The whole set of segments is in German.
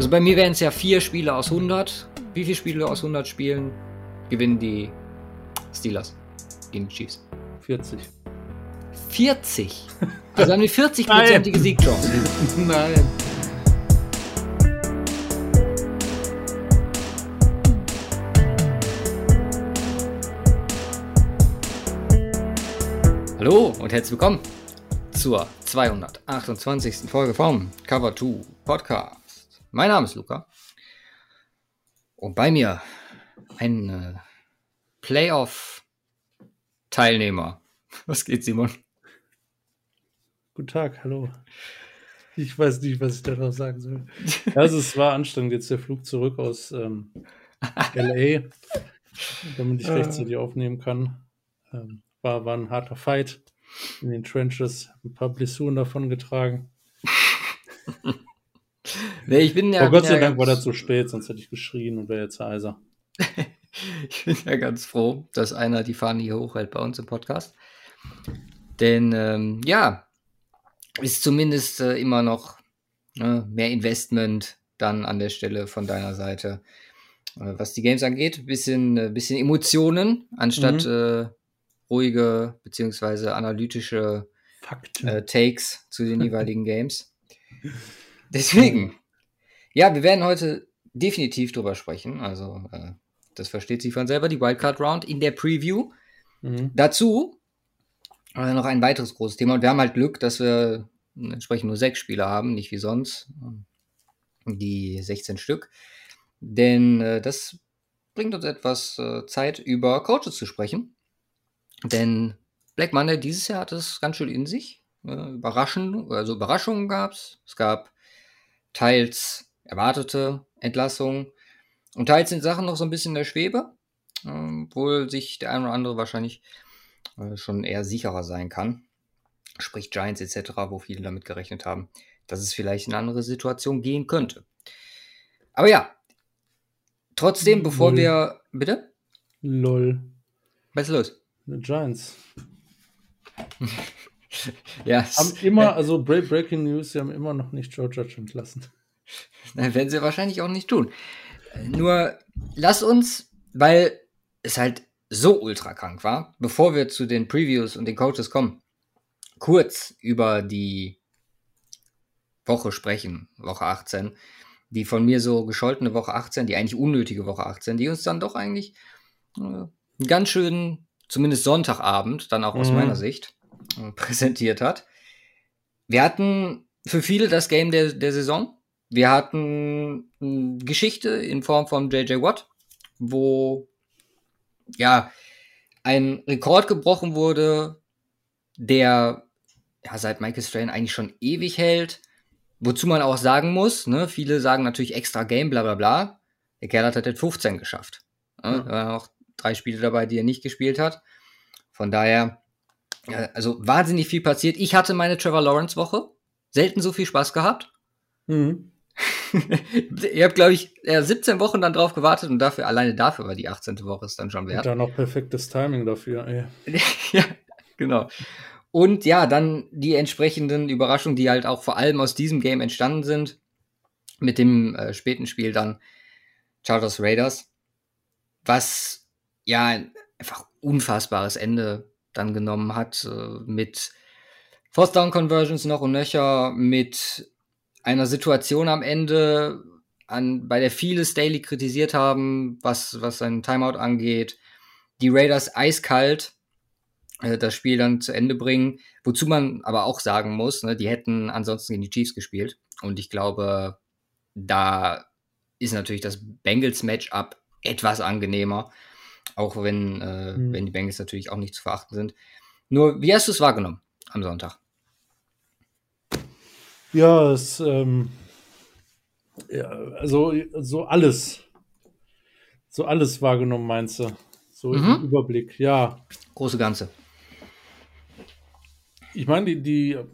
Also bei mir wären es ja vier Spiele aus 100. Wie viele Spiele aus 100 Spielen gewinnen die Steelers gegen die Chiefs? 40. 40? Also haben die 40-prozentige Siegchance. Nein. Hallo und herzlich willkommen zur 228. Folge vom Cover 2 Podcast. Mein Name ist Luca und bei mir ein äh, Playoff-Teilnehmer. Was geht, Simon? Guten Tag, hallo. Ich weiß nicht, was ich darauf sagen soll. Also es war anstrengend, jetzt der Flug zurück aus ähm, LA, damit ich Ah. rechtzeitig aufnehmen kann. Ähm, war, war ein harter Fight in den Trenches, ein paar Blessuren davon getragen. Nee, ich bin ja, Aber Gott sei ja Dank war das zu spät, sonst hätte ich geschrien und wäre jetzt heiser. Ich bin ja ganz froh, dass einer die Fahne hier hochhält bei uns im Podcast. Denn ähm, ja, ist zumindest äh, immer noch äh, mehr Investment dann an der Stelle von deiner Seite. Äh, was die Games angeht, bisschen, äh, bisschen Emotionen anstatt äh, ruhige beziehungsweise analytische äh, Takes zu den jeweiligen Games. Deswegen, ja, wir werden heute definitiv drüber sprechen. Also, äh, das versteht sich von selber, die Wildcard Round in der Preview. Mhm. Dazu äh, noch ein weiteres großes Thema. Und wir haben halt Glück, dass wir entsprechend nur sechs Spieler haben, nicht wie sonst die 16 Stück. Denn äh, das bringt uns etwas äh, Zeit, über Coaches zu sprechen. Denn Black Monday dieses Jahr hat es ganz schön in sich. Äh, überraschend, also Überraschungen gab es. Es gab teils erwartete Entlassungen und teils sind Sachen noch so ein bisschen in der Schwebe, ähm, obwohl sich der eine oder andere wahrscheinlich äh, schon eher sicherer sein kann. Sprich Giants etc., wo viele damit gerechnet haben, dass es vielleicht in eine andere Situation gehen könnte. Aber ja, trotzdem, bevor Null. wir. Bitte? Lol. Was ist los? Die Giants. Ja, Haben immer, also Break Breaking News, sie haben immer noch nicht Joe Judge entlassen. Nein, werden sie wahrscheinlich auch nicht tun. Äh, Nur lass uns, weil es halt so ultra krank war, bevor wir zu den Previews und den Coaches kommen, kurz über die Woche sprechen, Woche 18, die von mir so gescholtene Woche 18, die eigentlich unnötige Woche 18, die uns dann doch eigentlich äh, einen ganz schönen, zumindest Sonntagabend, dann auch aus Mhm. meiner Sicht, äh, präsentiert hat. Wir hatten für viele das Game der, der Saison. Wir hatten mh, Geschichte in Form von JJ Watt, wo ja ein Rekord gebrochen wurde, der ja, seit Michael Strahan eigentlich schon ewig hält. Wozu man auch sagen muss, ne, viele sagen natürlich extra Game, bla bla bla. Der Kerl hat halt den 15 geschafft. Ne? Ja. Da waren auch drei Spiele dabei, die er nicht gespielt hat. Von daher, also wahnsinnig viel passiert. Ich hatte meine Trevor Lawrence Woche. Selten so viel Spaß gehabt. Mhm. Ihr habt, glaube ich, ja, 17 Wochen dann drauf gewartet und dafür, alleine dafür war die 18. Woche es dann schon Und wert. dann noch perfektes Timing dafür. Ey. ja, genau. Und ja, dann die entsprechenden Überraschungen, die halt auch vor allem aus diesem Game entstanden sind. Mit dem äh, späten Spiel dann Chargers Raiders. Was ja ein einfach unfassbares Ende dann genommen hat. Äh, mit Force Down Conversions noch und nöcher. Mit einer Situation am Ende, an, bei der viele Staley kritisiert haben, was, was sein Timeout angeht. Die Raiders eiskalt äh, das Spiel dann zu Ende bringen. Wozu man aber auch sagen muss, ne, die hätten ansonsten gegen die Chiefs gespielt. Und ich glaube, da ist natürlich das Bengals-Matchup etwas angenehmer. Auch wenn, äh, Mhm. wenn die Bengals natürlich auch nicht zu verachten sind. Nur, wie hast du es wahrgenommen am Sonntag? Ja, es, ähm, ja, also so alles. So alles wahrgenommen, meinst du? So Mhm. im Überblick, ja. Große Ganze. Ich meine, die, die äh,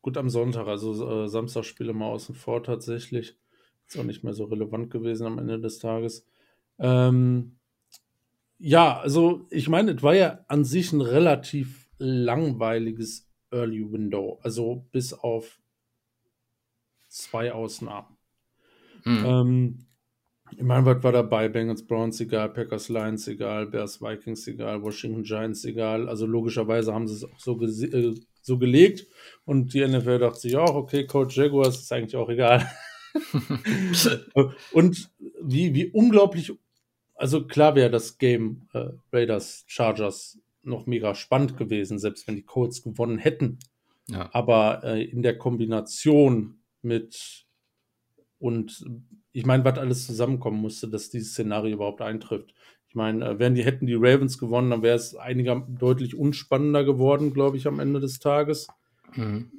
gut am Sonntag, also äh, Samstagspiele mal außen vor tatsächlich. Ist auch nicht mehr so relevant gewesen am Ende des Tages. Ähm, ja, also ich meine, es war ja an sich ein relativ langweiliges Early Window. Also bis auf zwei Ausnahmen. Hm. Ähm, ich meine, was war dabei? Bengals, Browns egal, Packers, Lions egal, Bears, Vikings egal, Washington Giants egal. Also logischerweise haben sie es auch so, äh, so gelegt und die NFL dachte sich auch, okay, Coach Jaguars ist eigentlich auch egal. und wie, wie unglaublich, also klar wäre das Game äh, Raiders Chargers noch mega spannend gewesen, selbst wenn die Colts gewonnen hätten. Ja. Aber äh, in der Kombination mit und ich meine, was alles zusammenkommen musste, dass dieses Szenario überhaupt eintrifft. Ich meine, äh, wären die, hätten die Ravens gewonnen, dann wäre es einiger deutlich unspannender geworden, glaube ich, am Ende des Tages. Mhm.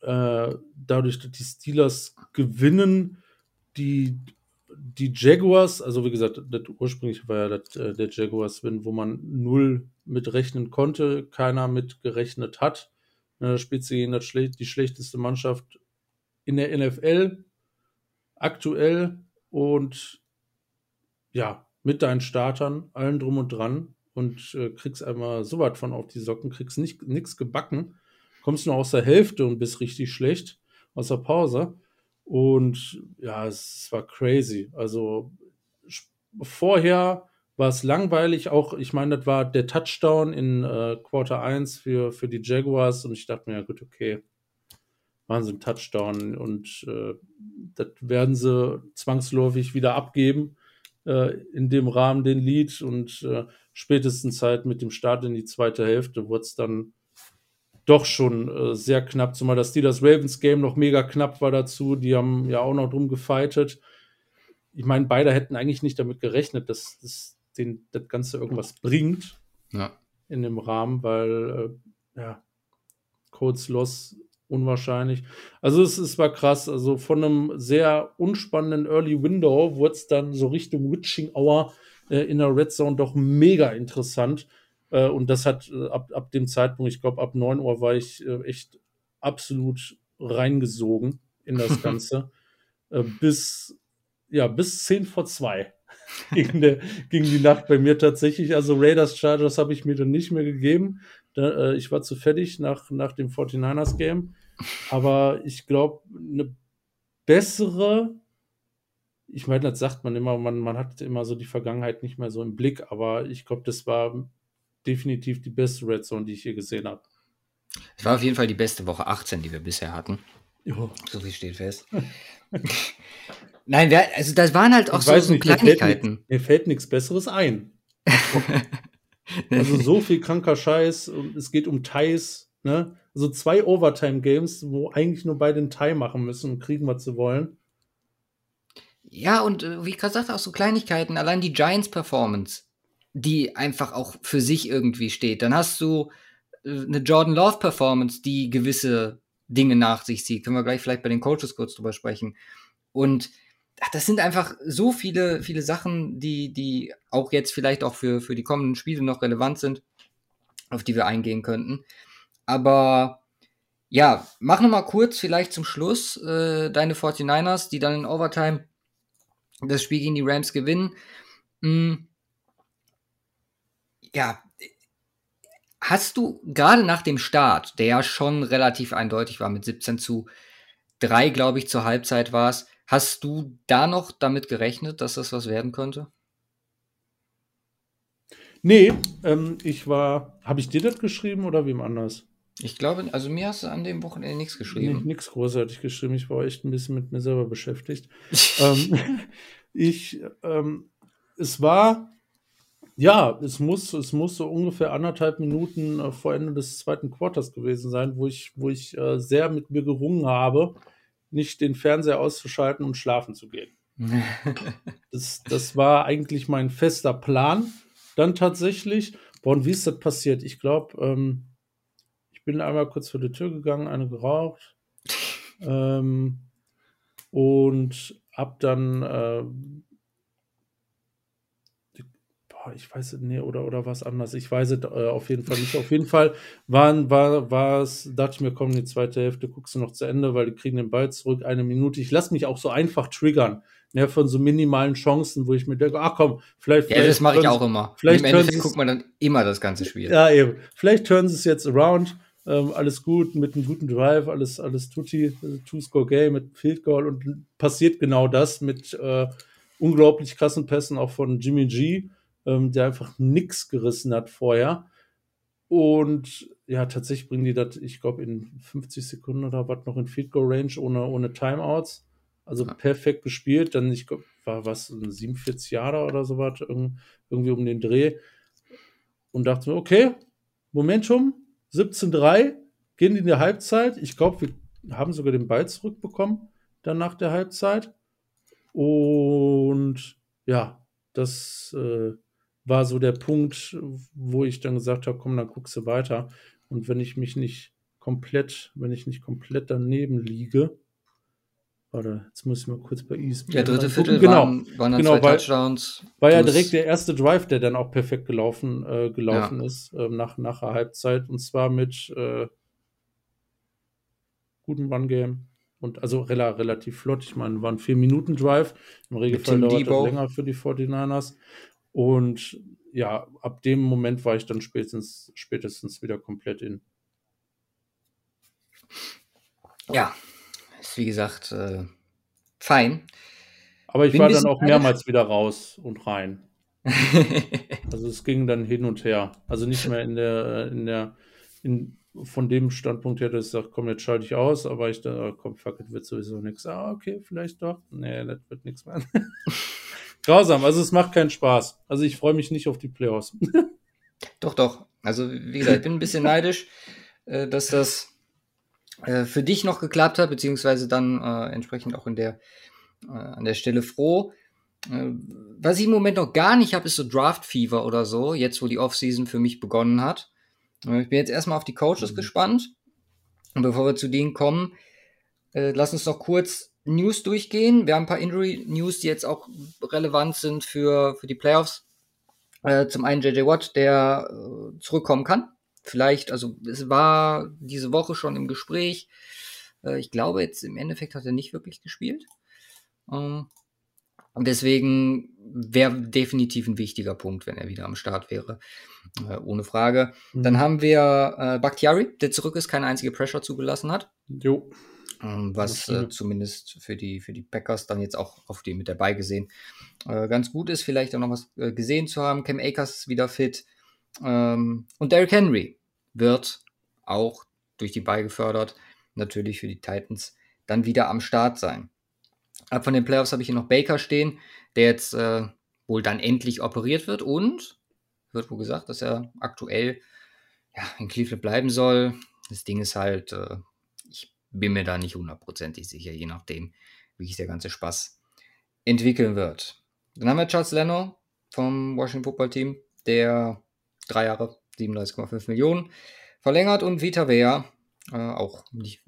Äh, dadurch, dass die Steelers gewinnen, die, die Jaguars, also wie gesagt, das ursprünglich war ja das, äh, der Jaguars-Win, wo man null mitrechnen konnte, keiner mitgerechnet hat. Äh, sie gegen das, die schlechteste Mannschaft in der NFL aktuell und ja, mit deinen Startern, allen drum und dran und äh, kriegst einmal so weit von auf die Socken, kriegst nichts gebacken, kommst nur aus der Hälfte und bist richtig schlecht aus der Pause. Und ja, es war crazy. Also vorher war es langweilig, auch, ich meine, das war der Touchdown in äh, Quarter 1 für, für die Jaguars. Und ich dachte mir, ja gut, okay, Wahnsinn, Touchdown. Und äh, das werden sie zwangsläufig wieder abgeben äh, in dem Rahmen den Lied und äh, spätestens halt mit dem Start in die zweite Hälfte wurde es dann doch schon äh, sehr knapp, zumal das Steelers Ravens Game noch mega knapp war dazu. Die haben ja auch noch drum gefeitet. Ich meine, beide hätten eigentlich nicht damit gerechnet, dass, dass den, das Ganze irgendwas bringt ja. in dem Rahmen, weil äh, ja, Codes Loss unwahrscheinlich. Also es, es war krass. Also von einem sehr unspannenden Early Window wurde es dann so Richtung Witching Hour äh, in der Red Zone doch mega interessant. Äh, und das hat äh, ab, ab dem Zeitpunkt, ich glaube ab 9 Uhr war ich äh, echt absolut reingesogen in das Ganze. Bis, ja, bis 10 vor 2 ging, der, ging die Nacht bei mir tatsächlich. Also Raiders Chargers habe ich mir dann nicht mehr gegeben. Da, ich war zu fertig nach, nach dem 49ers Game. Aber ich glaube, eine bessere, ich meine, das sagt man immer, man, man hat immer so die Vergangenheit nicht mehr so im Blick, aber ich glaube, das war definitiv die beste Red Zone, die ich hier gesehen habe. Es war auf jeden Fall die beste Woche 18, die wir bisher hatten. Jo. So viel steht fest. Nein, wer, also das waren halt auch ich so, so nicht, Kleinigkeiten. Mir fällt nichts Besseres ein. also so viel kranker Scheiß und es geht um Ties, ne? Also zwei Overtime-Games, wo eigentlich nur beide den Tie machen müssen, um kriegen wir zu wollen. Ja, und äh, wie gesagt, auch so Kleinigkeiten, allein die Giants-Performance, die einfach auch für sich irgendwie steht. Dann hast du äh, eine Jordan Love-Performance, die gewisse Dinge nach sich zieht. Können wir gleich vielleicht bei den Coaches kurz drüber sprechen. Und ach, das sind einfach so viele, viele Sachen, die, die auch jetzt vielleicht auch für, für die kommenden Spiele noch relevant sind, auf die wir eingehen könnten. Aber ja, mach noch mal kurz vielleicht zum Schluss äh, deine 49ers, die dann in Overtime das Spiel gegen die Rams gewinnen. Hm. Ja, hast du gerade nach dem Start, der ja schon relativ eindeutig war mit 17 zu 3, glaube ich, zur Halbzeit war es, hast du da noch damit gerechnet, dass das was werden könnte? Nee, ähm, ich war, habe ich dir das geschrieben oder wem anders? Ich glaube, also mir hast du an dem Wochenende nichts geschrieben. Nichts großartig geschrieben. Ich war echt ein bisschen mit mir selber beschäftigt. ähm, ich, ähm, es war, ja, es muss, es muss so ungefähr anderthalb Minuten äh, vor Ende des zweiten Quarters gewesen sein, wo ich, wo ich äh, sehr mit mir gerungen habe, nicht den Fernseher auszuschalten und schlafen zu gehen. das, das war eigentlich mein fester Plan. Dann tatsächlich, boah, und wie ist das passiert? Ich glaube, ähm, bin einmal kurz vor die Tür gegangen, eine geraucht. ähm, und hab dann, äh, boah, ich weiß es, nee, oder, oder was anderes. Ich weiß es äh, auf jeden Fall nicht. Auf jeden Fall waren, war, war es, dachte ich mir, komm, die zweite Hälfte guckst du noch zu Ende, weil die kriegen den Ball zurück, eine Minute. Ich lasse mich auch so einfach triggern. Ne, von so minimalen Chancen, wo ich mir denke, ach komm, vielleicht. Ja, das mache ich auch immer. Vielleicht Im Endeffekt guckt man dann immer das ganze Spiel. Ja, eben. Vielleicht turnen sie es jetzt around ähm, alles gut, mit einem guten Drive, alles, alles tutti, Two-Score-Game mit Field Goal und passiert genau das mit äh, unglaublich krassen Pässen auch von Jimmy G, ähm, der einfach nichts gerissen hat vorher. Und ja, tatsächlich bringen die das, ich glaube, in 50 Sekunden oder was noch in Field Goal Range ohne, ohne Timeouts. Also ja. perfekt gespielt. Dann, ich glaube, war was, ein 47 Jahre oder so was, irgendwie um den Dreh. Und dachte mir, okay, Momentum, 17-3, gehen in die Halbzeit. Ich glaube, wir haben sogar den Ball zurückbekommen, dann nach der Halbzeit. Und ja, das äh, war so der Punkt, wo ich dann gesagt habe, komm, dann guckst du weiter. Und wenn ich mich nicht komplett, wenn ich nicht komplett daneben liege, Warte, jetzt muss ich mal kurz bei ESPN. Der dritte Viertel genau, waren, waren dann genau, zwei Touchdowns. War ja direkt der erste Drive, der dann auch perfekt gelaufen, äh, gelaufen ja. ist äh, nach, nach der Halbzeit. Und zwar mit äh, gutem Run-Game. Und also rela relativ flott. Ich meine, war ein 4-Minuten-Drive. Im Regelfall dauert das länger für die 49ers. Und ja, ab dem Moment war ich dann spätestens, spätestens wieder komplett in. Ja, ist wie gesagt äh, fein. Aber ich Bin war dann auch mehrmals wieder raus und rein. also es ging dann hin und her. Also nicht mehr in der, in der, in, von dem Standpunkt her, dass ich sage, komm, jetzt schalte ich aus, aber ich da, komm, fuck, it wird sowieso nichts. Ah, okay, vielleicht doch. Nee, das wird nichts mehr. Grausam, also es macht keinen Spaß. Also ich freue mich nicht auf die Playoffs. doch, doch. Also wie gesagt, ich bin ein bisschen neidisch, äh, dass das äh, für dich noch geklappt hat, beziehungsweise dann äh, entsprechend auch in der, äh, an der Stelle froh. Äh, was ich im Moment noch gar nicht habe, ist so Draft Fever oder so, jetzt wo die Offseason für mich begonnen hat. Ich bin jetzt erstmal auf die Coaches mhm. gespannt. Und bevor wir zu denen kommen, lass uns noch kurz News durchgehen. Wir haben ein paar Injury-News, die jetzt auch relevant sind für, für die Playoffs. Äh, zum einen JJ Watt, der äh, zurückkommen kann vielleicht, also es war diese Woche schon im Gespräch. Äh, ich glaube, jetzt im Endeffekt hat er nicht wirklich gespielt. Ähm, deswegen wäre definitiv ein wichtiger Punkt, wenn er wieder am Start wäre. Äh, ohne Frage. Mhm. Dann haben wir äh, Bakhtiari, der zurück ist, keine einzige Pressure zugelassen hat. Jo. Ähm, was äh, zumindest für die, für die Packers dann jetzt auch auf die mit dabei gesehen äh, ganz gut ist, vielleicht auch noch was äh, gesehen zu haben. Cam Akers ist wieder fit. Ähm, und Derrick Henry wird auch durch die Ball gefördert, natürlich für die Titans dann wieder am Start sein. Ab von den Playoffs habe ich hier noch Baker stehen, der jetzt äh, wohl dann endlich operiert wird und wird wohl gesagt, dass er aktuell ja, in Cleveland bleiben soll. Das Ding ist halt, äh, bin mir da nicht hundertprozentig sicher, je nachdem, wie sich der ganze Spaß entwickeln wird. Dann haben wir Charles Leno vom Washington Football Team, der drei Jahre 37,5 Millionen verlängert und Vita Vea, äh, auch nicht,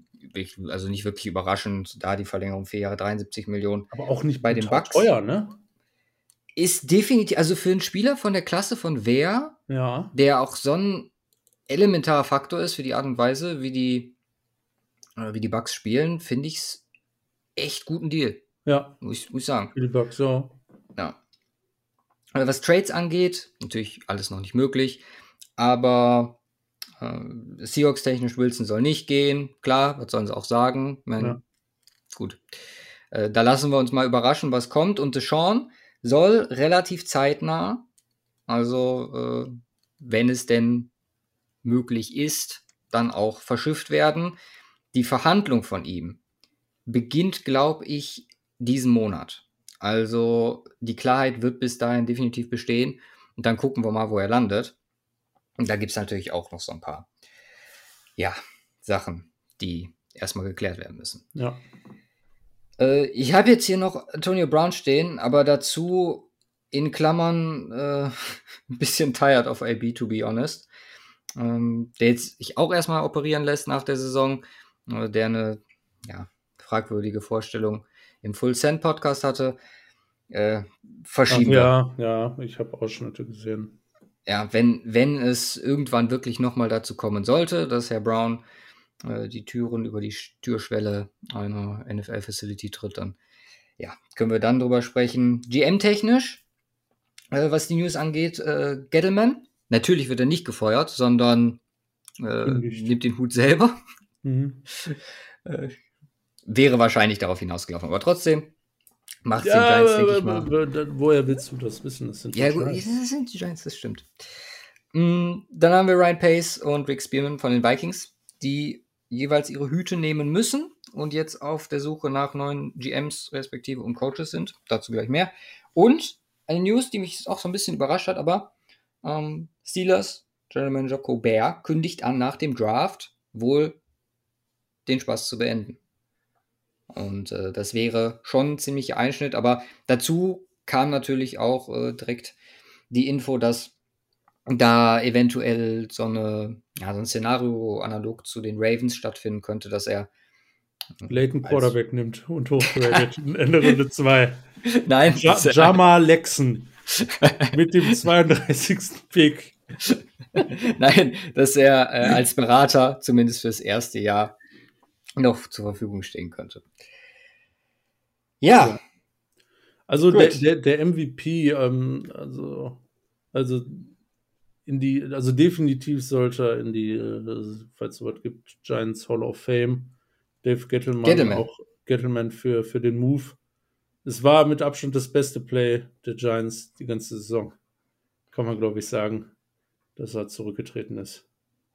also nicht wirklich überraschend, da die Verlängerung vier Jahre 73 Millionen. Aber auch nicht bei den Bucks. Teuer, ne? Ist definitiv, also für einen Spieler von der Klasse von Vea, ja. der auch so ein elementarer Faktor ist für die Art und Weise, wie die, wie die Bucks spielen, finde ich es echt guten Deal. Ja. Muss ich, muss ich sagen. Für die Bucks, ja. Ja. Was Trades angeht, natürlich alles noch nicht möglich, aber äh, Seahawks technisch Wilson soll nicht gehen. Klar, was sollen sie auch sagen? Meine, ja. Gut. Äh, da lassen wir uns mal überraschen, was kommt. Und Deshaun soll relativ zeitnah, also äh, wenn es denn möglich ist, dann auch verschifft werden. Die Verhandlung von ihm beginnt, glaube ich, diesen Monat. Also die Klarheit wird bis dahin definitiv bestehen. Und dann gucken wir mal, wo er landet. Und da gibt es natürlich auch noch so ein paar, ja, Sachen, die erstmal geklärt werden müssen. Ja. Äh, ich habe jetzt hier noch Antonio Brown stehen, aber dazu in Klammern äh, ein bisschen tired of AB, to be honest. Ähm, der jetzt sich auch erstmal operieren lässt nach der Saison, der eine ja, fragwürdige Vorstellung im Full Send Podcast hatte. Äh, verschieben. Ach, ja, ja, ich habe Ausschnitte gesehen. Ja, wenn, wenn es irgendwann wirklich nochmal dazu kommen sollte, dass Herr Brown äh, die Türen über die Türschwelle einer NFL-Facility tritt, dann ja, können wir dann drüber sprechen. GM-technisch, äh, was die News angeht, äh, Gettleman. Natürlich wird er nicht gefeuert, sondern äh, nimmt den Hut selber. Mhm. Äh, wäre wahrscheinlich darauf hinausgelaufen. Aber trotzdem macht ja, die Giants, denke ich mal. Woher willst du das wissen? Das sind ja, gut, das sind die Giants, das stimmt. Mm, dann haben wir Ryan Pace und Rick Spearman von den Vikings, die jeweils ihre Hüte nehmen müssen und jetzt auf der Suche nach neuen GMs respektive und Coaches sind. Dazu gleich mehr. Und eine News, die mich auch so ein bisschen überrascht hat, aber ähm, Steelers General Manager Colbert kündigt an, nach dem Draft wohl den Spaß zu beenden. Und äh, das wäre schon ein ziemlicher Einschnitt, aber dazu kam natürlich auch äh, direkt die Info, dass da eventuell so, eine, ja, so ein Szenario analog zu den Ravens stattfinden könnte, dass er Leighton Quarterback nimmt und hochgradet in Ende Runde 2. Nein. Ja, Jamal Lexen mit dem 32. Pick. Nein, dass er äh, als Berater zumindest fürs erste Jahr noch zur Verfügung stehen könnte. Ja. Also der, der, der, MVP, ähm, also, also in die, also definitiv sollte er in die, äh, falls es was gibt, Giants Hall of Fame. Dave Gettleman, Gettleman. auch Gettleman für, für den Move. Es war mit Abstand das beste Play der Giants die ganze Saison. Kann man, glaube ich, sagen, dass er zurückgetreten ist.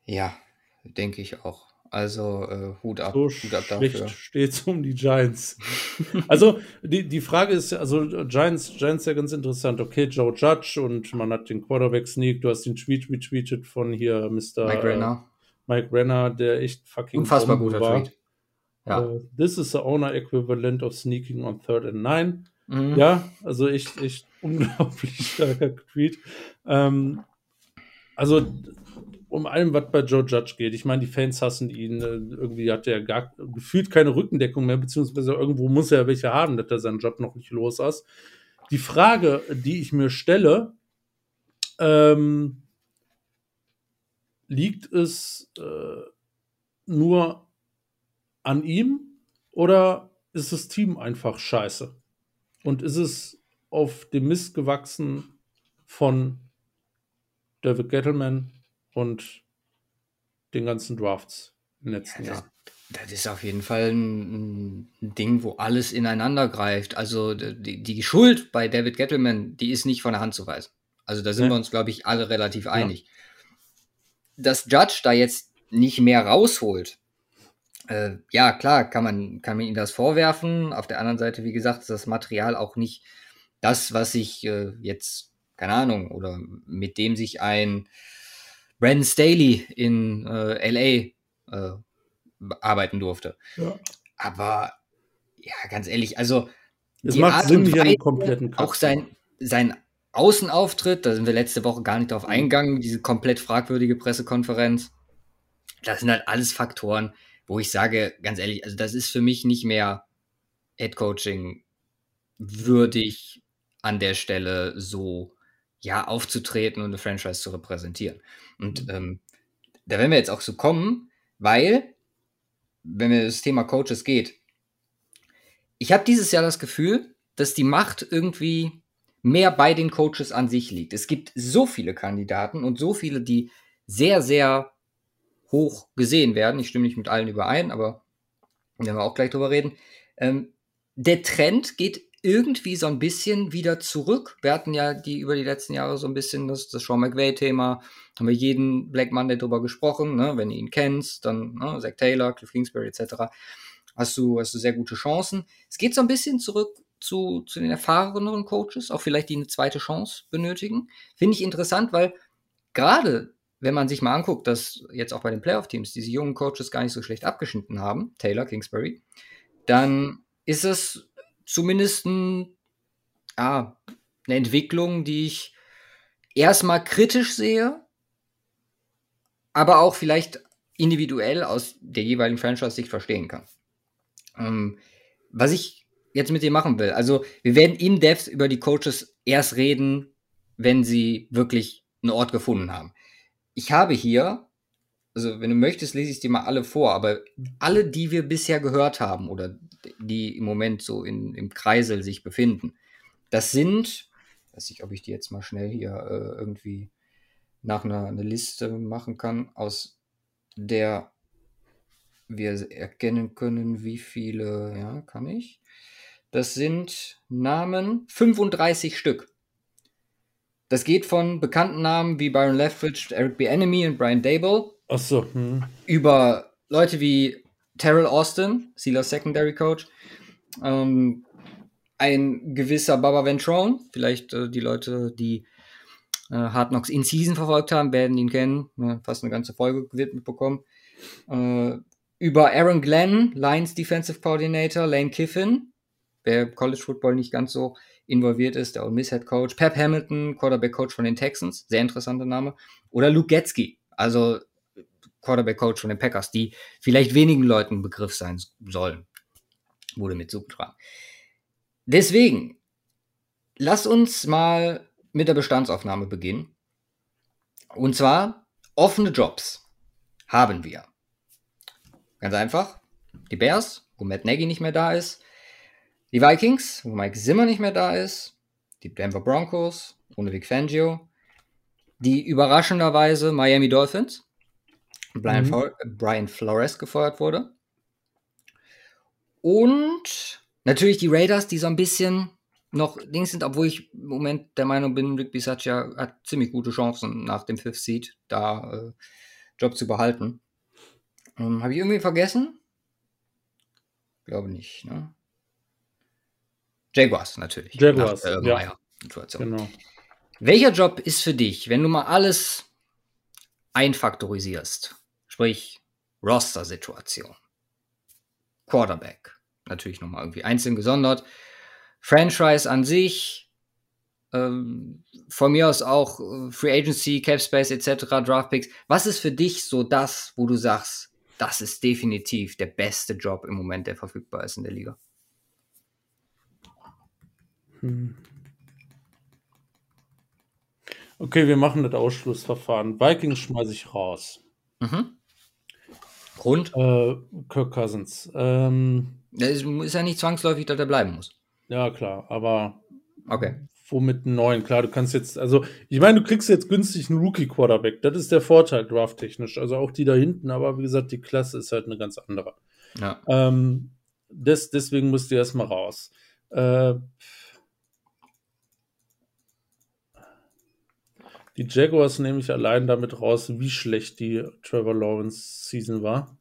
Ja, denke ich auch. Also äh, Hut ab, so Hut ab dafür. steht es um die Giants. also die, die Frage ist, also Giants, Giants ja ganz interessant. Okay, Joe Judge und man hat den Quarterback Sneak, du hast den Tweet retweetet von hier Mr. Mike Renner. Mike Renner, der echt fucking unfassbar guter war. Tweet. Ja. Uh, this is the owner equivalent of sneaking on third and nine. Mhm. Ja, also echt, echt unglaublich starker Tweet. Ähm, also um allem, was bei Joe Judge geht. Ich meine, die Fans hassen ihn. Äh, irgendwie hat er gar gefühlt keine Rückendeckung mehr, beziehungsweise irgendwo muss er welche haben, dass er seinen Job noch nicht los ist. Die Frage, die ich mir stelle, ähm, liegt es äh, nur an ihm oder ist das Team einfach scheiße? Und ist es auf dem Mist gewachsen von David Gettleman, und den ganzen Drafts im letzten ja, Jahr. Das ist auf jeden Fall ein, ein, Ding, wo alles ineinander greift. Also die, die, Schuld bei David Gettleman, die ist nicht von der Hand zu weisen. Also da sind ja. wir uns, glaube ich, alle relativ einig. Ja. Dass Judge da jetzt nicht mehr rausholt, äh, ja, klar, kann man, kann man ihm das vorwerfen. Auf der anderen Seite, wie gesagt, ist das Material auch nicht das, was ich äh, jetzt, keine Ahnung, oder mit dem sich ein Brandon Staley in äh, LA äh, arbeiten durfte. Ja. Aber ja, ganz ehrlich, also es macht Art Sinn, hier einen kompletten Cut. Auch sein, sein Außenauftritt, da sind wir letzte Woche gar nicht drauf mhm. eingegangen, diese komplett fragwürdige Pressekonferenz. Das sind halt alles Faktoren, wo ich sage, ganz ehrlich, also das ist für mich nicht mehr Head Coaching würdig an der Stelle so ja aufzutreten und eine Franchise zu repräsentieren. Und ähm, da werden wir jetzt auch so kommen, weil, wenn mir das Thema Coaches geht, ich habe dieses Jahr das Gefühl, dass die Macht irgendwie mehr bei den Coaches an sich liegt. Es gibt so viele Kandidaten und so viele, die sehr, sehr hoch gesehen werden. Ich stimme nicht mit allen überein, aber werden wir auch gleich drüber reden. Ähm, der Trend geht irgendwie so ein bisschen wieder zurück. Wir hatten ja die über die letzten Jahre so ein bisschen das, das Sean McVay-Thema. Haben wir jeden Black Monday drüber gesprochen. Ne? Wenn du ihn kennst, dann ne? Zach Taylor, Cliff Kingsbury etc. Hast du, hast du sehr gute Chancen. Es geht so ein bisschen zurück zu, zu den erfahreneren Coaches, auch vielleicht die eine zweite Chance benötigen. Finde ich interessant, weil gerade wenn man sich mal anguckt, dass jetzt auch bei den Playoff-Teams diese jungen Coaches gar nicht so schlecht abgeschnitten haben, Taylor, Kingsbury, dann ist es zumindest ein, ah, eine Entwicklung, die ich erstmal kritisch sehe, aber auch vielleicht individuell aus der jeweiligen Franchise-Sicht verstehen kann. Ähm, was ich jetzt mit dir machen will, also wir werden in Depth über die Coaches erst reden, wenn sie wirklich einen Ort gefunden haben. Ich habe hier, also wenn du möchtest, lese ich dir mal alle vor, aber alle, die wir bisher gehört haben oder die im Moment so in, im Kreisel sich befinden. Das sind, weiß ich, ob ich die jetzt mal schnell hier äh, irgendwie nach einer, einer, Liste machen kann, aus der wir erkennen können, wie viele, ja, kann ich. Das sind Namen 35 Stück. Das geht von bekannten Namen wie Byron Leftwich, Eric B. Enemy und Brian Dable. Ach so. Hm. Über Leute wie Terrell Austin, Steelers Secondary Coach. Ähm, ein gewisser Baba Ventrone, vielleicht äh, die Leute, die äh, Hard Knocks in Season verfolgt haben, werden ihn kennen. Ja, fast eine ganze Folge gewidmet bekommen. Äh, über Aaron Glenn, Lions Defensive Coordinator, Lane Kiffin, wer College Football nicht ganz so involviert ist, der Ole Miss Head Coach, Pep Hamilton, Quarterback Coach von den Texans, sehr interessanter Name, oder Luke Getzky, also Quarterback Coach von den Packers, die vielleicht wenigen Leuten Begriff sein sollen, wurde mit zugetragen. Deswegen, lass uns mal mit der Bestandsaufnahme beginnen. Und zwar offene Jobs haben wir. Ganz einfach. Die Bears, wo Matt Nagy nicht mehr da ist. Die Vikings, wo Mike Zimmer nicht mehr da ist. Die Denver Broncos, ohne Vic Fangio. Die überraschenderweise Miami Dolphins, Brian, mhm. Brian Flores gefeuert wurde. Und natürlich die Raiders, die so ein bisschen noch Dings sind, obwohl ich im Moment der Meinung bin, Rick Bisaccia hat ziemlich gute Chancen nach dem Fifth Seed da äh, Job zu behalten. Ähm, Habe ich irgendwie vergessen? Glaube nicht, ne? Jaguars natürlich. Jaguars, nach, äh, ja. Genau. Welcher Job ist für dich, wenn du mal alles einfaktorisierst? Sprich, Roster-Situation. Quarterback. Natürlich nochmal irgendwie einzeln gesondert. Franchise an sich. Ähm, von mir aus auch äh, Free Agency, Cap Space etc., Draft Picks. Was ist für dich so das, wo du sagst, das ist definitiv der beste Job im Moment, der verfügbar ist in der Liga. Hm. Okay, wir machen das Ausschlussverfahren. Vikings schmeiße ich raus. Mhm. Grund? Äh, Kirk Cousins. Ähm, ist, ist ja nicht zwangsläufig, dass er bleiben muss. Ja, klar, aber okay womit einen neuen. Klar, du kannst jetzt, also ich meine, du kriegst jetzt günstig einen Rookie-Quarterback. Das ist der Vorteil drafttechnisch. Also auch die da hinten, aber wie gesagt, die Klasse ist halt eine ganz andere. Ja. Ähm, des, deswegen musst du erstmal raus. Äh, die Jaguars nehme ich allein damit raus, wie schlecht die Trevor Lawrence Season war.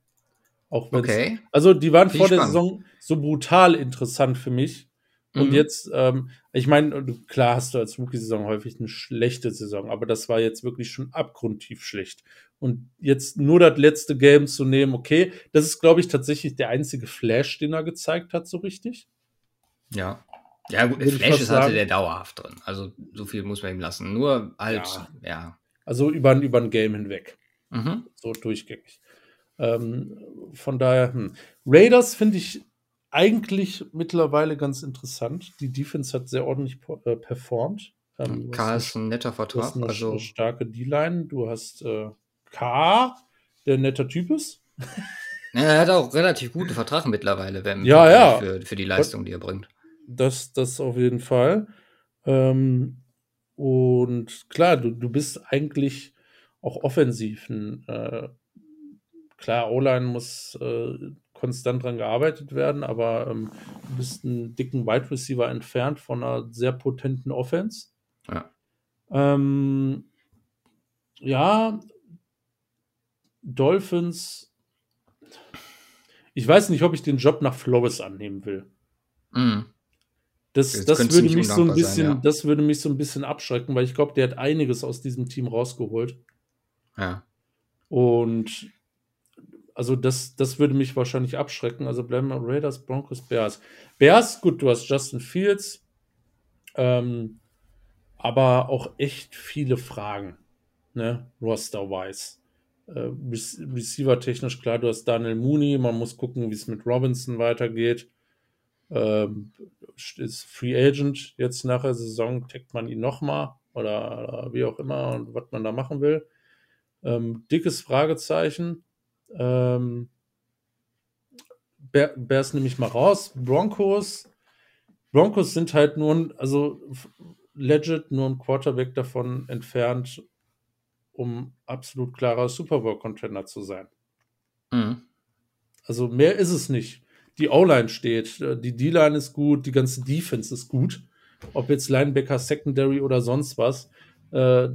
Auch okay. Also die waren Viel vor spannend. der Saison so brutal interessant für mich. Und mhm. jetzt, ähm, ich meine, klar hast du als Rookie-Saison häufig eine schlechte Saison, aber das war jetzt wirklich schon abgrundtief schlecht. Und jetzt nur das letzte Game zu nehmen, okay, das ist, glaube ich, tatsächlich der einzige Flash, den er gezeigt hat, so richtig. Ja. Ja, gut, Flashes hatte der dauerhaft drin. Also so viel muss man ihm lassen. Nur halt, ja. ja. Also über, über ein Game hinweg. Mhm. So durchgängig. Ähm, von daher, hm. Raiders finde ich eigentlich mittlerweile ganz interessant. Die Defense hat sehr ordentlich äh, performt. Ähm, K ist ein netter Vertrag. Du hast also starke D-Line. Du hast äh, K, der ein netter Typ ist. Ja, er hat auch relativ gute Vertrag mittlerweile, wenn, ja, ja. Für, für die Leistung, die er bringt. Das, das auf jeden Fall. Ähm, und klar, du, du bist eigentlich auch offensiv äh, klar, O-Line muss äh, konstant dran gearbeitet werden, aber ähm, du bist einen dicken Wide Receiver entfernt von einer sehr potenten Offense. Ja. Ähm, ja, Dolphins. Ich weiß nicht, ob ich den Job nach Flores annehmen will. Mhm. Das, das würde mich so ein bisschen, sein, ja. das würde mich so ein bisschen abschrecken, weil ich glaube, der hat einiges aus diesem Team rausgeholt. Ja. Und also das, das würde mich wahrscheinlich abschrecken. Also bleiben wir Raiders, Broncos, Bears. Bears, gut, du hast Justin Fields, ähm, aber auch echt viele Fragen, ne, roster-wise. Äh, Receiver-technisch, klar, du hast Daniel Mooney, man muss gucken, wie es mit Robinson weitergeht. Ähm, ist Free Agent jetzt nach der Saison, taggt man ihn nochmal oder, oder wie auch immer und was man da machen will. Ähm, dickes Fragezeichen. Ähm, Bears nehme ich mal raus. Broncos. Broncos sind halt nur, also legit nur ein Quarterback davon entfernt, um absolut klarer Super Bowl-Contender zu sein. Mhm. Also mehr ist es nicht. Die O-Line steht, die D-Line ist gut, die ganze Defense ist gut. Ob jetzt Linebacker, Secondary oder sonst was. Äh,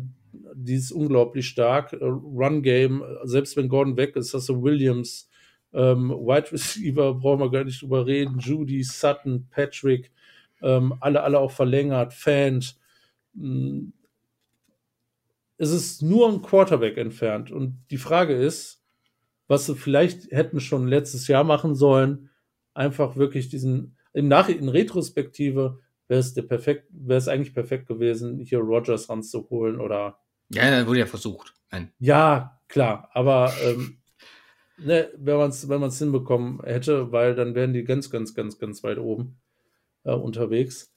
die ist unglaublich stark. Äh, Run-Game, selbst wenn Gordon weg ist, hast du Williams, ähm, Wide Receiver, brauchen wir gar nicht drüber reden, Judy, Sutton, Patrick, ähm, alle, alle auch verlängert, Fans. Mm. Es ist nur ein Quarterback entfernt. Und die Frage ist, was sie vielleicht hätten schon letztes Jahr machen sollen, einfach wirklich diesen, im Nachhinein, in Retrospektive, wäre es der perfekt, wäre es eigentlich perfekt gewesen, hier Rogers ranzuholen oder. Ja, wurde ja versucht. Nein. Ja, klar, aber ähm, ne, wenn man es wenn man's hinbekommen hätte, weil dann wären die ganz, ganz, ganz, ganz weit oben äh, unterwegs.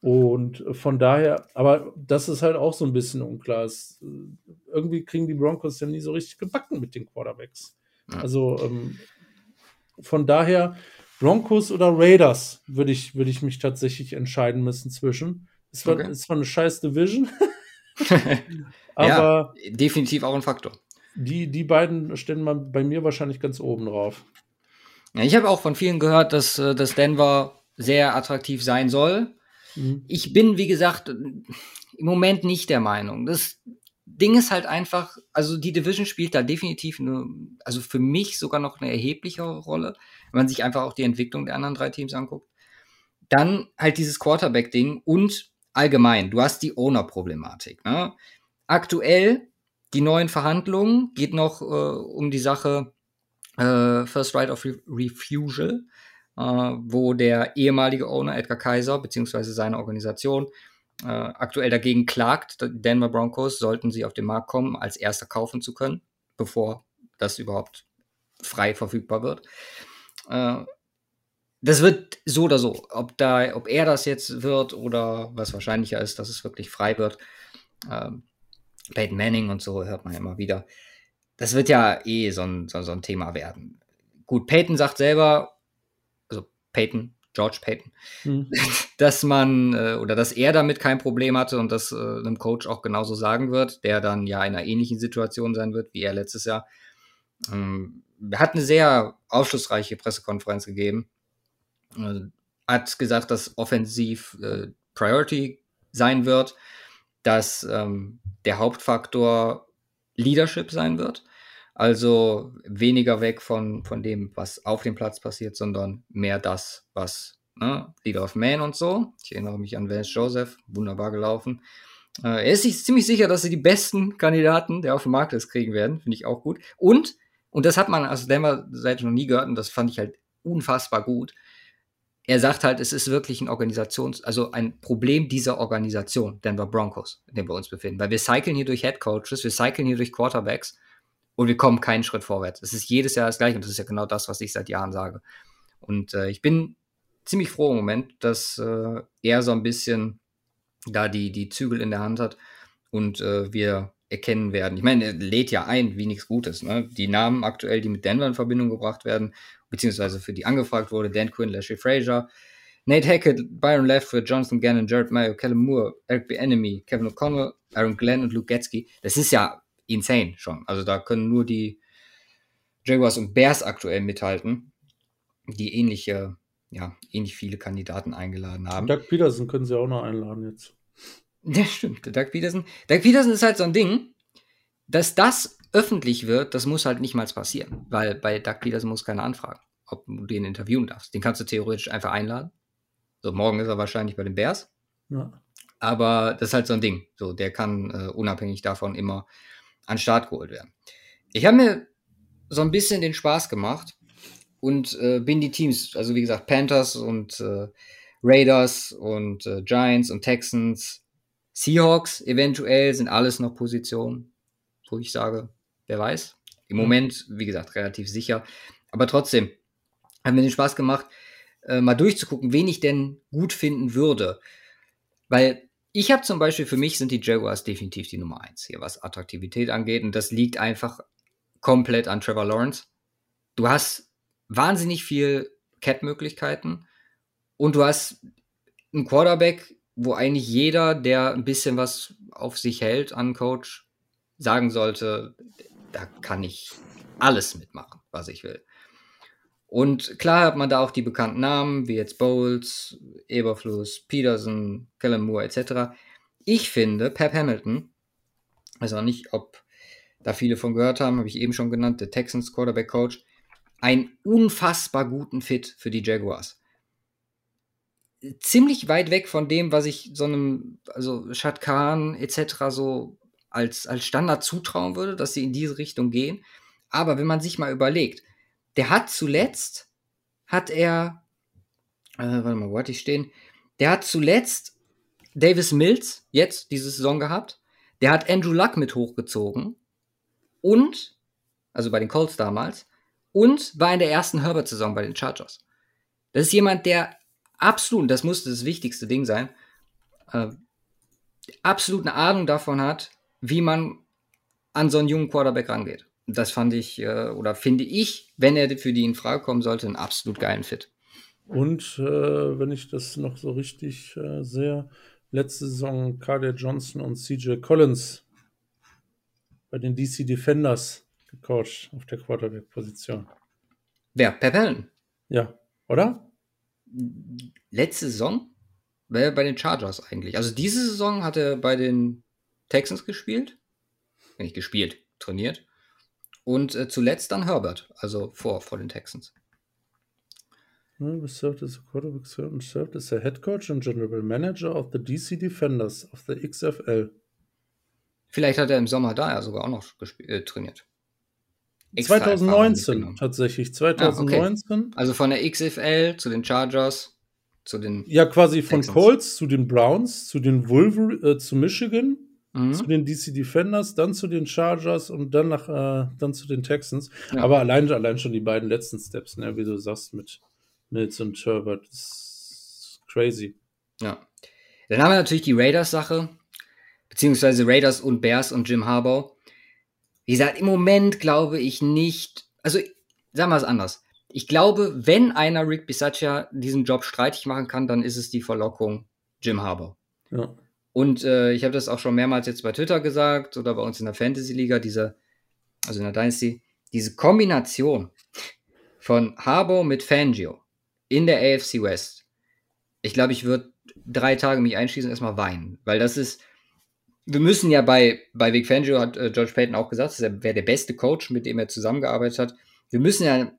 Und von daher, aber das ist halt auch so ein bisschen unklar. Es, äh, irgendwie kriegen die Broncos ja nie so richtig gebacken mit den Quarterbacks. Ja. Also ähm, von daher, Broncos oder Raiders würde ich, würd ich mich tatsächlich entscheiden müssen zwischen. Es war, okay. war eine scheiß Division. aber ja, definitiv auch ein Faktor. Die, die beiden stehen bei mir wahrscheinlich ganz oben drauf. Ja, ich habe auch von vielen gehört, dass, äh, dass Denver sehr attraktiv sein soll. Mhm. Ich bin, wie gesagt, im Moment nicht der Meinung. Das Ding ist halt einfach, also die Division spielt da definitiv eine, also für mich sogar noch eine erheblichere Rolle, wenn man sich einfach auch die Entwicklung der anderen drei Teams anguckt. Dann halt dieses Quarterback-Ding und allgemein, du hast die Owner-Problematik. Ne? Aktuell die neuen Verhandlungen geht noch äh, um die Sache äh, First Right of Re Refusal, äh, wo der ehemalige Owner Edgar Kaiser bzw. seine Organisation äh, aktuell dagegen klagt, Denver Broncos sollten sie auf den Markt kommen, als erster kaufen zu können, bevor das überhaupt frei verfügbar wird. Äh, das wird so oder so, ob da, ob er das jetzt wird oder was wahrscheinlicher ist, dass es wirklich frei wird. Ähm, Peyton Manning und so hört man ja immer wieder. Das wird ja eh so ein, so, so ein Thema werden. Gut, Peyton sagt selber, also Peyton, George Payton, hm. dass man äh, oder dass er damit kein Problem hatte und das äh, einem Coach auch genauso sagen wird, der dann ja in einer ähnlichen Situation sein wird wie er letztes Jahr. Ähm, hat eine sehr aufschlussreiche Pressekonferenz gegeben. Äh, hat gesagt, dass offensiv äh, Priority sein wird dass ähm, der Hauptfaktor Leadership sein wird. Also weniger weg von, von dem, was auf dem Platz passiert, sondern mehr das, was ne, Leader of Man und so. Ich erinnere mich an Vance Joseph, wunderbar gelaufen. Äh, er ist sich ziemlich sicher, dass sie die besten Kandidaten, der auf dem Markt ist, kriegen werden. Finde ich auch gut. Und, und das hat man aus Denver-Seite noch nie gehört und das fand ich halt unfassbar gut er sagt halt, es ist wirklich ein Organisations-, also ein Problem dieser Organisation, Denver Broncos, in dem wir uns befinden. Weil wir cyclen hier durch Head Coaches, wir cyclen hier durch Quarterbacks und wir kommen keinen Schritt vorwärts. Es ist jedes Jahr das Gleiche und das ist ja genau das, was ich seit Jahren sage. Und äh, ich bin ziemlich froh im Moment, dass äh, er so ein bisschen da die, die Zügel in der Hand hat und äh, wir erkennen werden. Ich meine, er lädt ja ein wie nichts Gutes. Ne? Die Namen aktuell, die mit Denver in Verbindung gebracht werden, beziehungsweise für die angefragt wurde, Dan Quinn, Leslie Frazier, Nate Hackett, Byron Leftfoot, Jonathan Gannon, Jared Mayo, Callum Moore, Eric B. Enemy, Kevin O'Connell, Aaron Glenn und Luke Getzky. Das ist ja insane schon. Also da können nur die Jaguars und Bears aktuell mithalten, die ähnliche, ja, ähnlich viele Kandidaten eingeladen haben. Doug Peterson können sie auch noch einladen jetzt. Ja, stimmt. Doug Peterson. Doug Peterson ist halt so ein Ding, dass das öffentlich wird, das muss halt nicht mal passieren, weil bei Doug Peterson muss keiner anfragen, ob du den interviewen darfst. Den kannst du theoretisch einfach einladen. So, morgen ist er wahrscheinlich bei den Bears. Ja. Aber das ist halt so ein Ding. So, der kann äh, unabhängig davon immer an Start geholt werden. Ich habe mir so ein bisschen den Spaß gemacht und äh, bin die Teams, also wie gesagt, Panthers und äh, Raiders und äh, Giants und Texans, Seahawks eventuell sind alles noch Positionen, wo ich sage, wer weiß. Im. Moment, wie gesagt, relativ sicher. Aber trotzdem, hat mir den Spaß gemacht, äh, mal durchzugucken, wen ich denn gut finden würde. Weil ich habe zum Beispiel, für mich sind die Jaguars definitiv die Nummer eins hier, was Attraktivität angeht. Und das liegt einfach komplett an Trevor Lawrence. Du hast wahnsinnig viel Cap-Möglichkeiten und du hast einen Quarterback, wo eigentlich jeder, der ein bisschen was auf sich hält an Coach, sagen sollte, da kann ich alles mitmachen, was ich will. Und klar hat man da auch die bekannten Namen, wie jetzt Bowles, Eberfluss, Peterson, Kellen Moore etc. Ich finde, Pep Hamilton, weiß auch nicht, ob da viele von gehört haben, habe ich eben schon genannt, der Texans Quarterback Coach, einen unfassbar guten Fit für die Jaguars. Ziemlich weit weg von dem, was ich so einem, also Shad Khan etc. so als, als Standard zutrauen würde, dass sie in diese Richtung gehen. Aber wenn man sich mal überlegt, der hat zuletzt, hat er, äh, warte mal, wo hatte ich stehen? Der hat zuletzt Davis Mills jetzt diese Saison gehabt. Der hat Andrew Luck mit hochgezogen. Und, also bei den Colts damals, und war in der ersten Herbert-Saison bei den Chargers. Das ist jemand, der absolut, das musste das wichtigste Ding sein, äh, absolut eine Ahnung davon hat, wie man an so einen jungen Quarterback rangeht. Das fand ich, äh, oder finde ich, wenn er für die in Frage kommen sollte, einen absolut geilen Fit. Und äh, wenn ich das noch so richtig äh, sehe, letzte Saison Carter Johnson und CJ Collins bei den DC Defenders gecoacht auf der Quarterback-Position. Wer? Pep Ja, oder? Letzte Saison? Bei den Chargers eigentlich. Also diese Saison hat er bei den Texans gespielt. Nicht gespielt, trainiert. Und äh, zuletzt dann Herbert, also vor, vor den Texans. He served as a quarterback and served as a head coach and general manager of the DC Defenders of the XFL. Vielleicht hat er im Sommer da ja sogar auch noch äh, trainiert. Extra 2019 tatsächlich, 2019. Ah, okay. Also von der XFL zu den Chargers, zu den. Ja, quasi von Texans. Colts zu den Browns, zu den Wolverine, äh, zu Michigan, mhm. zu den DC Defenders, dann zu den Chargers und dann nach, äh, dann zu den Texans. Ja. Aber allein, allein schon die beiden letzten Steps, ne, wie du sagst, mit Mills und Herbert, ist crazy. Ja. Dann haben wir natürlich die Raiders-Sache, beziehungsweise Raiders und Bears und Jim Harbaugh. Wie gesagt, im Moment glaube ich nicht, also sagen wir es anders. Ich glaube, wenn einer Rick Bisaccia diesen Job streitig machen kann, dann ist es die Verlockung Jim Harbaugh. Ja. Und äh, ich habe das auch schon mehrmals jetzt bei Twitter gesagt oder bei uns in der Fantasy-Liga, diese, also in der Dynasty, diese Kombination von Harbour mit Fangio in der AFC West. Ich glaube, ich würde drei Tage mich einschließen und erstmal weinen, weil das ist, wir müssen ja bei, bei Vic Fangio, hat äh, George Payton auch gesagt, er wäre der beste Coach, mit dem er zusammengearbeitet hat. Wir müssen ja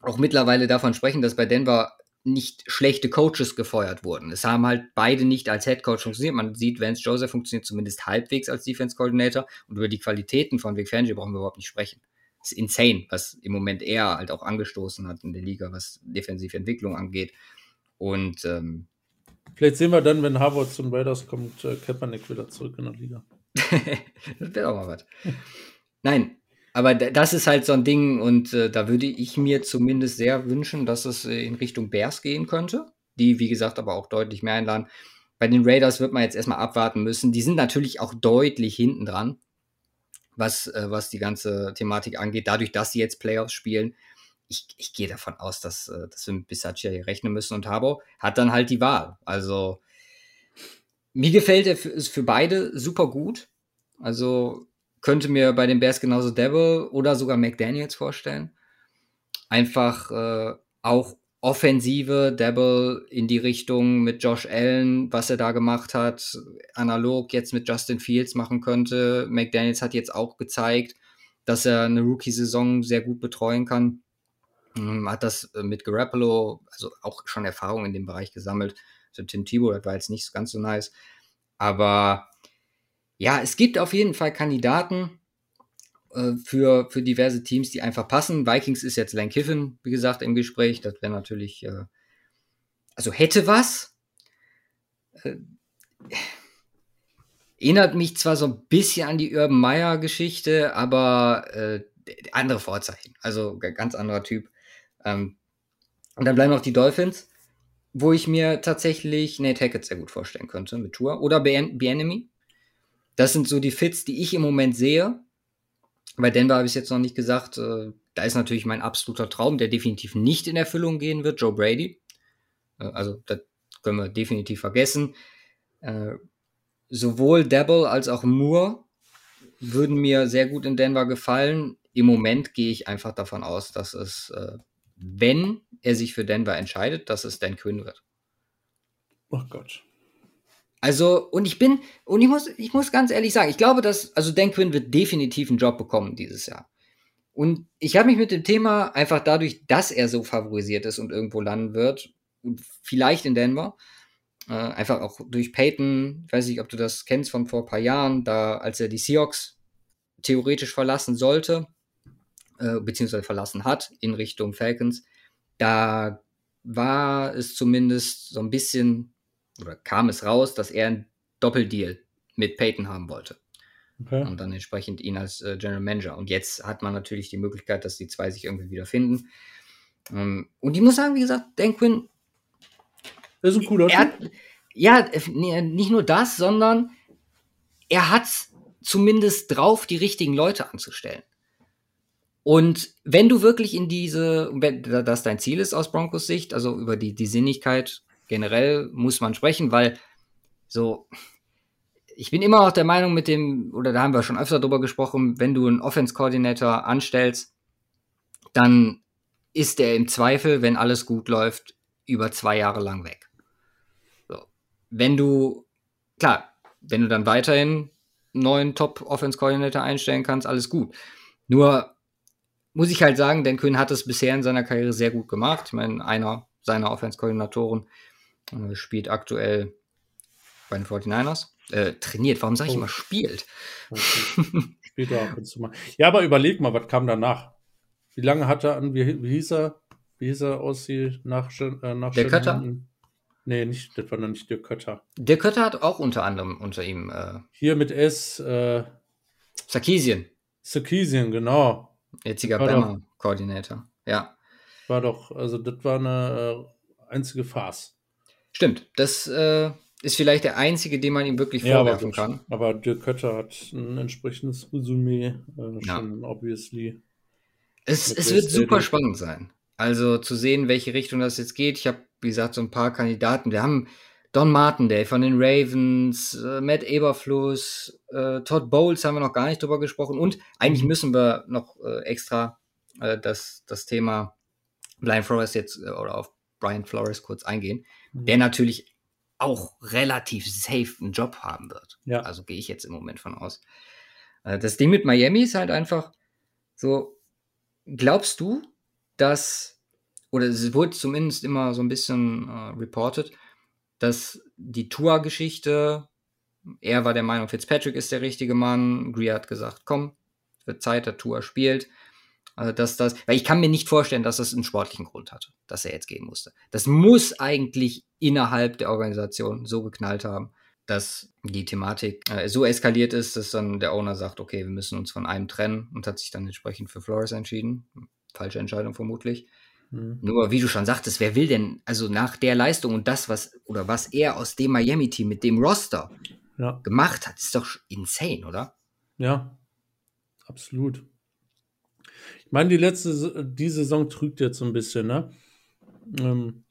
auch mittlerweile davon sprechen, dass bei Denver nicht schlechte Coaches gefeuert wurden. Es haben halt beide nicht als Head Coach funktioniert. Man sieht, Vance Joseph funktioniert zumindest halbwegs als Defense Coordinator und über die Qualitäten von Vic Fangio brauchen wir überhaupt nicht sprechen. Das ist insane, was im Moment er halt auch angestoßen hat in der Liga, was defensive Entwicklung angeht. Und ähm, vielleicht sehen wir dann, wenn Harvard zum Raiders kommt, äh, Kaepernick wieder zurück in der Liga. das wäre auch mal was. Nein, aber das ist halt so ein Ding und äh, da würde ich mir zumindest sehr wünschen, dass es äh, in Richtung Bears gehen könnte, die, wie gesagt, aber auch deutlich mehr einladen. Bei den Raiders wird man jetzt erstmal abwarten müssen. Die sind natürlich auch deutlich hinten dran, was, äh, was die ganze Thematik angeht, dadurch, dass sie jetzt Playoffs spielen. Ich, ich gehe davon aus, dass, äh, dass wir mit Bisaccia hier rechnen müssen und Habo hat dann halt die Wahl. Also mir gefällt er für, ist für beide super gut. Also könnte mir bei den Bears genauso Devil oder sogar McDaniels vorstellen. Einfach äh, auch Offensive, Devil in die Richtung mit Josh Allen, was er da gemacht hat, analog jetzt mit Justin Fields machen könnte. McDaniels hat jetzt auch gezeigt, dass er eine Rookie-Saison sehr gut betreuen kann. Ähm, hat das äh, mit Garoppolo, also auch schon Erfahrung in dem Bereich gesammelt. Also Tim Tebow, das war jetzt nicht ganz so nice. Aber ja, es gibt auf jeden Fall Kandidaten äh, für, für diverse Teams, die einfach passen. Vikings ist jetzt Lane Kiffin, wie gesagt, im Gespräch. Das wäre natürlich, äh, also hätte was. Äh, erinnert mich zwar so ein bisschen an die Urban Meyer Geschichte, aber äh, andere Vorzeichen. Also ganz anderer Typ. Ähm, und dann bleiben noch die Dolphins, wo ich mir tatsächlich Nate Hackett sehr gut vorstellen könnte mit Tour. Oder Bienemy. Das sind so die Fits, die ich im Moment sehe. Bei Denver habe ich es jetzt noch nicht gesagt. Äh, da ist natürlich mein absoluter Traum, der definitiv nicht in Erfüllung gehen wird, Joe Brady. Äh, also, das können wir definitiv vergessen. Äh, sowohl Dabble als auch Moore würden mir sehr gut in Denver gefallen. Im Moment gehe ich einfach davon aus, dass es, äh, wenn er sich für Denver entscheidet, dass es Dan Quinn wird. Oh Gott. Also, und ich bin, und ich muss, ich muss ganz ehrlich sagen, ich glaube, dass, also Dan Quinn wird definitiv einen Job bekommen dieses Jahr. Und ich habe mich mit dem Thema einfach dadurch, dass er so favorisiert ist und irgendwo landen wird, und vielleicht in Denver, äh, einfach auch durch Peyton, ich weiß nicht, ob du das kennst von vor ein paar Jahren, da als er die Seahawks theoretisch verlassen sollte, äh, beziehungsweise verlassen hat in Richtung Falcons, da war es zumindest so ein bisschen, oder kam es raus, dass er ein Doppeldeal mit Peyton haben wollte. Okay. Und dann entsprechend ihn als äh, General Manager. Und jetzt hat man natürlich die Möglichkeit, dass die zwei sich irgendwie wieder finden. Ähm, und ich muss sagen, wie gesagt, Dan Quinn. ist ein cooler er Ja, nicht nur das, sondern er hat zumindest drauf, die richtigen Leute anzustellen. Und wenn du wirklich in diese, wenn das dein Ziel ist aus Broncos Sicht, also über die, die Sinnigkeit generell muss man sprechen, weil so, ich bin immer auch der Meinung mit dem, oder da haben wir schon öfter drüber gesprochen, wenn du einen Offense-Coordinator anstellst, dann ist der im Zweifel, wenn alles gut läuft, über zwei Jahre lang weg. So. Wenn du, klar, wenn du dann weiterhin einen neuen Top-Offense-Coordinator einstellen kannst, alles gut. Nur muss ich halt sagen, denn Kühn hat es bisher in seiner Karriere sehr gut gemacht. Ich meine, einer seiner Offense-Koordinatoren äh, spielt aktuell bei den 49ers. Äh, trainiert, warum sage ich oh. immer spielt? spielt er ab und zu mal. Ja, aber überleg mal, was kam danach? Wie lange hat er an, wie, wie hieß er? Wie hieß er aus die nach, äh, nach Der Kötter? Nee, nicht, das war noch nicht der Kötter. Der Kötter hat auch unter anderem unter ihm. Äh, Hier mit S. Äh, Sarkisien. Sarkisien, genau. Jetziger Bama-Koordinator. Ja. War doch, also das war eine äh, einzige Farce. Stimmt, das äh, ist vielleicht der einzige, den man ihm wirklich vorwerfen ja, aber kann. Aber Dirk Kötter hat ein entsprechendes Resümee, äh, ja. schon obviously. Es, es wird super spannend sein. Also zu sehen, welche Richtung das jetzt geht. Ich habe, wie gesagt, so ein paar Kandidaten. Wir haben Don Martindale von den Ravens, äh, Matt Eberfluss, äh, Todd Bowles haben wir noch gar nicht drüber gesprochen. Und eigentlich mhm. müssen wir noch äh, extra äh, das, das Thema Brian Flores jetzt äh, oder auf Brian Flores kurz eingehen, mhm. der natürlich auch relativ safe einen Job haben wird. Ja. Also gehe ich jetzt im Moment von aus. Äh, das Ding mit Miami ist halt einfach so, glaubst du, dass, oder es wurde zumindest immer so ein bisschen reported, dass die Tour-Geschichte, er war der Meinung, Fitzpatrick ist der richtige Mann, Greer hat gesagt, komm, wird Zeit, der Tour spielt. Also dass das, weil ich kann mir nicht vorstellen, dass das einen sportlichen Grund hatte, dass er jetzt gehen musste. Das muss eigentlich innerhalb der Organisation so geknallt haben, dass die Thematik äh, so eskaliert ist, dass dann der Owner sagt, okay, wir müssen uns von einem trennen und hat sich dann entsprechend für Flores entschieden. Falsche Entscheidung vermutlich. Mhm. Nur wie du schon sagtest, wer will denn, also nach der Leistung und das, was, oder was er aus dem Miami-Team mit dem Roster ja. gemacht hat, ist doch insane, oder? Ja, absolut. Ich meine, die letzte, die Saison trügt jetzt so ein bisschen, ne? Ähm,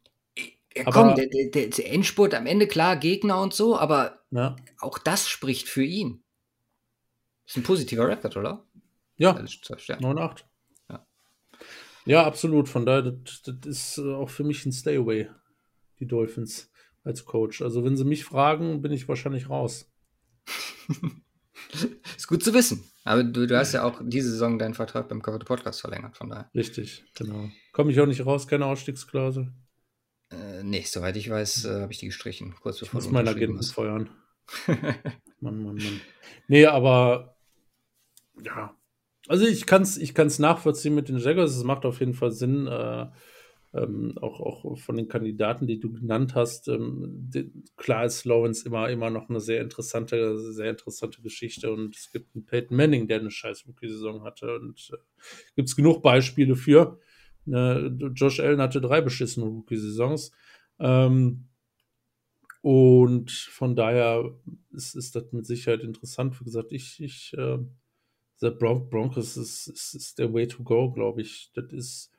ja, komm, der, der, der, Endspurt am Ende, klar, Gegner und so, aber ja. auch das spricht für ihn. Ist ein positiver Rekord, oder? Ja, 9 8. Ja. Ja, absolut. Von daher, das, das ist äh, auch für mich ein Stay-Away, die Dolphins als Coach. Also, wenn sie mich fragen, bin ich wahrscheinlich raus. ist gut zu wissen. Aber du, du hast ja auch diese Saison deinen Vertrag beim Cover Podcast verlängert, von daher. Richtig, genau. Komme ich auch nicht raus, keine Ausstiegsklausel? Äh, nee, soweit ich weiß, äh, habe ich die gestrichen, kurz bevor ich muss meinen Agenten hast. feuern. Mann, Mann, Mann. Nee, aber ja. Also ich kann es ich kann's nachvollziehen mit den Jaguars. Es macht auf jeden Fall Sinn, äh, ähm, auch, auch von den Kandidaten, die du genannt hast, ähm, die, klar ist Lawrence immer, immer noch eine sehr interessante, sehr interessante Geschichte und es gibt einen Peyton Manning, der eine scheiß Rookie-Saison hatte und äh, gibt es genug Beispiele für. Ne, Josh Allen hatte drei beschissene Rookie-Saisons. Ähm, und von daher ist, ist das mit Sicherheit interessant. Wie gesagt, ich, ich äh, der Bron Broncos ist, ist, ist der Way to go, glaube ich. Das ist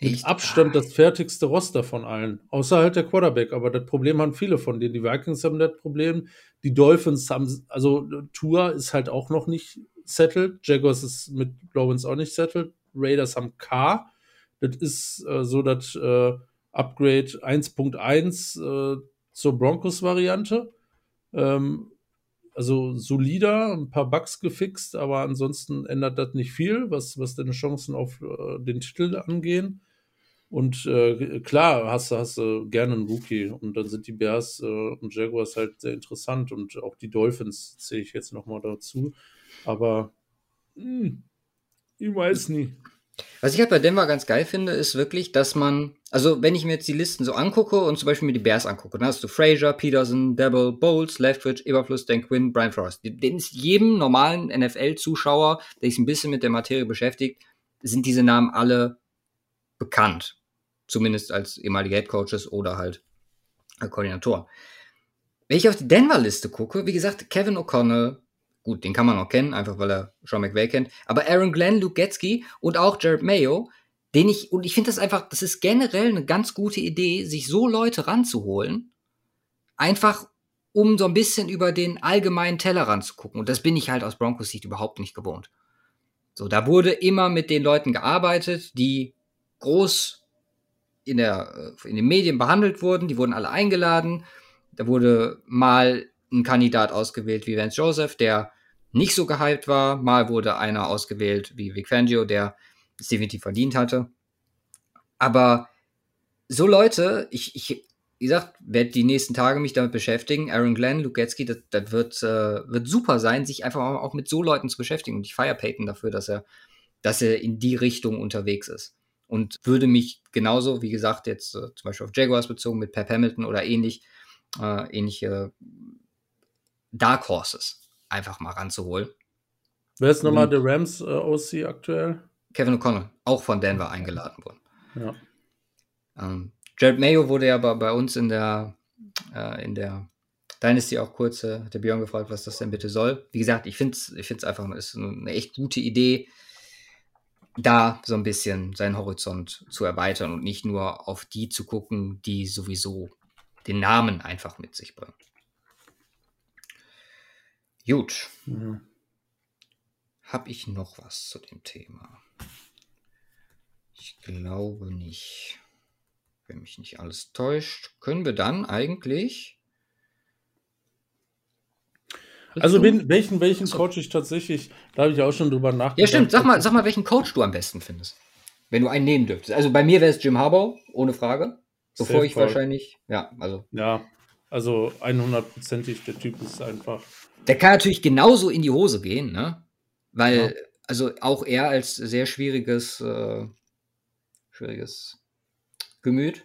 mit Echt? Abstand das fertigste Roster von allen. Außer halt der Quarterback. Aber das Problem haben viele von denen. Die Vikings haben das Problem. Die Dolphins haben, also Tour ist halt auch noch nicht settled. Jaguars ist mit Lawrence auch nicht settled. Raiders haben K. Das ist äh, so das äh, Upgrade 1.1 äh, zur Broncos-Variante. Ähm, also solider, ein paar Bugs gefixt, aber ansonsten ändert das nicht viel, was, was deine Chancen auf äh, den Titel angehen. Und äh, klar, hast du hast, äh, gerne einen Rookie. Und dann sind die Bears äh, und Jaguars halt sehr interessant. Und auch die Dolphins zähle ich jetzt nochmal dazu. Aber mh, hm, ich weiß nie. Was ich halt bei Denver ganz geil finde, ist wirklich, dass man, also wenn ich mir jetzt die Listen so angucke und zum Beispiel mir die Bears angucke, dann hast du Frazier, Peterson, Devil, Bowles, Leftwich, Eberfluss, Dan Quinn, Brian Frost. Den ist jedem normalen NFL-Zuschauer, der sich ein bisschen mit der Materie beschäftigt, sind diese Namen alle bekannt. Zumindest als ehemalige Headcoaches oder halt Koordinatoren. Wenn ich auf die Denver-Liste gucke, wie gesagt, Kevin O'Connell, Gut, den kann man auch kennen, einfach weil er Sean McVay kennt. Aber Aaron Glenn, Luke Getzky und auch Jared Mayo, den ich, und ich finde das einfach, das ist generell eine ganz gute Idee, sich so Leute ranzuholen, einfach um so ein bisschen über den allgemeinen Teller ranzugucken. Und das bin ich halt aus Broncos Sicht überhaupt nicht gewohnt. So, da wurde immer mit den Leuten gearbeitet, die groß in, der, äh, in den Medien behandelt wurden, die wurden alle eingeladen. Da wurde mal ein Kandidat ausgewählt wie Vance Joseph, der nicht so gehypt war. Mal wurde einer ausgewählt wie Vic Fangio, der es definitiv verdient hatte. Aber so Leute, ich, ich wie gesagt, werde die nächsten Tage mich damit beschäftigen. Aaron Glenn, Luke das, das wird, äh, wird super sein, sich einfach auch mit so Leuten zu beschäftigen. Und ich feiere Peyton dafür, dass er, dass er in die Richtung unterwegs ist. Und würde mich genauso, wie gesagt, jetzt äh, zum Beispiel auf Jaguars bezogen mit Pep Hamilton oder ähnlich, äh, ähnliche Dark Horses einfach mal ranzuholen. Wer ist nochmal der Rams äh, OC aktuell? Kevin O'Connell, auch von Denver eingeladen worden. Ja. Ähm, Jared Mayo wurde ja bei, bei uns in der, äh, in der Dynasty auch kurz, äh, hat der Björn gefragt, was das denn bitte soll. Wie gesagt, ich finde es ich find's einfach ist eine echt gute Idee, da so ein bisschen seinen Horizont zu erweitern und nicht nur auf die zu gucken, die sowieso den Namen einfach mit sich bringen. Gut. Mhm. Habe ich noch was zu dem Thema? Ich glaube nicht. Wenn mich nicht alles täuscht, können wir dann eigentlich. Also wen, welchen, welchen Coach ich tatsächlich, da habe ich auch schon drüber nachgedacht. Ja, stimmt. Sag mal, sag mal, welchen Coach du am besten findest. Wenn du einen nehmen dürftest. Also bei mir wäre es Jim Harbaugh, ohne Frage. Bevor Safe ich wahrscheinlich, ja, also. Ja, also 100%ig, der Typ ist einfach der kann natürlich genauso in die Hose gehen, ne? Weil, ja. also auch er als sehr schwieriges, äh, schwieriges Gemüt,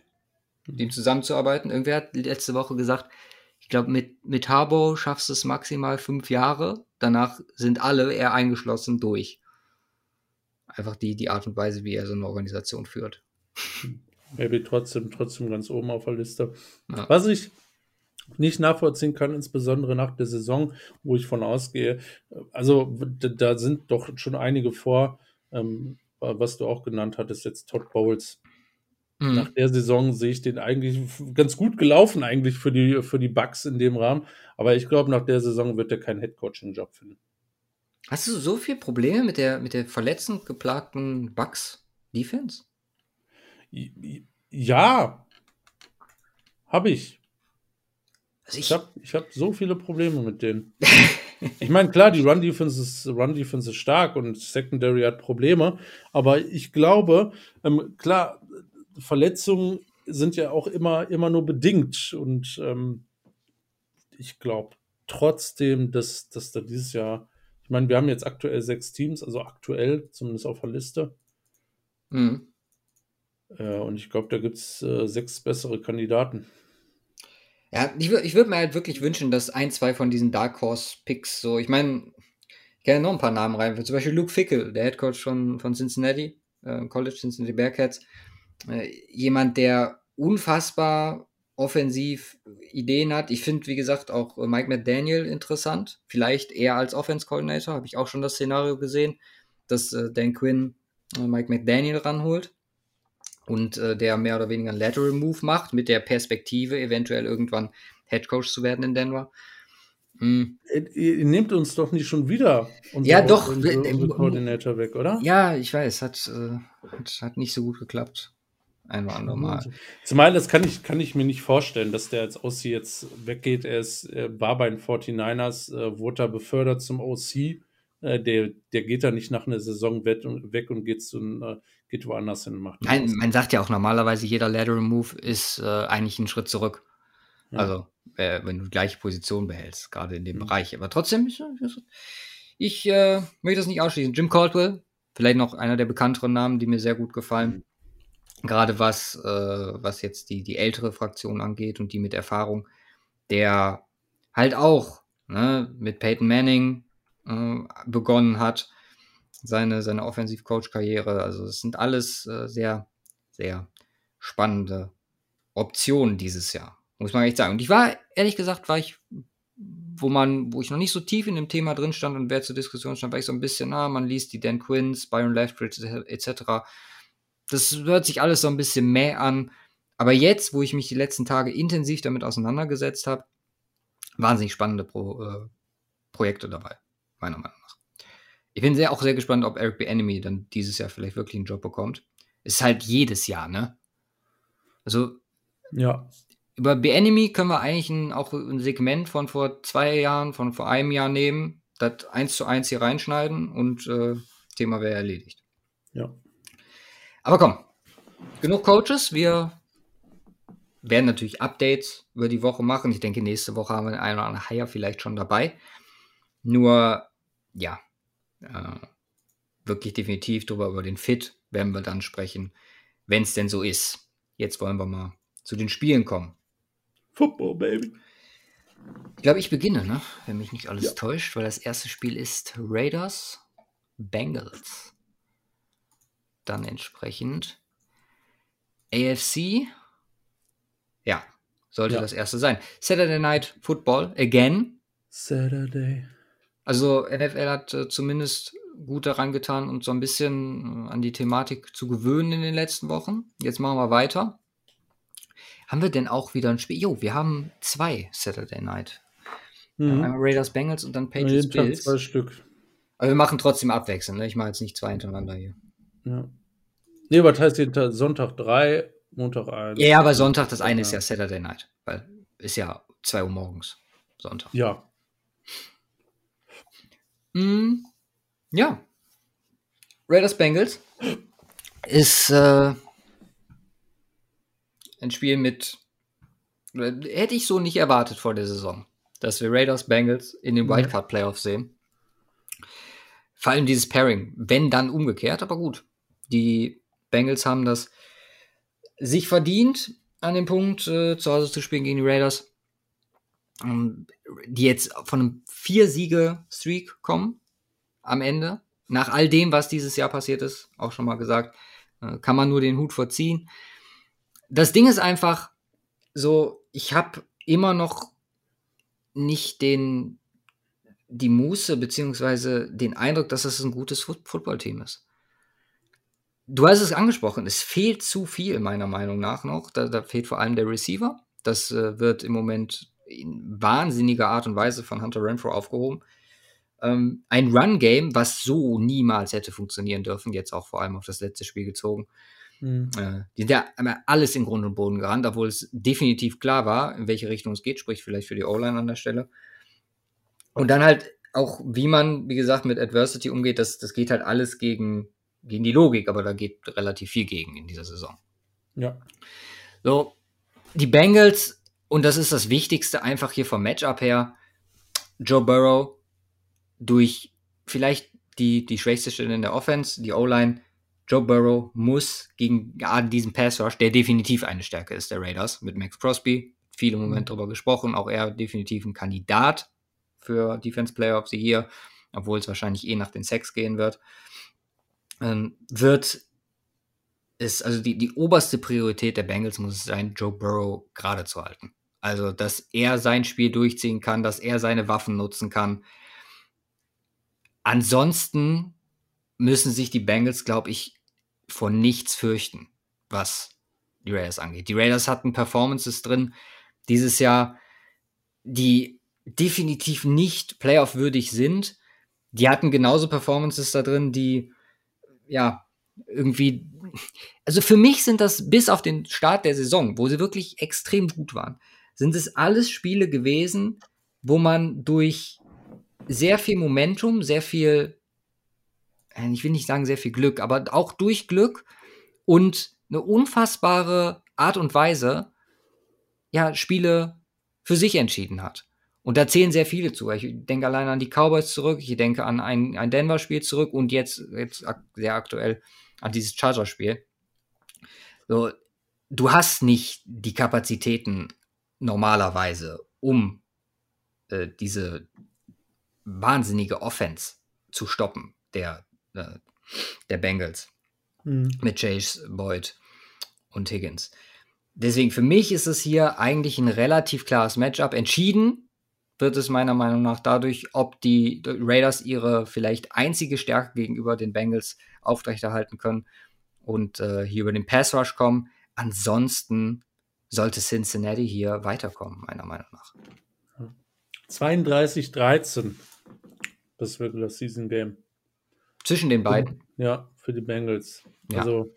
mit ihm zusammenzuarbeiten. Irgendwer hat letzte Woche gesagt, ich glaube, mit, mit Harbo schaffst du es maximal fünf Jahre. Danach sind alle, er eingeschlossen, durch. Einfach die, die Art und Weise, wie er so eine Organisation führt. Maybe trotzdem, trotzdem ganz oben auf der Liste. Ja. Was ich nicht nachvollziehen kann, insbesondere nach der Saison, wo ich von ausgehe. Also da sind doch schon einige vor, ähm, was du auch genannt hattest, jetzt Todd Bowles. Mhm. Nach der Saison sehe ich den eigentlich ganz gut gelaufen, eigentlich für die, für die Bugs in dem Rahmen. Aber ich glaube, nach der Saison wird er keinen Headcoaching-Job finden. Hast du so viele Probleme mit der, mit der verletzend geplagten Bugs-Defense? Ja, habe ich. Also ich, ich habe ich hab so viele Probleme mit denen. ich meine, klar, die Run-Defense ist, Run ist stark und Secondary hat Probleme, aber ich glaube, ähm, klar, Verletzungen sind ja auch immer, immer nur bedingt und ähm, ich glaube trotzdem, dass, dass da dieses Jahr, ich meine, wir haben jetzt aktuell sechs Teams, also aktuell, zumindest auf der Liste. Mhm. Äh, und ich glaube, da gibt es äh, sechs bessere Kandidaten. Ja, ich, ich würde mir halt wirklich wünschen, dass ein, zwei von diesen Dark Horse Picks so, ich meine, ich kann ja noch ein paar Namen rein. Zum Beispiel Luke Fickle, der Head Coach von, von Cincinnati, äh, College Cincinnati Bearcats. Äh, jemand, der unfassbar offensiv Ideen hat. Ich finde, wie gesagt, auch Mike McDaniel interessant. Vielleicht eher als Offense Coordinator. Habe ich auch schon das Szenario gesehen, dass äh, Dan Quinn äh, Mike McDaniel ranholt und äh, der mehr oder weniger einen Lateral Move macht, mit der Perspektive, eventuell irgendwann Head Coach zu werden in Denver. Hm. Ihr, nehmt uns doch nicht schon wieder unser, ja, doch, unsere, unsere Koordinator weg, oder? Ja, ich weiß, hat, äh, hat, nicht so gut geklappt. Ein oder andere Mal. Zumal das kann ich, kann ich mir nicht vorstellen, dass der als OC jetzt weggeht. Er ist, er war bei den 49ers, äh, wurde da befördert zum OC. Äh, der, der geht da nicht nach einer Saison weg und, weg und geht, zu, äh, geht woanders hin. Macht Nein, man sagt ja auch normalerweise, jeder Lateral Move ist äh, eigentlich ein Schritt zurück. Ja. Also, äh, wenn du die gleiche Position behältst, gerade in dem mhm. Bereich. Aber trotzdem, ich, ich äh, möchte das nicht ausschließen. Jim Caldwell, vielleicht noch einer der bekannteren Namen, die mir sehr gut gefallen. Mhm. Gerade was, äh, was jetzt die, die ältere Fraktion angeht und die mit Erfahrung, der halt auch ne, mit Peyton Manning äh, begonnen hat, seine, seine Offensiv-Coach-Karriere. Also es sind alles äh, sehr, sehr spannende Optionen dieses Jahr. Muss man echt sagen. Und ich war, ehrlich gesagt, war ich, wo man, wo ich noch nicht so tief in dem Thema drin stand und wer zur Diskussion stand, war ich so ein bisschen, na, man liest die Dan Quinns, Byron Leftbridge etc. Das hört sich alles so ein bisschen mehr an. Aber jetzt, wo ich mich die letzten Tage intensiv damit auseinandergesetzt habe, wahnsinnig spannende Pro, äh, Projekte dabei, meiner Meinung nach. Ich bin sehr, auch sehr gespannt, ob Eric B. Enemy dann dieses Jahr vielleicht wirklich einen Job bekommt. Ist halt jedes Jahr, ne? Also, ja über B-Enemy können wir eigentlich ein, auch ein Segment von vor zwei Jahren, von vor einem Jahr nehmen, das eins zu eins hier reinschneiden und äh, Thema wäre erledigt. Ja. Aber komm, genug Coaches. Wir werden natürlich Updates über die Woche machen. Ich denke, nächste Woche haben wir einen oder anderen Hire vielleicht schon dabei. Nur, ja, äh, wirklich definitiv drüber über den Fit werden wir dann sprechen, wenn es denn so ist. Jetzt wollen wir mal zu den Spielen kommen. Football, baby. Ich glaube, ich beginne, ne? wenn mich nicht alles ja. täuscht, weil das erste Spiel ist Raiders Bengals. Dann entsprechend AFC. Ja, sollte ja. das erste sein. Saturday Night Football again. Saturday. Also NFL hat äh, zumindest gut daran getan, uns so ein bisschen äh, an die Thematik zu gewöhnen in den letzten Wochen. Jetzt machen wir weiter. Haben wir denn auch wieder ein Spiel? Jo, wir haben zwei Saturday Night. Mhm. Einmal Raiders Bengals und dann Patriots ja, Bills. zwei Stück. Aber wir machen trotzdem abwechselnd. Ne? Ich mache jetzt nicht zwei hintereinander hier. Ja. Nee, was heißt Sonntag drei, Montag eins? Ja, aber Sonntag, das eine ja. ist ja Saturday Night. Weil ist ja zwei Uhr morgens. Sonntag. Ja. Mhm. Ja. Raiders Bengals ist äh, ein Spiel mit, hätte ich so nicht erwartet vor der Saison, dass wir Raiders Bengals in den Wildcard Playoffs sehen. Vor allem dieses Pairing, wenn dann umgekehrt, aber gut. Die Bengals haben das sich verdient, an dem Punkt äh, zu Hause zu spielen gegen die Raiders, die jetzt von einem Vier-Siege-Streak kommen am Ende. Nach all dem, was dieses Jahr passiert ist, auch schon mal gesagt, äh, kann man nur den Hut vorziehen das Ding ist einfach so, ich habe immer noch nicht den, die Muße beziehungsweise den Eindruck, dass es ein gutes Footballteam ist. Du hast es angesprochen, es fehlt zu viel meiner Meinung nach noch. Da, da fehlt vor allem der Receiver. Das äh, wird im Moment in wahnsinniger Art und Weise von Hunter Renfro aufgehoben. Ähm, ein Run-Game, was so niemals hätte funktionieren dürfen, jetzt auch vor allem auf das letzte Spiel gezogen. Mhm. Äh, die sind ja alles in Grund und Boden gerannt, obwohl es definitiv klar war, in welche Richtung es geht, sprich vielleicht für die O-Line an der Stelle. Und dann halt auch, wie man, wie gesagt, mit Adversity umgeht, das, das geht halt alles gegen, gegen die Logik, aber da geht relativ viel gegen in dieser Saison. Ja. So, die Bengals, und das ist das Wichtigste einfach hier vom Matchup her, Joe Burrow durch vielleicht die, die schwächste Stelle in der Offense, die O-Line, Joe Burrow muss gegen gerade diesen Pass Rush, der definitiv eine Stärke ist der Raiders, mit Max Crosby, viel im Moment mhm. darüber gesprochen, auch er definitiv ein Kandidat für Defense Player of the Year, obwohl es wahrscheinlich eh nach den Sex gehen wird, ähm, wird es, also die, die oberste Priorität der Bengals muss es sein, Joe Burrow gerade zu halten. Also, dass er sein Spiel durchziehen kann, dass er seine Waffen nutzen kann. Ansonsten müssen sich die Bengals, glaube ich, vor nichts fürchten, was die Raiders angeht. Die Raiders hatten Performances drin dieses Jahr, die definitiv nicht playoff-würdig sind. Die hatten genauso Performances da drin, die ja irgendwie. Also für mich sind das bis auf den Start der Saison, wo sie wirklich extrem gut waren, sind es alles Spiele gewesen, wo man durch sehr viel Momentum, sehr viel, äh, ich will nicht sagen sehr viel Glück, aber auch durch Glück und eine unfassbare Art und Weise, ja, Spiele für sich entschieden hat. Und da zählen sehr viele zu. Ich denke allein an die Cowboys zurück, ich denke an ein, ein Denver-Spiel zurück und jetzt, jetzt sehr aktuell an dieses Chargers-Spiel. So, du hast nicht die Kapazitäten normalerweise, um äh, diese wahnsinnige Offense zu stoppen, der, äh, der Bengals. Mhm. Mit Chase Boyd und Higgins. Deswegen für mich ist es hier eigentlich ein relativ klares Matchup. Entschieden wird es meiner Meinung nach dadurch, ob die Raiders ihre vielleicht einzige Stärke gegenüber den Bengals aufrechterhalten können und äh, hier über den Pass Rush kommen. Ansonsten sollte Cincinnati hier weiterkommen, meiner Meinung nach. 32-13, das Regular Season Game. Zwischen den beiden? Ja, für die Bengals. Ja. Also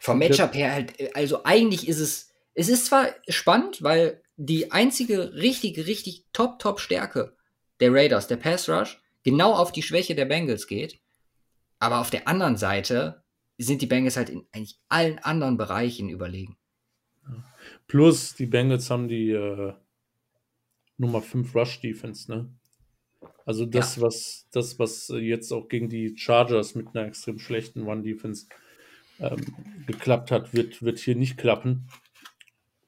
vom Matchup her halt, also eigentlich ist es, es ist zwar spannend, weil die einzige richtige, richtig top, top Stärke der Raiders, der Pass Rush, genau auf die Schwäche der Bengals geht. Aber auf der anderen Seite sind die Bengals halt in eigentlich allen anderen Bereichen überlegen. Plus, die Bengals haben die äh, Nummer 5 Rush Defense, ne? Also das, ja. was, das, was jetzt auch gegen die Chargers mit einer extrem schlechten One Defense ähm, geklappt hat, wird, wird hier nicht klappen.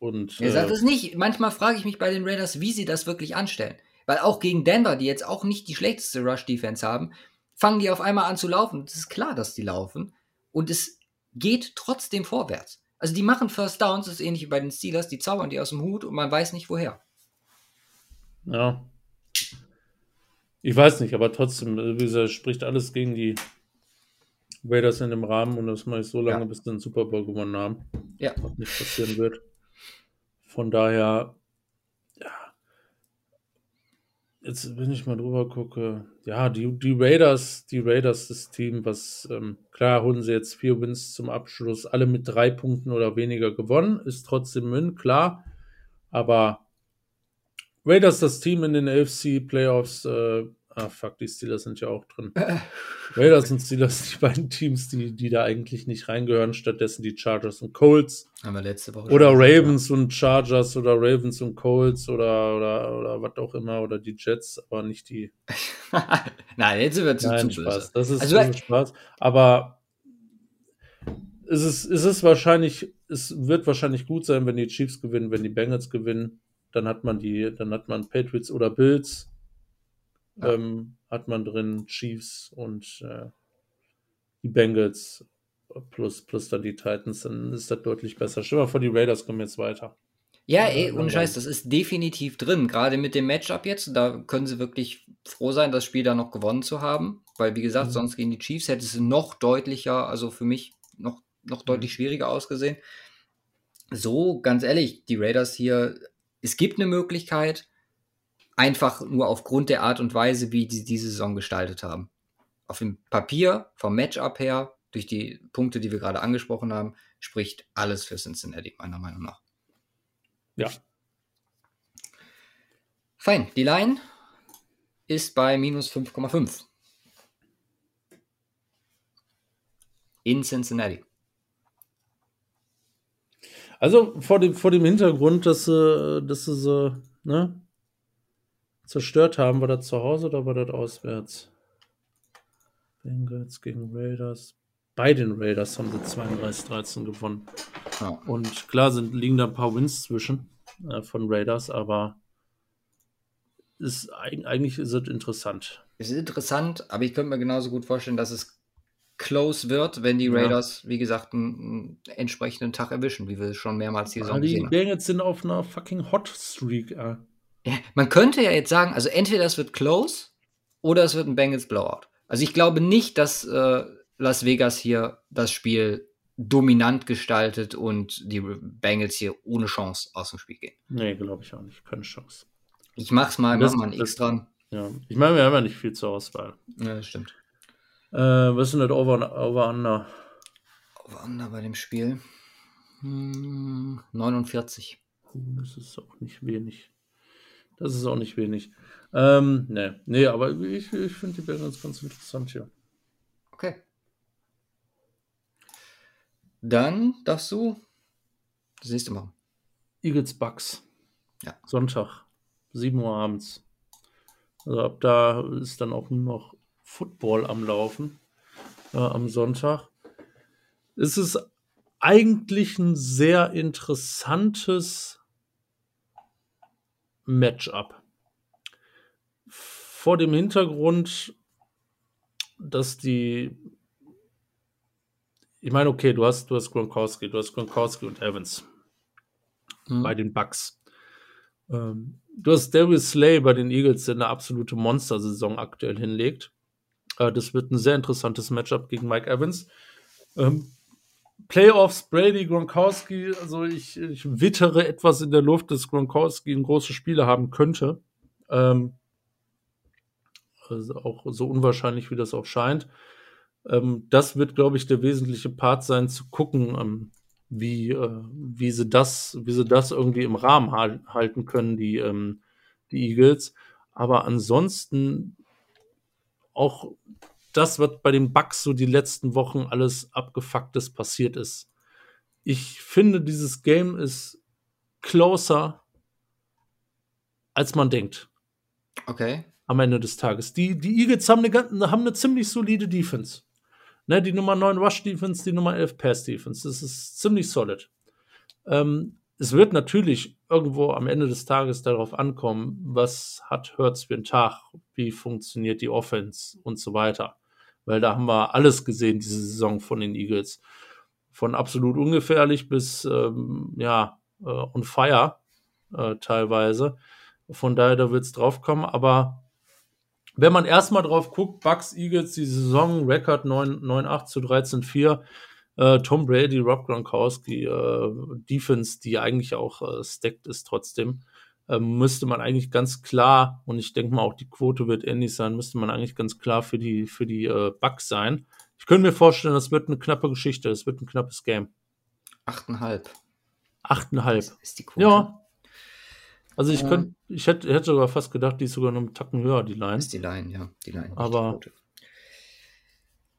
Und, er sagt äh, es nicht. Manchmal frage ich mich bei den Raiders, wie sie das wirklich anstellen. Weil auch gegen Denver, die jetzt auch nicht die schlechteste Rush-Defense haben, fangen die auf einmal an zu laufen. Es ist klar, dass die laufen. Und es geht trotzdem vorwärts. Also die machen First Downs, das ist ähnlich wie bei den Steelers, die zaubern die aus dem Hut und man weiß nicht woher. Ja. Ich weiß nicht, aber trotzdem, wie gesagt, spricht alles gegen die Raiders in dem Rahmen und das mache ich so lange, ja. bis sie den Super Bowl gewonnen haben. Ja. Was nicht passieren wird. Von daher. Jetzt, wenn ich mal drüber gucke, ja, die, die Raiders, die Raiders, das Team, was, ähm, klar, holen sie jetzt vier Wins zum Abschluss, alle mit drei Punkten oder weniger gewonnen, ist trotzdem Win, klar. Aber Raiders, das Team in den AFC Playoffs, äh, Ah, fuck, die Steelers sind ja auch drin. Raiders und Steelers, die beiden Teams, die, die da eigentlich nicht reingehören, stattdessen die Chargers und Colts. Haben wir letzte Woche Oder Ravens und Chargers oder Ravens und Colts oder, oder, oder was auch immer oder die Jets, aber nicht die. Nein, jetzt sind wir zu, Nein, zu Spaß. Das ist, also, ist Spaß. Aber es ist, es ist wahrscheinlich, es wird wahrscheinlich gut sein, wenn die Chiefs gewinnen, wenn die Bengals gewinnen. Dann hat man die, dann hat man Patriots oder Bills ja. ähm, hat man drin Chiefs und äh, die Bengals plus, plus dann die Titans, dann ist das deutlich besser. Stell mal vor, die Raiders kommen jetzt weiter. Ja, ey, ohne Scheiß, das ist definitiv drin. Gerade mit dem Matchup jetzt, da können sie wirklich froh sein, das Spiel da noch gewonnen zu haben. Weil, wie gesagt, mhm. sonst gegen die Chiefs hätte es noch deutlicher, also für mich noch, noch deutlich mhm. schwieriger ausgesehen. So, ganz ehrlich, die Raiders hier, es gibt eine Möglichkeit, Einfach nur aufgrund der Art und Weise, wie die diese Saison gestaltet haben. Auf dem Papier, vom Matchup her, durch die Punkte, die wir gerade angesprochen haben, spricht alles für Cincinnati, meiner Meinung nach. Ja. Fein. Die Line ist bei minus 5,5. In Cincinnati. Also vor dem, vor dem Hintergrund, dass, dass so, ne, zerstört haben. War das zu Hause oder war das auswärts? Bengals gegen Raiders. Bei den Raiders haben sie 32-13 gewonnen. Ja. Und klar sind, liegen da ein paar Wins zwischen äh, von Raiders, aber ist, eigentlich ist es interessant. Es ist interessant, aber ich könnte mir genauso gut vorstellen, dass es close wird, wenn die Raiders, ja. wie gesagt, einen, einen, entsprechenden Tag erwischen, wie wir es schon mehrmals die Saison gesehen haben. Die Bengals sind auf einer fucking Hot Streak. Äh. Ja, man könnte ja jetzt sagen, also entweder es wird close oder es wird ein Bengals Blowout. Also ich glaube nicht, dass äh, Las Vegas hier das Spiel dominant gestaltet und die Bengals hier ohne Chance aus dem Spiel gehen. Nee, glaube ich auch nicht. Keine Chance. Ich mach's mal, Das- mach mal ein X das- dran. Ja. Ich meine, wir haben ja nicht viel zur Auswahl. Ja, das stimmt. Äh, was ist denn das Over, Over Under? Over Under bei dem Spiel. Hm, 49. Oh, Das ist auch nicht wenig. Das ist auch nicht wenig. Ähm, ne, nee, aber ich, ich finde die Bengals ganz interessant hier. Okay. Dann darfst du das nächste machen. Eagles Bucks. Ja. Sonntag, 7 Uhr abends. Also ab da ist dann auch nur noch Football am Laufen äh, am Sonntag. Es ist eigentlich ein sehr interessantes Matchup. Vor dem Hintergrund, dass die ich meine, okay, du hast, du hast Gronkowski, du hast Gronkowski und Evans Mhm. bei den Bucks. Ähm, du hast Darius Slay bei den Eagles, der eine absolute Monstersaison aktuell hinlegt. Äh, das wird ein sehr interessantes Matchup gegen Mike Evans. Ähm, Playoffs, Brady, Gronkowski, also ich, ich wittere etwas in der Luft, dass Gronkowski ein großes Spiele haben könnte. Ähm, also auch so unwahrscheinlich, wie das auch scheint. Ähm, das wird, glaube ich, der wesentliche Part sein, zu gucken, ähm, wie, äh, wie, sie das, wie sie das irgendwie im Rahmen hal- halten können, die, ähm, die Eagles. Aber ansonsten auch das, was bei den Bucks so die letzten Wochen alles abgefucktes passiert ist. Ich finde, dieses Game ist closer, als man denkt Okay. am Ende des Tages. Die, die Eagles haben eine, haben eine ziemlich solide Defense. Ne, die Nummer 9 Rush Defense, die Nummer 11 Pass Defense. Das ist ziemlich solid. Ähm, es wird natürlich irgendwo am Ende des Tages darauf ankommen, was hat Hurts für einen Tag, wie funktioniert die Offense und so weiter. Weil da haben wir alles gesehen diese Saison von den Eagles. Von absolut ungefährlich bis ähm, ja, äh, on fire äh, teilweise. Von daher, da wird es drauf kommen. Aber wenn man erstmal drauf guckt, Bucks, Eagles, die Saison, Record 9 9-8 zu 13-4, äh, Tom Brady, Rob Gronkowski, äh, Defense, die eigentlich auch äh, stacked ist trotzdem, äh, müsste man eigentlich ganz klar, und ich denke mal auch die Quote wird ähnlich sein, müsste man eigentlich ganz klar für die, für die äh, Bucks sein. Ich könnte mir vorstellen, das wird eine knappe Geschichte, das wird ein knappes Game. 8,5 8,5. ist die Quote. Ja. Also ich Ja. könnte, ich hätte, hätte sogar fast gedacht, die ist sogar noch einen Tacken höher, die Line. Ist die Line, ja. Die Line. Aber- die.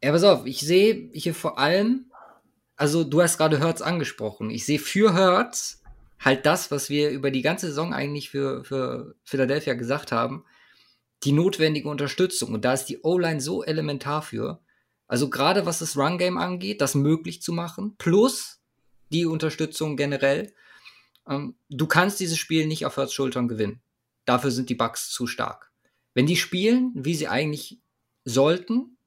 Ja, pass auf, ich sehe hier vor allem, also du hast gerade Hertz angesprochen. Ich sehe für Hertz halt das, was wir über die ganze Saison eigentlich für, für Philadelphia gesagt haben, die notwendige Unterstützung. Und da ist die O-Line so elementar für. Also gerade was das Run-Game angeht, das möglich zu machen, plus die Unterstützung generell. Ähm, du kannst dieses Spiel nicht auf Hertz Schultern gewinnen. Dafür sind die Bucks zu stark. Wenn die spielen, wie sie eigentlich sollten,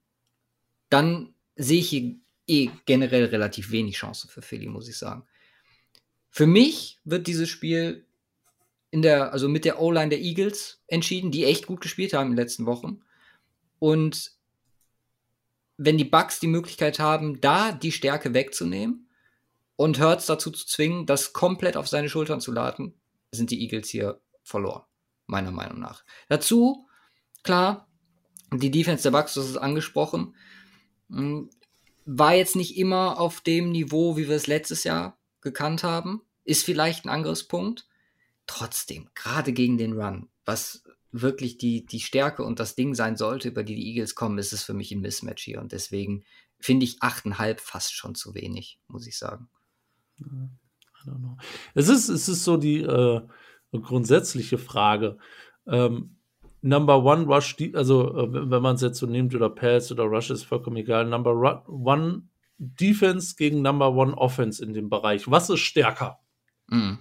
dann sehe ich hier eh generell relativ wenig Chance für Philly, muss ich sagen. Für mich wird dieses Spiel in der, also mit der O-Line der Eagles entschieden, die echt gut gespielt haben in den letzten Wochen. Und wenn die Bucks die Möglichkeit haben, da die Stärke wegzunehmen und Hurts dazu zu zwingen, das komplett auf seine Schultern zu laden, sind die Eagles hier verloren, meiner Meinung nach. Dazu, klar, die Defense der Bucks, das ist angesprochen, mh, war jetzt nicht immer auf dem Niveau, wie wir es letztes Jahr gekannt haben. Ist vielleicht ein Angriffspunkt. Trotzdem, gerade gegen den Run, was wirklich die, die Stärke und das Ding sein sollte, über die die Eagles kommen, ist es für mich ein Mismatch hier. Und deswegen finde ich 8,5 fast schon zu wenig, muss ich sagen. Es ist, es ist so die äh, grundsätzliche Frage. Ähm, Number One Rush, also äh, wenn man es jetzt so nimmt oder Pass oder Rush ist vollkommen egal. Number Ru- One Defense gegen Number One Offense in dem Bereich. Was ist stärker? Mhm.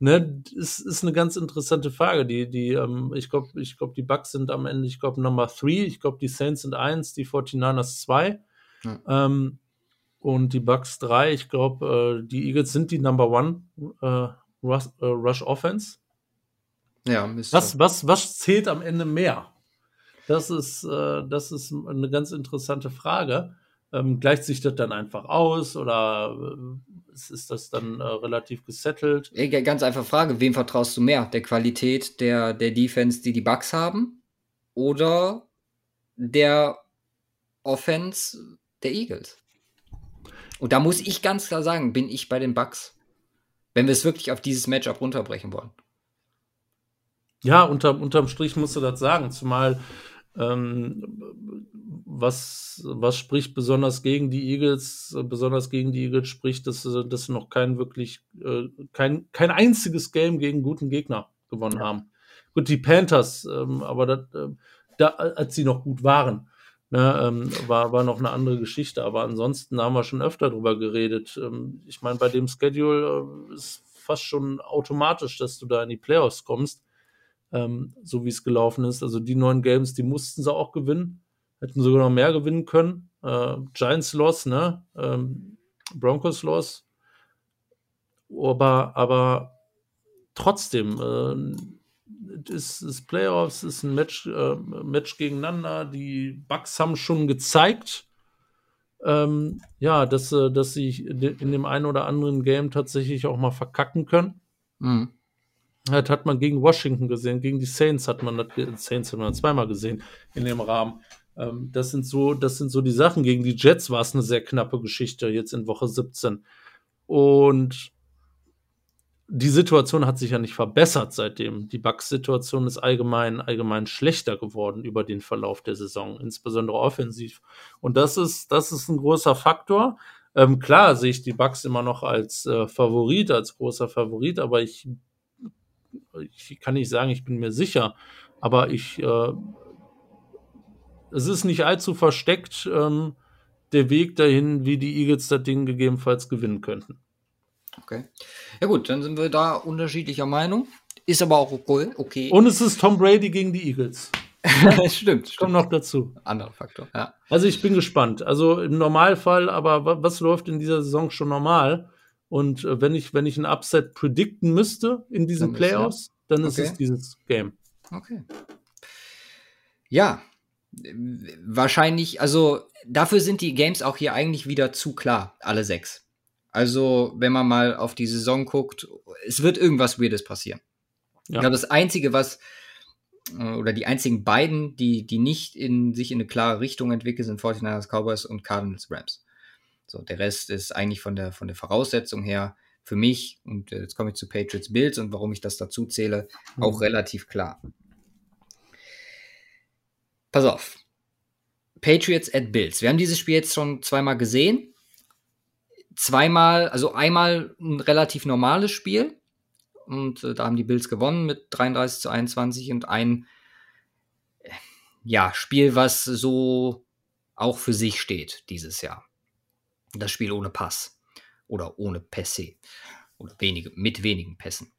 Ne, das ist eine ganz interessante Frage. Die, die, ähm, ich glaube, ich glaube, die Bucks sind am Ende, ich glaube, Number 3, ich glaube, die Saints sind 1, die 49ers 2. Ja. Ähm, und die Bucks 3, ich glaube, äh, die Eagles sind die Number 1 äh, Rush, äh, Rush Offense. Ja. Was, was, was zählt am Ende mehr? Das ist, äh, das ist eine ganz interessante Frage. Ähm, gleicht sich das dann einfach aus oder äh, ist, das dann äh, relativ gesettelt? Ganz einfach Frage, wem vertraust du mehr? Der Qualität der, der Defense, die die Bugs haben? Oder der Offense der Eagles? Und da muss ich ganz klar sagen, bin ich bei den Bugs. Wenn wir es wirklich auf dieses Matchup runterbrechen wollen. Ja, unter, unterm Strich musst du das sagen, zumal ähm, was, was spricht besonders gegen die Eagles, besonders gegen die Eagles spricht, dass, dass sie noch kein wirklich, äh, kein, kein einziges Game gegen guten Gegner gewonnen ja. haben. Gut, die Panthers, ähm, aber das, äh, da, als sie noch gut waren, ne, ähm, war, war noch eine andere Geschichte. Aber ansonsten haben wir schon öfter drüber geredet. Ähm, ich meine, bei dem Schedule äh, ist fast schon automatisch, dass du da in die Playoffs kommst ähm, so wie es gelaufen ist. Also die neun Games, die mussten sie auch gewinnen. Hätten sogar noch mehr gewinnen können. Äh, Giants Loss, ne? Ähm, Broncos Loss. Aber, aber trotzdem, äh, ist, ist Playoffs, ist ein Match, äh, Match gegeneinander. Die Bucks haben schon gezeigt, ähm, ja, dass, dass sie in dem einen oder anderen Game tatsächlich auch mal verkacken können. Mhm. Das hat man gegen Washington gesehen, gegen die Saints hat man das, Saints hat man zweimal gesehen in dem Rahmen. Ähm, das sind so, das sind so die Sachen. Gegen die Jets war es eine sehr knappe Geschichte jetzt in Woche 17. Und die Situation hat sich ja nicht verbessert seitdem. Die Bucks-Situation ist allgemein, allgemein schlechter geworden über den Verlauf der Saison, insbesondere offensiv. Und das ist, das ist ein großer Faktor. Ähm, klar sehe ich die Bucks immer noch als äh, Favorit, als großer Favorit, aber ich ich kann nicht sagen, ich bin mir sicher, aber ich, äh, es ist nicht allzu versteckt, ähm, der Weg dahin, wie die Eagles das Ding gegebenenfalls gewinnen könnten. Okay. Ja gut, dann sind wir da unterschiedlicher Meinung. Ist aber auch okay. okay. Und es ist Tom Brady gegen die Eagles. stimmt, stimmt. Kommt noch dazu. Anderer Faktor, ja. Also ich bin gespannt. Also im Normalfall, aber was läuft in dieser Saison schon normal? Und äh, wenn ich, wenn ich ein Upset predikten müsste in diesen dann Playoffs, ist, ja. dann ist okay. es dieses Game. Okay. Ja, wahrscheinlich, also dafür sind die Games auch hier eigentlich wieder zu klar, alle sechs. Also, wenn man mal auf die Saison guckt, es wird irgendwas Weirdes passieren. Ja. Ich glaube, das Einzige, was, oder die einzigen beiden, die, die nicht in sich in eine klare Richtung entwickeln, sind 49ers Cowboys und Cardinals Rams. So, der Rest ist eigentlich von der, von der Voraussetzung her für mich, und jetzt komme ich zu Patriots Bills und warum ich das dazu zähle, mhm. auch relativ klar. Pass auf. Patriots at Bills. Wir haben dieses Spiel jetzt schon zweimal gesehen. Zweimal, also einmal ein relativ normales Spiel. Und äh, da haben die Bills gewonnen mit 33 zu 21 und ein äh, ja, Spiel, was so auch für sich steht dieses Jahr das Spiel ohne Pass oder ohne Pässe oder wenige, mit wenigen Pässen.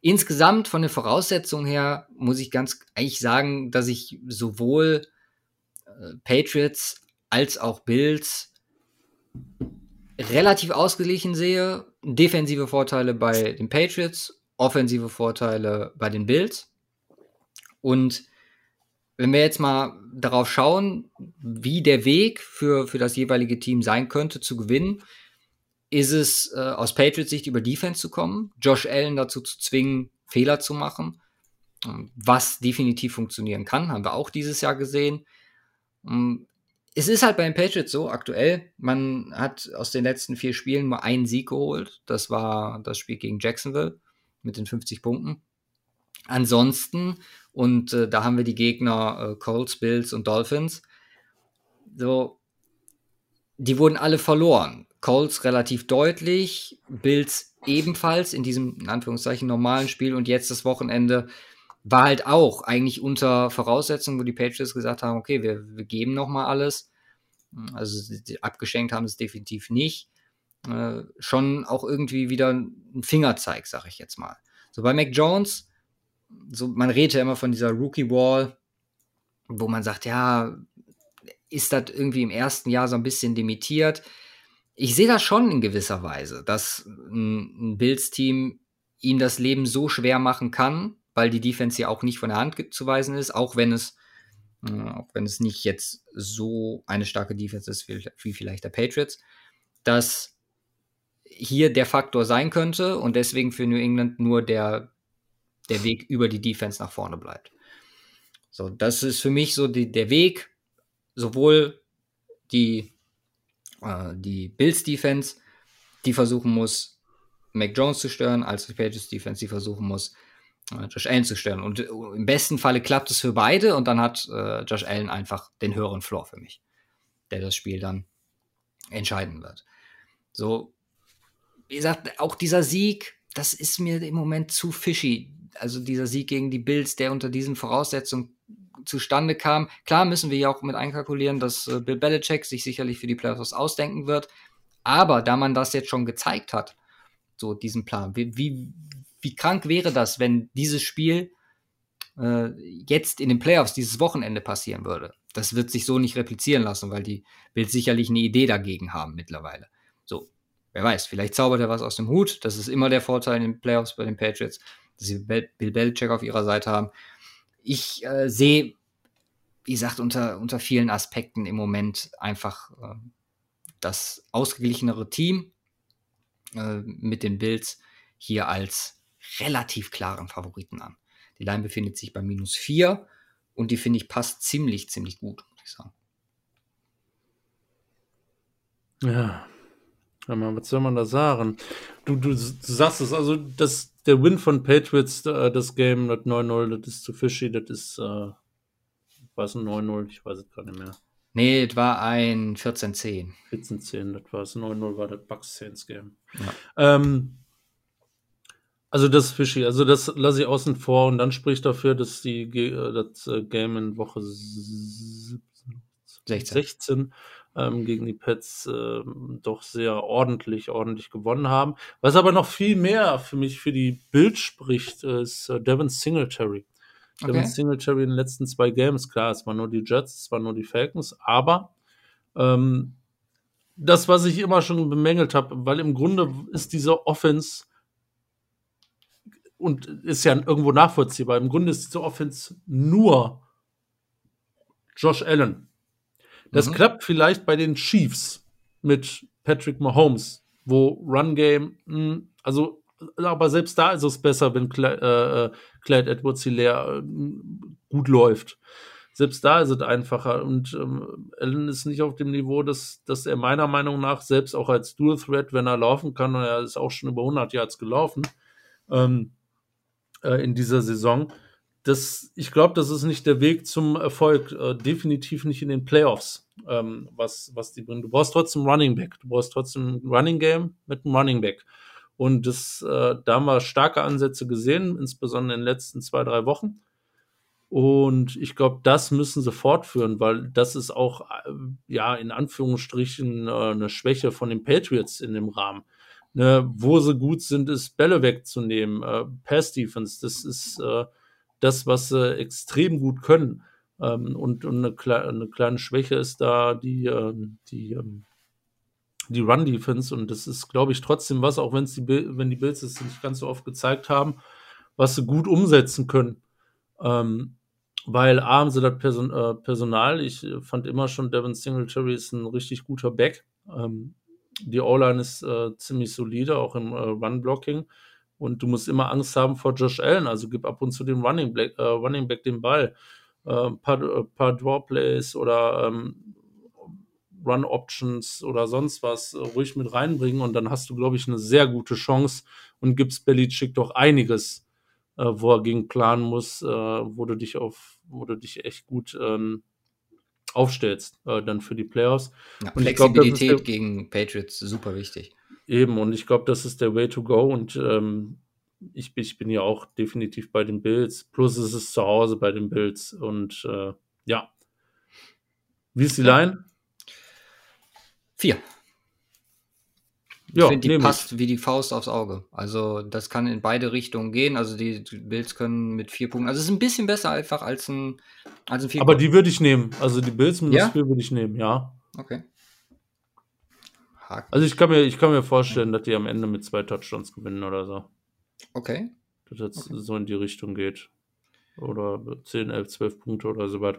Insgesamt von den Voraussetzungen her muss ich ganz eigentlich sagen, dass ich sowohl äh, Patriots als auch Bills relativ ausgeglichen sehe. Defensive Vorteile bei den Patriots, offensive Vorteile bei den Bills. Und wenn wir jetzt mal darauf schauen, wie der Weg für, für das jeweilige Team sein könnte, zu gewinnen, ist es äh, aus Patriots Sicht über Defense zu kommen, Josh Allen dazu zu zwingen, Fehler zu machen, ähm, was definitiv funktionieren kann, haben wir auch dieses Jahr gesehen. Ähm, es ist halt bei den Patriots so aktuell, man hat aus den letzten vier Spielen nur einen Sieg geholt. Das war das Spiel gegen Jacksonville mit den 50 Punkten. Ansonsten und äh, da haben wir die Gegner äh, Colts, Bills und Dolphins. So, die wurden alle verloren. Colts relativ deutlich, Bills ebenfalls in diesem, in Anführungszeichen, normalen Spiel und jetzt das Wochenende war halt auch eigentlich unter Voraussetzungen, wo die Patriots gesagt haben, okay, wir, wir geben nochmal alles. Also abgeschenkt haben es definitiv nicht. Äh, schon auch irgendwie wieder ein Fingerzeig, sag ich jetzt mal. So bei Mac Jones so, man redet ja immer von dieser Rookie Wall, wo man sagt, ja, ist das irgendwie im ersten Jahr so ein bisschen limitiert? Ich sehe das schon in gewisser Weise, dass ein, ein Bills-Team ihm das Leben so schwer machen kann, weil die Defense ja auch nicht von der Hand zu weisen ist, auch wenn es auch wenn es nicht jetzt so eine starke Defense ist wie, wie vielleicht der Patriots, dass hier der Faktor sein könnte und deswegen für New England nur der, der Weg über die Defense nach vorne bleibt. So, das ist für mich so die, der Weg, sowohl die, äh, die Bills Defense, die versuchen muss, Mac Jones zu stören, als die Patriots Defense, die versuchen muss, äh, Josh Allen zu stören. Und äh, im besten Falle klappt es für beide und dann hat äh, Josh Allen einfach den höheren Floor für mich, der das Spiel dann entscheiden wird. So, wie gesagt, auch dieser Sieg, das ist mir im Moment zu fishy. Also dieser Sieg gegen die Bills, der unter diesen Voraussetzungen zustande kam. Klar müssen wir ja auch mit einkalkulieren, dass äh, Bill Belichick sich sicherlich für die Playoffs ausdenken wird. Aber da man das jetzt schon gezeigt hat, so diesen Plan, wie, wie, wie krank wäre das, wenn dieses Spiel äh, jetzt in den Playoffs dieses Wochenende passieren würde? Das wird sich so nicht replizieren lassen, weil die Bills sicherlich eine Idee dagegen haben mittlerweile. So, wer weiß, vielleicht zaubert er was aus dem Hut. Das ist immer der Vorteil in den Playoffs bei den Patriots, dass sie Bill Belichick auf ihrer Seite haben. Ich äh, sehe, wie gesagt, unter, unter vielen Aspekten im Moment einfach äh, das ausgeglichenere Team äh, mit den Bills hier als relativ klaren Favoriten an. Die Line befindet sich bei minus 4 und die finde ich passt ziemlich, ziemlich gut, muss ich sagen. Ja, was soll man da sagen? Du, du, du sagst es, also das, der Win von Patriots, äh, das Game, das 9-0, das ist zu fishy, das ist, äh, war es ein 9-0? Ich weiß es gar nicht mehr. Nee, es war ein 14-10. 14-10, das war es. 9-0 war das Bucks Saints Game. Ja. Ähm, also das ist fishy. Also das lasse ich außen vor und dann spricht dafür, dass die äh, das äh, Game in Woche 16, 16 ähm, gegen die Pets äh, doch sehr ordentlich, ordentlich gewonnen haben. Was aber noch viel mehr für mich für die Bild spricht, ist äh, Devin Singletary. Okay. Devin Singletary in den letzten zwei Games, klar, es waren nur die Jets, es waren nur die Falcons, aber ähm, das, was ich immer schon bemängelt habe, weil im Grunde ist diese Offense und ist ja irgendwo nachvollziehbar. Im Grunde ist diese Offense nur Josh Allen. Das mhm. klappt vielleicht bei den Chiefs mit Patrick Mahomes, wo Run Game, hm, also aber selbst da ist es besser, wenn Clyde, äh, äh Clyde Edwards Hilaire äh, gut läuft. Selbst da ist es einfacher und ähm, Allen ist nicht auf dem Niveau, dass, dass er meiner Meinung nach selbst auch als Dual Threat, wenn er laufen kann, und er ist auch schon über 100 Yards gelaufen ähm, äh, in dieser Saison, das, ich glaube, das ist nicht der Weg zum Erfolg. Äh, definitiv nicht in den Playoffs, ähm, was, was die bringen. Du brauchst trotzdem Running Back. Du brauchst trotzdem Running Game mit einem Running Back. Und das, äh, da haben wir starke Ansätze gesehen, insbesondere in den letzten zwei, drei Wochen. Und ich glaube, das müssen sie fortführen, weil das ist auch, äh, ja, in Anführungsstrichen äh, eine Schwäche von den Patriots in dem Rahmen. Ne, wo sie gut sind, ist Bälle wegzunehmen, äh, Pass Defense, das ist äh, das, was sie extrem gut können. Ähm, und, und eine, eine, kleine Schwäche ist da die, äh, die ähm, die Run-Defense und das ist, glaube ich, trotzdem was, auch wenn die, wenn die Bills es nicht ganz so oft gezeigt haben, was sie gut umsetzen können. Ähm, weil A haben sie das Person, äh, Personal, ich fand immer schon, Devin Singletary ist ein richtig guter Back. Ähm, die O-Line ist äh, ziemlich solide, auch im äh, Run-Blocking. Und du musst immer Angst haben vor Josh Allen, also gib ab und zu dem Running, Black, äh, Running Back den Ball. Ein äh, paar, äh, paar Draw-Plays oder ähm, Run-Options oder sonst was äh, ruhig mit reinbringen und dann hast du, glaube ich, eine sehr gute Chance und gibst Belichick doch einiges, äh, wo er gegen planen muss, äh, wo du dich auf, wo du dich echt gut ähm, aufstellst, dann für die Playoffs. Ja, und Flexibilität glaub, der, gegen Patriots super wichtig. Eben, und ich glaube, das ist der Way to go und ähm, ich, ich, bin ja auch definitiv bei den Bills. Plus es ist zu Hause bei den Bills und äh, ja. Wie ist die ja. Line? Vier. Ich ja, finde, die passt ich. wie die Faust aufs Auge. Also, das kann in beide Richtungen gehen. Also, die Bills können mit vier Punkten. Also, es ist ein bisschen besser einfach als ein, als ein vier Aber die würde ich nehmen. Also, die Bills mit ja? vier würde ich nehmen, ja. Okay. Haken. Also, ich kann, mir, ich kann mir vorstellen, dass die am Ende mit zwei Touchdowns gewinnen oder so. Okay. Dass das okay. so in die Richtung geht. Oder 10, 11, 12 Punkte oder so was.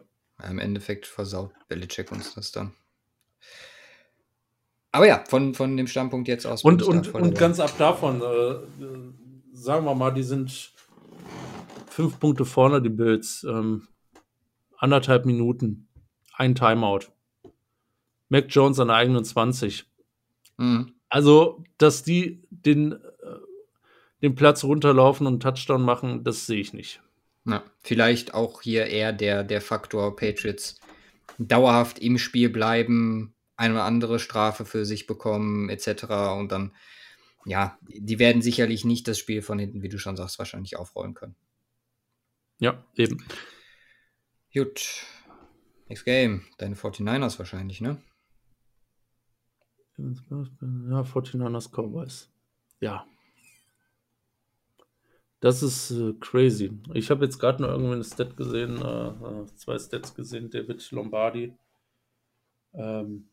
Im Endeffekt versaut Belichick uns das dann. Aber ja, von, von dem Standpunkt jetzt aus. Und, und, und ganz ab davon, äh, sagen wir mal, die sind fünf Punkte vorne, die Bills. Ähm, anderthalb Minuten, ein Timeout. Mac Jones an der eigenen 20. Mhm. Also, dass die den, äh, den Platz runterlaufen und einen Touchdown machen, das sehe ich nicht. Ja, vielleicht auch hier eher der, der Faktor Patriots dauerhaft im Spiel bleiben, eine oder andere Strafe für sich bekommen, etc. Und dann, ja, die werden sicherlich nicht das Spiel von hinten, wie du schon sagst, wahrscheinlich aufrollen können. Ja, eben. Gut. Next Game. Deine 49ers wahrscheinlich, ne? Ja, 49ers Cowboys. Ja. Das ist äh, crazy. Ich habe jetzt gerade noch irgendwie eine Stat gesehen, äh, äh, zwei Stats gesehen, David Lombardi, ähm,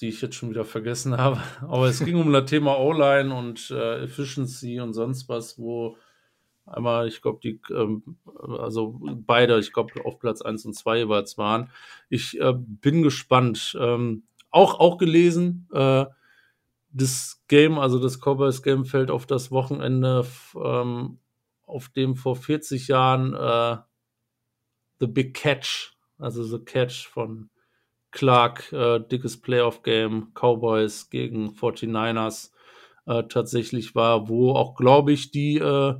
die ich jetzt schon wieder vergessen habe. Aber es ging um das Thema O-Line und äh, Efficiency und sonst was, wo einmal, ich glaube, die, ähm, also beide, ich glaube, auf Platz 1 und 2 jeweils waren. Ich äh, bin gespannt. Ähm, auch, auch gelesen, äh, das Game, also das Cowboys Game fällt auf das Wochenende, ähm, auf dem vor 40 Jahren äh, The Big Catch, also The Catch von Clark, äh, dickes Playoff Game, Cowboys gegen 49ers äh, tatsächlich war, wo auch, glaube ich, die äh,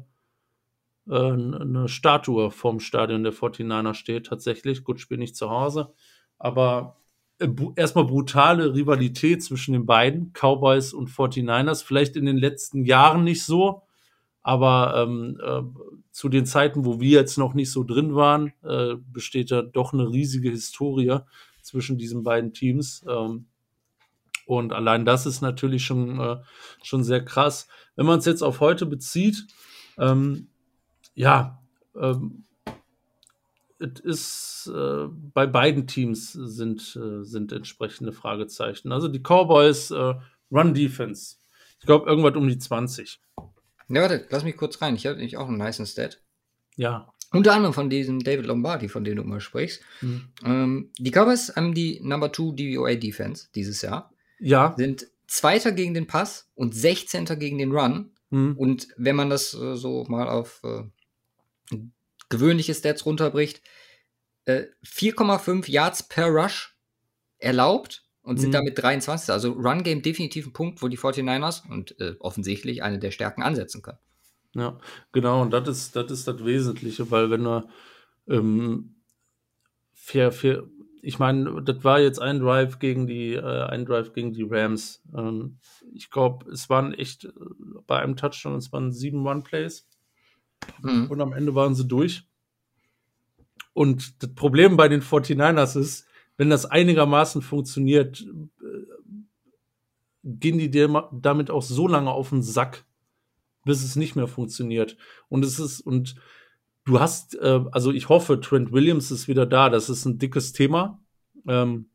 äh, eine Statue vom Stadion der 49er steht, tatsächlich. Gut, spiel nicht zu Hause, aber erstmal brutale Rivalität zwischen den beiden, Cowboys und 49ers. Vielleicht in den letzten Jahren nicht so, aber ähm, äh, zu den Zeiten, wo wir jetzt noch nicht so drin waren, äh, besteht da doch eine riesige Historie zwischen diesen beiden Teams. Ähm, und allein das ist natürlich schon, äh, schon sehr krass. Wenn man es jetzt auf heute bezieht, ähm, ja, ähm, es ist äh, bei beiden Teams sind, äh, sind entsprechende Fragezeichen. Also die Cowboys äh, Run Defense. Ich glaube, irgendwas um die 20. Ja, warte, lass mich kurz rein. Ich habe nämlich auch einen nice Stat. Ja. Unter anderem von diesem David Lombardi, von dem du immer sprichst. Mhm. Ähm, die Cowboys haben die Number 2 DVOA Defense dieses Jahr. Ja. Sind Zweiter gegen den Pass und 16. gegen den Run. Mhm. Und wenn man das äh, so mal auf äh, gewöhnliche Stats runterbricht, äh, 4,5 Yards per Rush erlaubt und sind mhm. damit 23. Also Run Game definitiv ein Punkt, wo die 49ers und äh, offensichtlich eine der Stärken ansetzen können. Ja, genau, und das ist das, ist das Wesentliche, weil wenn du ähm, fair, fair, ich meine, das war jetzt ein Drive gegen die, äh, ein Drive gegen die Rams. Ähm, ich glaube, es waren echt äh, bei einem Touchdown, es waren sieben Run-Plays. Mhm. Und am Ende waren sie durch. Und das Problem bei den 49ers ist, wenn das einigermaßen funktioniert, äh, gehen die dir damit auch so lange auf den Sack, bis es nicht mehr funktioniert. Und es ist, und du hast, äh, also ich hoffe, Trent Williams ist wieder da. Das ist ein dickes Thema. Ähm,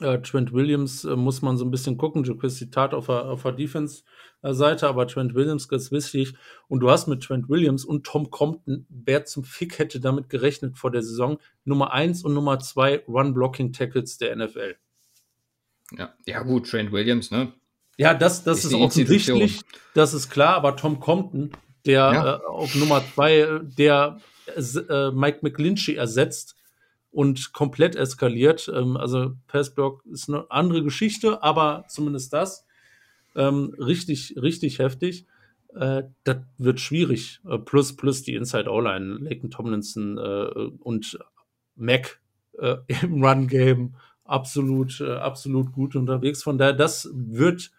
äh, Trent Williams äh, muss man so ein bisschen gucken. Jaquiz Zitat auf der, auf der Defense-Seite, aber Trent Williams ganz wichtig. Und du hast mit Trent Williams und Tom Compton, wer zum Fick hätte damit gerechnet vor der Saison, Nummer 1 und Nummer 2 Run-Blocking-Tackles der NFL. Ja, ja, gut, Trent Williams, ne? Ja, das, das ist, ist offensichtlich, das ist klar, aber Tom Compton, der ja. äh, auf Nummer 2, äh, der äh, Mike McGlinchey ersetzt, und komplett eskaliert. Ähm, also Passblock ist eine andere Geschichte, aber zumindest das ähm, richtig, richtig heftig. Äh, das wird schwierig. Äh, plus, plus die Inside O-Line, Laken Tomlinson äh, und Mac äh, im Run-Game absolut, äh, absolut gut unterwegs. Von daher, das wird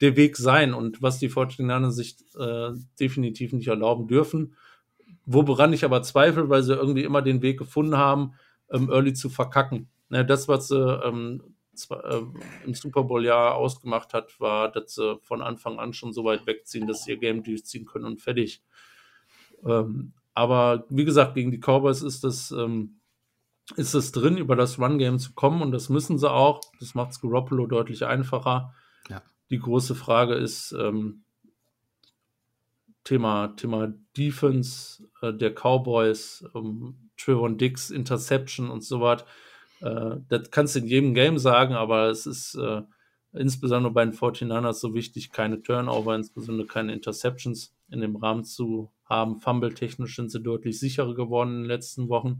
der Weg sein und was die 49 sich äh, definitiv nicht erlauben dürfen. Woran ich aber zweifle, weil sie irgendwie immer den Weg gefunden haben, ähm, Early zu verkacken. Ja, das, was sie ähm, zwar, äh, im Super Bowl-Jahr ausgemacht hat, war, dass sie von Anfang an schon so weit wegziehen, dass sie ihr Game durchziehen können und fertig. Ähm, aber wie gesagt, gegen die Cowboys ist das, ähm, ist es drin, über das Run-Game zu kommen und das müssen sie auch. Das macht es Garoppolo deutlich einfacher. Ja. Die große Frage ist, ähm, Thema, Thema Defense äh, der Cowboys, ähm, Trevon Dix, Interception und so was. Äh, das kannst du in jedem Game sagen, aber es ist äh, insbesondere bei den 49ers so wichtig, keine Turnover, insbesondere keine Interceptions in dem Rahmen zu haben. Fumble-technisch sind sie deutlich sicherer geworden in den letzten Wochen.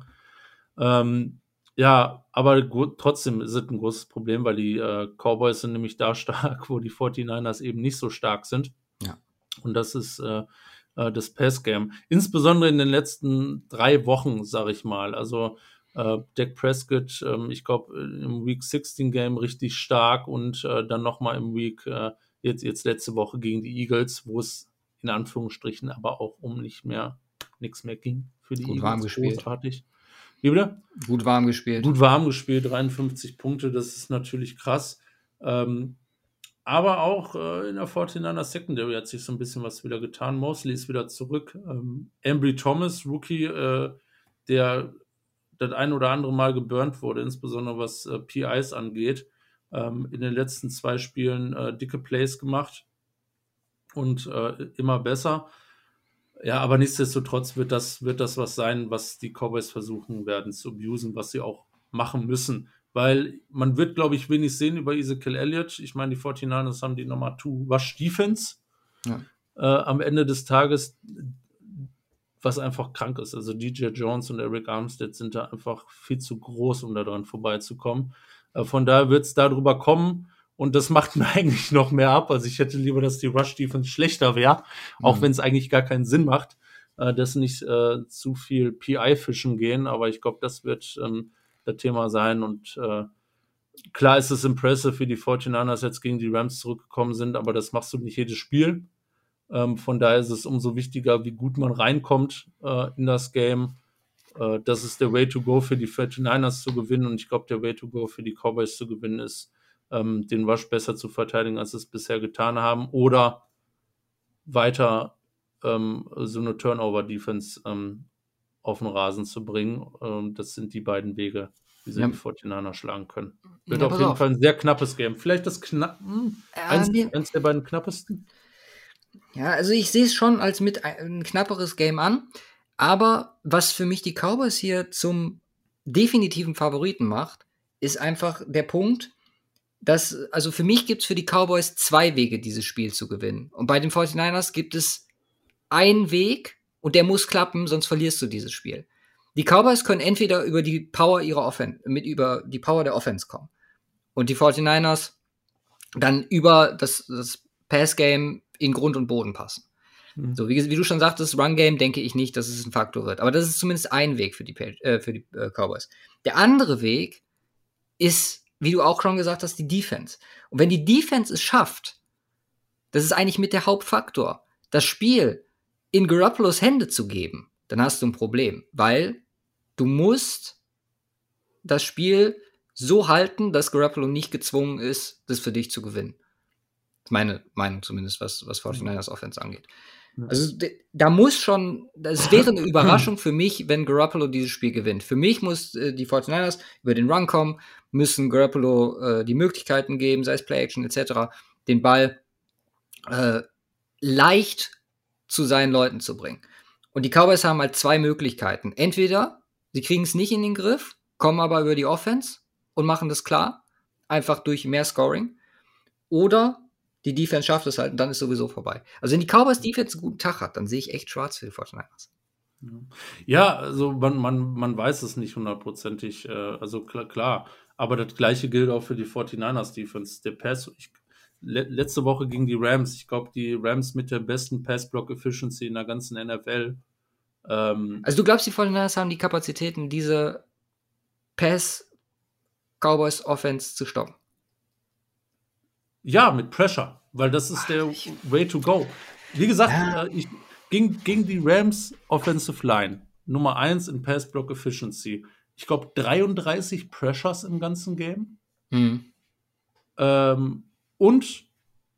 Ähm, ja, aber gut, trotzdem ist es ein großes Problem, weil die äh, Cowboys sind nämlich da stark, wo die 49ers eben nicht so stark sind. Ja. Und das ist äh, äh, das Pass-Game. Insbesondere in den letzten drei Wochen, sage ich mal. Also äh, Dak Prescott, ähm, ich glaube, im Week 16 Game richtig stark und äh, dann nochmal im Week, äh, jetzt, jetzt letzte Woche gegen die Eagles, wo es in Anführungsstrichen aber auch um nicht mehr, nichts mehr ging für die Gut Eagles. warm gespielt. Großartig. Wie bitte? Gut warm gespielt. Gut warm gespielt, 53 Punkte, das ist natürlich krass. Ähm, aber auch äh, in der 49er Secondary hat sich so ein bisschen was wieder getan. Mosley ist wieder zurück. Ähm, Embry Thomas, Rookie, äh, der das ein oder andere Mal geburnt wurde, insbesondere was äh, PIs angeht. Ähm, in den letzten zwei Spielen äh, dicke Plays gemacht und äh, immer besser. Ja, aber nichtsdestotrotz wird das, wird das was sein, was die Cowboys versuchen werden zu abusen, was sie auch machen müssen. Weil man wird, glaube ich, wenig sehen über Ezekiel Elliott. Ich meine, die 49ers haben die Nummer 2 Wash Defense. Ja. Äh, am Ende des Tages, was einfach krank ist. Also DJ Jones und Eric Armstead sind da einfach viel zu groß, um da dran vorbeizukommen. Äh, von daher wird es darüber kommen. Und das macht mir eigentlich noch mehr ab. Also ich hätte lieber, dass die Rush Defense schlechter wäre, auch Mhm. wenn es eigentlich gar keinen Sinn macht, äh, dass nicht äh, zu viel PI-Fischen gehen. Aber ich glaube, das wird ähm, Thema sein. Und äh, klar ist es impressive, wie die 49ers jetzt gegen die Rams zurückgekommen sind, aber das machst du nicht jedes Spiel. Ähm, von daher ist es umso wichtiger, wie gut man reinkommt äh, in das Game. Äh, das ist der Way to go für die 49ers zu gewinnen. Und ich glaube, der Way to go für die Cowboys zu gewinnen ist, ähm, den Rush besser zu verteidigen, als sie es bisher getan haben. Oder weiter ähm, so eine Turnover-Defense ähm, auf den Rasen zu bringen. Ähm, das sind die beiden Wege, wie sie Ja. die 49er schlagen können. Wird Ja, auf jeden auf. Fall ein sehr knappes Game. Vielleicht das knapp, hm, Ja, eins, nee. eins der beiden knappesten. Ja, also ich sehe es schon als mit ein, ein knapperes Game an. Aber was für mich die Cowboys hier zum definitiven Favoriten macht, ist einfach der Punkt, dass, also für mich gibt es für die Cowboys zwei Wege, dieses Spiel zu gewinnen. Und bei den 49ers gibt es einen Weg und der muss klappen, sonst verlierst du dieses Spiel. Die Cowboys können entweder über die Power ihrer Offense, mit über die Power der Offense kommen. Und die 49ers dann über das, das Pass-Game in Grund und Boden passen. Mhm. So, wie, wie du schon sagtest, Run-Game denke ich nicht, dass es ein Faktor wird. Aber das ist zumindest ein Weg für die, äh, für die äh, Cowboys. Der andere Weg ist, wie du auch schon gesagt hast, die Defense. Und wenn die Defense es schafft, das ist eigentlich mit der Hauptfaktor, das Spiel in Garoppolo's Hände zu geben, dann hast du ein Problem, weil du musst das Spiel so halten, dass Garoppolo nicht gezwungen ist, das für dich zu gewinnen. Das ist meine Meinung zumindest, was, was 49ers Offense angeht. Also d- da muss schon, das wäre eine Überraschung für mich, wenn Garoppolo dieses Spiel gewinnt. Für mich muss äh, die 49ers über den Run kommen, müssen Garoppolo äh, die Möglichkeiten geben, sei es Play-Action etc., den Ball äh, leicht zu seinen Leuten zu bringen. Und die Cowboys haben halt zwei Möglichkeiten. Entweder sie kriegen es nicht in den Griff, kommen aber über die Offense und machen das klar, einfach durch mehr Scoring. Oder die Defense schafft es halt und dann ist sowieso vorbei. Also wenn die Cowboys Defense einen guten Tag hat, dann sehe ich echt schwarz für die 49ers. Ja, also man, man, man weiß es nicht hundertprozentig. Äh, also klar, klar, aber das gleiche gilt auch für die 49ers Defense. Der Pass, ich, le letzte Woche gegen die Rams, ich glaube, die Rams mit der besten Pass-Block-Efficiency in der ganzen NFL. Ähm, Also du glaubst, die 49ers haben die Kapazitäten, diese Pass Cowboys Offense zu stoppen? Ja, mit Pressure, weil das ist der Way to go. Wie gesagt, Ja. äh, ich, gegen, gegen die Rams Offensive Line, Nummer 1 in Pass Block Efficiency. Ich glaube, 33 Pressures im ganzen Game. Hm. Ähm, und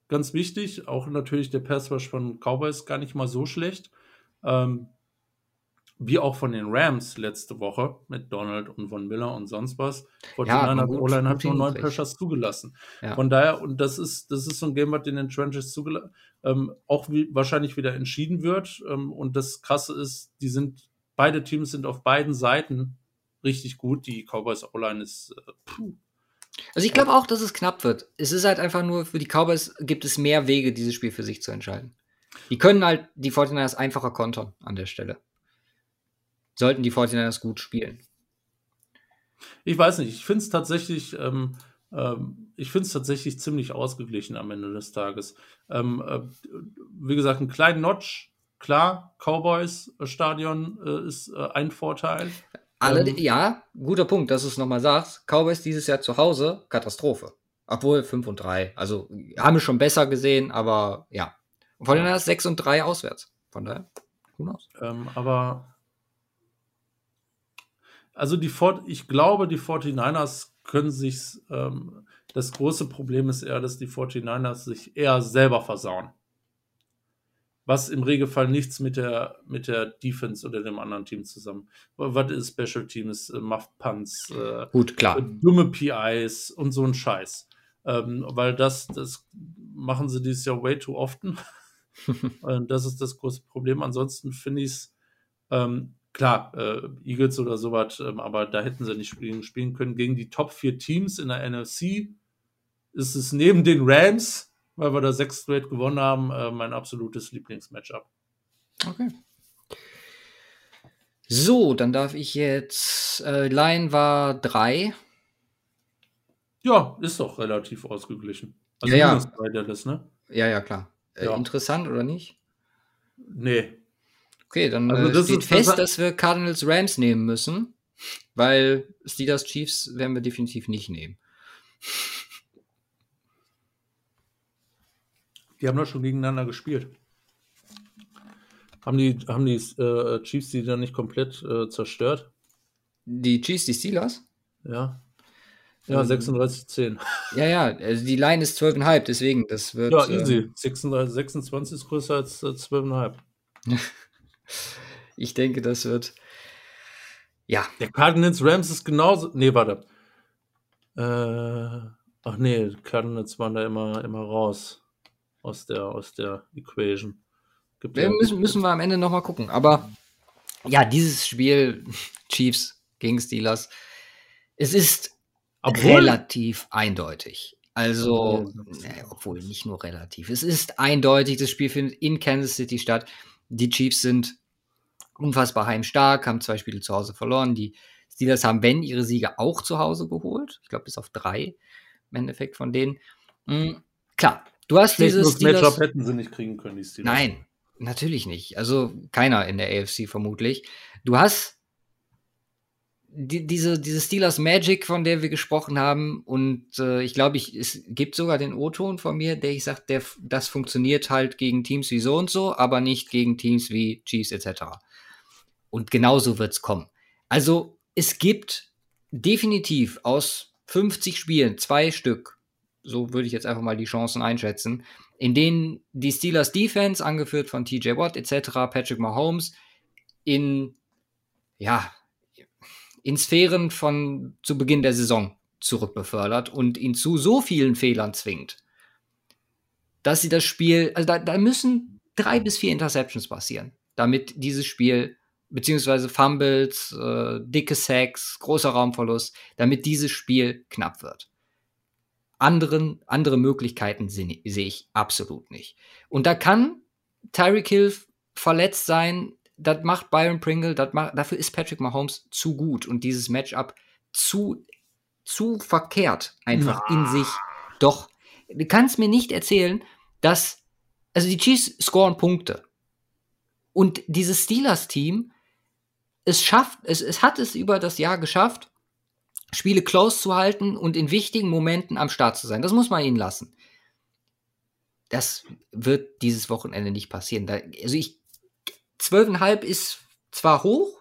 ganz wichtig, auch natürlich der Pass Rush von Cowboys gar nicht mal so schlecht. Ähm, wie auch von den Rams letzte Woche mit Donald und Von Miller und sonst was. Ja, Fortuna gut- O-Line hat nur neun. Pressures zugelassen. Ja. Von daher, und das ist, das ist so ein Game, was in den Trenches zugelassen ähm, auch wie, wahrscheinlich wieder entschieden wird. Ähm, und das Krasse ist, die sind, beide Teams sind auf beiden Seiten richtig gut. Die Cowboys O-Line ist, äh, puh. Also ich glaube auch, dass es knapp wird. Es ist halt einfach nur, für die Cowboys gibt es mehr Wege, dieses Spiel für sich zu entscheiden. Die können halt die 49ers einfacher kontern an der Stelle. Sollten die 49ers gut spielen. Ich weiß nicht, ich finde es tatsächlich, ähm, ähm, ich finde es tatsächlich ziemlich ausgeglichen am Ende des Tages. Ähm, äh, wie gesagt, einen kleinen Notch, klar, Cowboys-Stadion äh, ist äh, ein Vorteil. Alle, ähm, ja, guter Punkt, dass du es nochmal sagst. Cowboys dieses Jahr zu Hause, Katastrophe. Obwohl 5 und 3. Also haben wir schon besser gesehen, aber ja. Und von daher ist 6 und 3 auswärts. Von daher, who knows? Ähm, aber also die Fort ich glaube, die 49ers können sich, ähm, das große Problem ist eher, dass die 49ers sich eher selber versauen. Was im Regelfall nichts mit der, mit der Defense oder dem anderen Team zusammen. Was ist Special Teams, äh, Muff Punts, äh, Gut, klar. Äh, dumme PIs und so ein Scheiß. Ähm, weil das, das machen sie dieses Jahr way too often. das ist das große Problem. Ansonsten finde ich es, ähm, klar, äh, Eagles oder sowas, ähm, aber da hätten sie nicht spielen, spielen können. Gegen die Top 4 Teams in der NFC ist es neben den Rams, weil wir da sechs straight gewonnen haben, äh, mein absolutes Lieblingsmatchup. Okay. So, dann darf ich jetzt. Äh, Line war 3. Ja, ist doch relativ ausgeglichen. Also ja, ja. Dallas, ne? Ja, ja, klar. Äh, ja. Interessant oder nicht? Nee, Okay, dann also äh, das steht fest, das dass wir Cardinals Rams nehmen müssen, weil Steelers Chiefs werden wir definitiv nicht nehmen. Die haben doch schon gegeneinander gespielt. Haben die, haben die äh, Chiefs die dann nicht komplett äh, zerstört? Die Chiefs, die Steelers? Ja. Ja, 36-10. Ähm, ja, ja, also die Line ist 12,5, deswegen, das wird. Ja, easy. Äh, 26, 26 ist größer als äh, 12,5. ich denke, das wird. Ja. Der Cardinals Rams ist genauso. Nee, warte. Äh, ach nee, Cardinals waren da immer, immer raus aus der, aus der Equation. Gibt ja müssen, müssen wir am Ende nochmal gucken. Aber ja, dieses Spiel, Chiefs gegen Steelers, es ist obwohl, relativ eindeutig. Also, äh, obwohl nicht nur relativ. Es ist eindeutig, das Spiel findet in Kansas City statt. Die Chiefs sind unfassbar heimstark, haben zwei Spiele zu Hause verloren. Die Steelers haben, wenn, ihre Siege auch zu Hause geholt. Ich glaube, bis auf drei im Endeffekt von denen. Mhm. Klar, du hast dieses Steelers... Hätten sie nicht kriegen können, die Steelers. Nein, natürlich nicht. Also keiner in der AFC vermutlich. Du hast die, diese, diese Steelers Magic, von der wir gesprochen haben, und äh, ich glaube, ich, es gibt sogar den O-Ton von mir, der ich sage, der, das funktioniert halt gegen Teams wie so und so, aber nicht gegen Teams wie Chiefs etc. Und genauso wird es kommen. Also es gibt definitiv aus 50 Spielen zwei Stück, so würde ich jetzt einfach mal die Chancen einschätzen, in denen die Steelers Defense, angeführt von TJ Watt etc., Patrick Mahomes, in ja, in Sphären von zu Beginn der Saison zurückbefördert und ihn zu so vielen Fehlern zwingt, dass sie das Spiel, also da, da müssen drei bis vier Interceptions passieren, damit dieses Spiel, beziehungsweise Fumbles, äh, dicke Sacks, großer Raumverlust, damit dieses Spiel knapp wird. Anderen, andere Möglichkeiten sehe seh ich absolut nicht. Und da kann Tyreek Hill verletzt sein, das macht Byron Pringle, das macht, dafür ist Patrick Mahomes zu gut und dieses Matchup zu, zu verkehrt einfach ja. in sich. Doch, du kannst mir nicht erzählen, dass, also die Chiefs scoren Punkte. Und dieses Steelers-Team, es schafft, es, es hat es über das Jahr geschafft, Spiele close zu halten und in wichtigen Momenten am Start zu sein. Das muss man ihnen lassen. Das wird dieses Wochenende nicht passieren. Da, also ich 12,5 ist zwar hoch,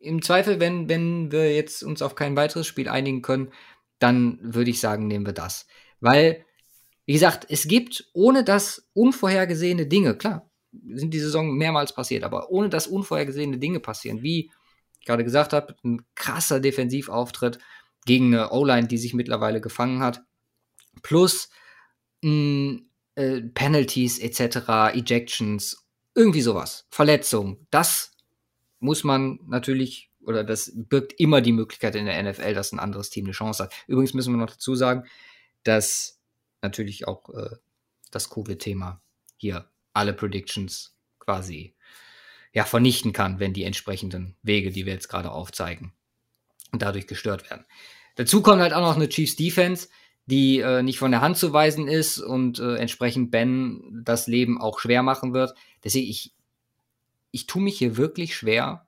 im Zweifel, wenn, wenn wir jetzt uns auf kein weiteres Spiel einigen können, dann würde ich sagen, nehmen wir das. Weil, wie gesagt, es gibt ohne das unvorhergesehene Dinge, klar, sind die Saison mehrmals passiert, aber ohne dass unvorhergesehene Dinge passieren, wie gerade gesagt habe, ein krasser Defensivauftritt gegen eine O-Line, die sich mittlerweile gefangen hat, plus ein äh, Penalties etc., Ejections, irgendwie sowas, Verletzungen. Das muss man natürlich, oder das birgt immer die Möglichkeit in der NFL, dass ein anderes Team eine Chance hat. Übrigens müssen wir noch dazu sagen, dass natürlich auch äh, das Covid-Thema hier alle Predictions quasi ja, vernichten kann, wenn die entsprechenden Wege, die wir jetzt gerade aufzeigen, dadurch gestört werden. Dazu kommt halt auch noch eine Chiefs Defense, die äh, nicht von der Hand zu weisen ist und äh, entsprechend Ben das Leben auch schwer machen wird. Deswegen, ich, ich tue mich hier wirklich schwer,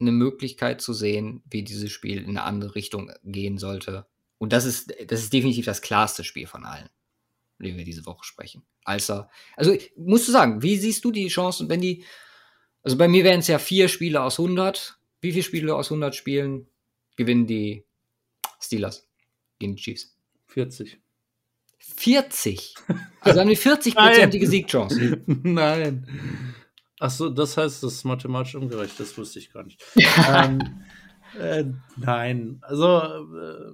eine Möglichkeit zu sehen, wie dieses Spiel in eine andere Richtung gehen sollte. Und das ist, das ist definitiv das klarste Spiel von allen, über wir diese Woche sprechen. Also, also musst du sagen, wie siehst du die Chancen, wenn die, also bei mir wären es ja vier Spiele aus 100. Wie viele Spiele aus 100 Spielen gewinnen die Steelers gegen die Chiefs? 40. 40? Also haben die 40-prozentige Siegchance. Nein. Achso, das heißt, das ist mathematisch ungerecht. Das wusste ich gar nicht. ähm, äh, nein, also, äh,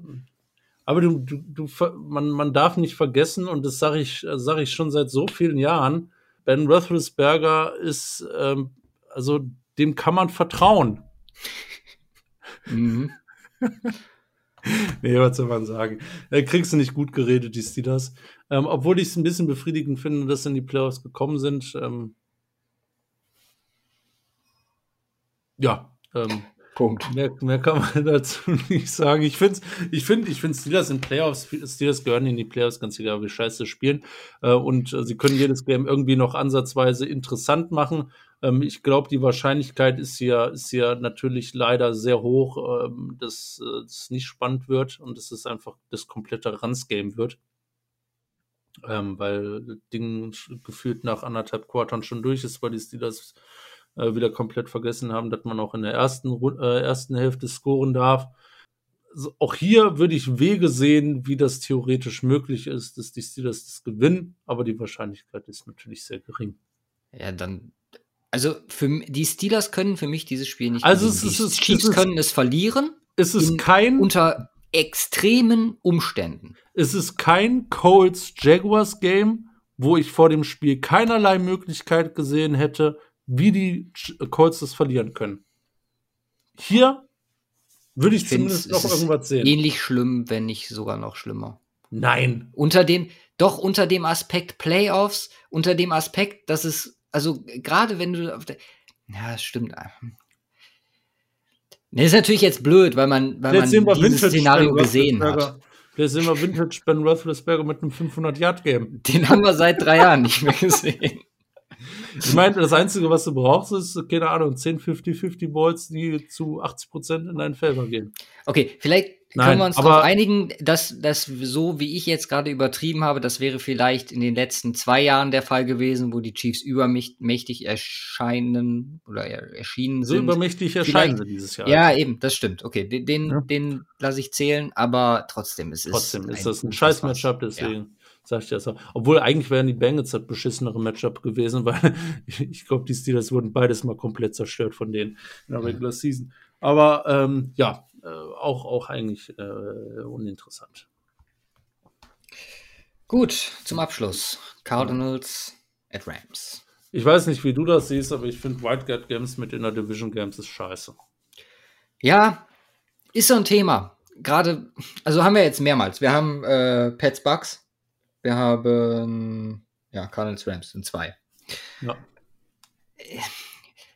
aber du, du, du, man, man darf nicht vergessen, und das sage ich, sag ich schon seit so vielen Jahren, Ben Roethlisberger ist, ähm, also dem kann man vertrauen. Mhm. nee, was soll man sagen? Da kriegst du nicht gut geredet, die Steelers. Ähm, obwohl ich es ein bisschen befriedigend finde, dass sie in die Playoffs gekommen sind. Ähm, ja, ähm, Punkt. Mehr, mehr, kann man dazu nicht sagen. Ich finde, ich finde, ich finde Steelers in Playoffs, Steelers gehören in die Playoffs, ganz egal, wie scheiße spielen. Äh, und äh, sie können jedes Game irgendwie noch ansatzweise interessant machen. Ähm, ich glaube, die Wahrscheinlichkeit ist ja, ist ja natürlich leider sehr hoch, ähm, dass äh, es nicht spannend wird und dass es einfach das komplette Runs-Game wird. Ähm, weil Ding gefühlt nach anderthalb Quartern schon durch ist, weil die Steelers äh, wieder komplett vergessen haben, dass man auch in der ersten, äh, ersten Hälfte scoren darf. Also auch hier würde ich Wege sehen, wie das theoretisch möglich ist, dass die Steelers das gewinnen, aber die Wahrscheinlichkeit ist natürlich sehr gering. Ja, dann. Also für die Steelers können für mich dieses Spiel nicht. Also es ist, die Chiefs es können es verlieren. Es ist kein unter extremen Umständen. Es ist kein Colts Jaguars Game, wo ich vor dem Spiel keinerlei Möglichkeit gesehen hätte, wie die Colts das verlieren können. Hier würde ich, ich zumindest noch irgendwas sehen. Ähnlich schlimm, wenn nicht sogar noch schlimmer. Nein. Unter dem, doch unter dem Aspekt Playoffs, unter dem Aspekt, dass es, also gerade wenn du auf der, ja, das stimmt. Das ist natürlich jetzt blöd, weil man, weil man dieses Vintage Szenario gesehen hat. Vielleicht sehen wir Vintage Ben Roethlisberger mit einem 500-Yard-Game. Den haben wir seit drei Jahren nicht mehr gesehen. Ich meine, das Einzige, was du brauchst, ist, keine Ahnung, 10 50-50 Balls, die zu 80% in deinen Favor gehen. Okay, vielleicht Nein, können wir uns darauf einigen, dass das so, wie ich jetzt gerade übertrieben habe, das wäre vielleicht in den letzten zwei Jahren der Fall gewesen, wo die Chiefs übermächtig erscheinen oder erschienen sind. So übermächtig erscheinen sie dieses Jahr. Ja, eben, das stimmt. Okay, den, den, ja. den lasse ich zählen, aber trotzdem, es ist. Trotzdem ist das ein scheiß Matchup, deswegen. Ja sag ich dir das auch. Obwohl eigentlich wären die Bengals das beschissenere Matchup gewesen, weil ich glaube, die Steelers wurden beides mal komplett zerstört von denen in der Regular Season. Aber ähm, ja, äh, auch, auch eigentlich äh, uninteressant. Gut, zum Abschluss. Cardinals at Rams. Ich weiß nicht, wie du das siehst, aber ich finde Wildcard Games mit in der Division Games ist scheiße. Ja, ist so ein Thema. Gerade, also haben wir jetzt mehrmals. Wir haben äh, Pets Bucks, wir haben ja Cardinals Rams in zwei. Ja.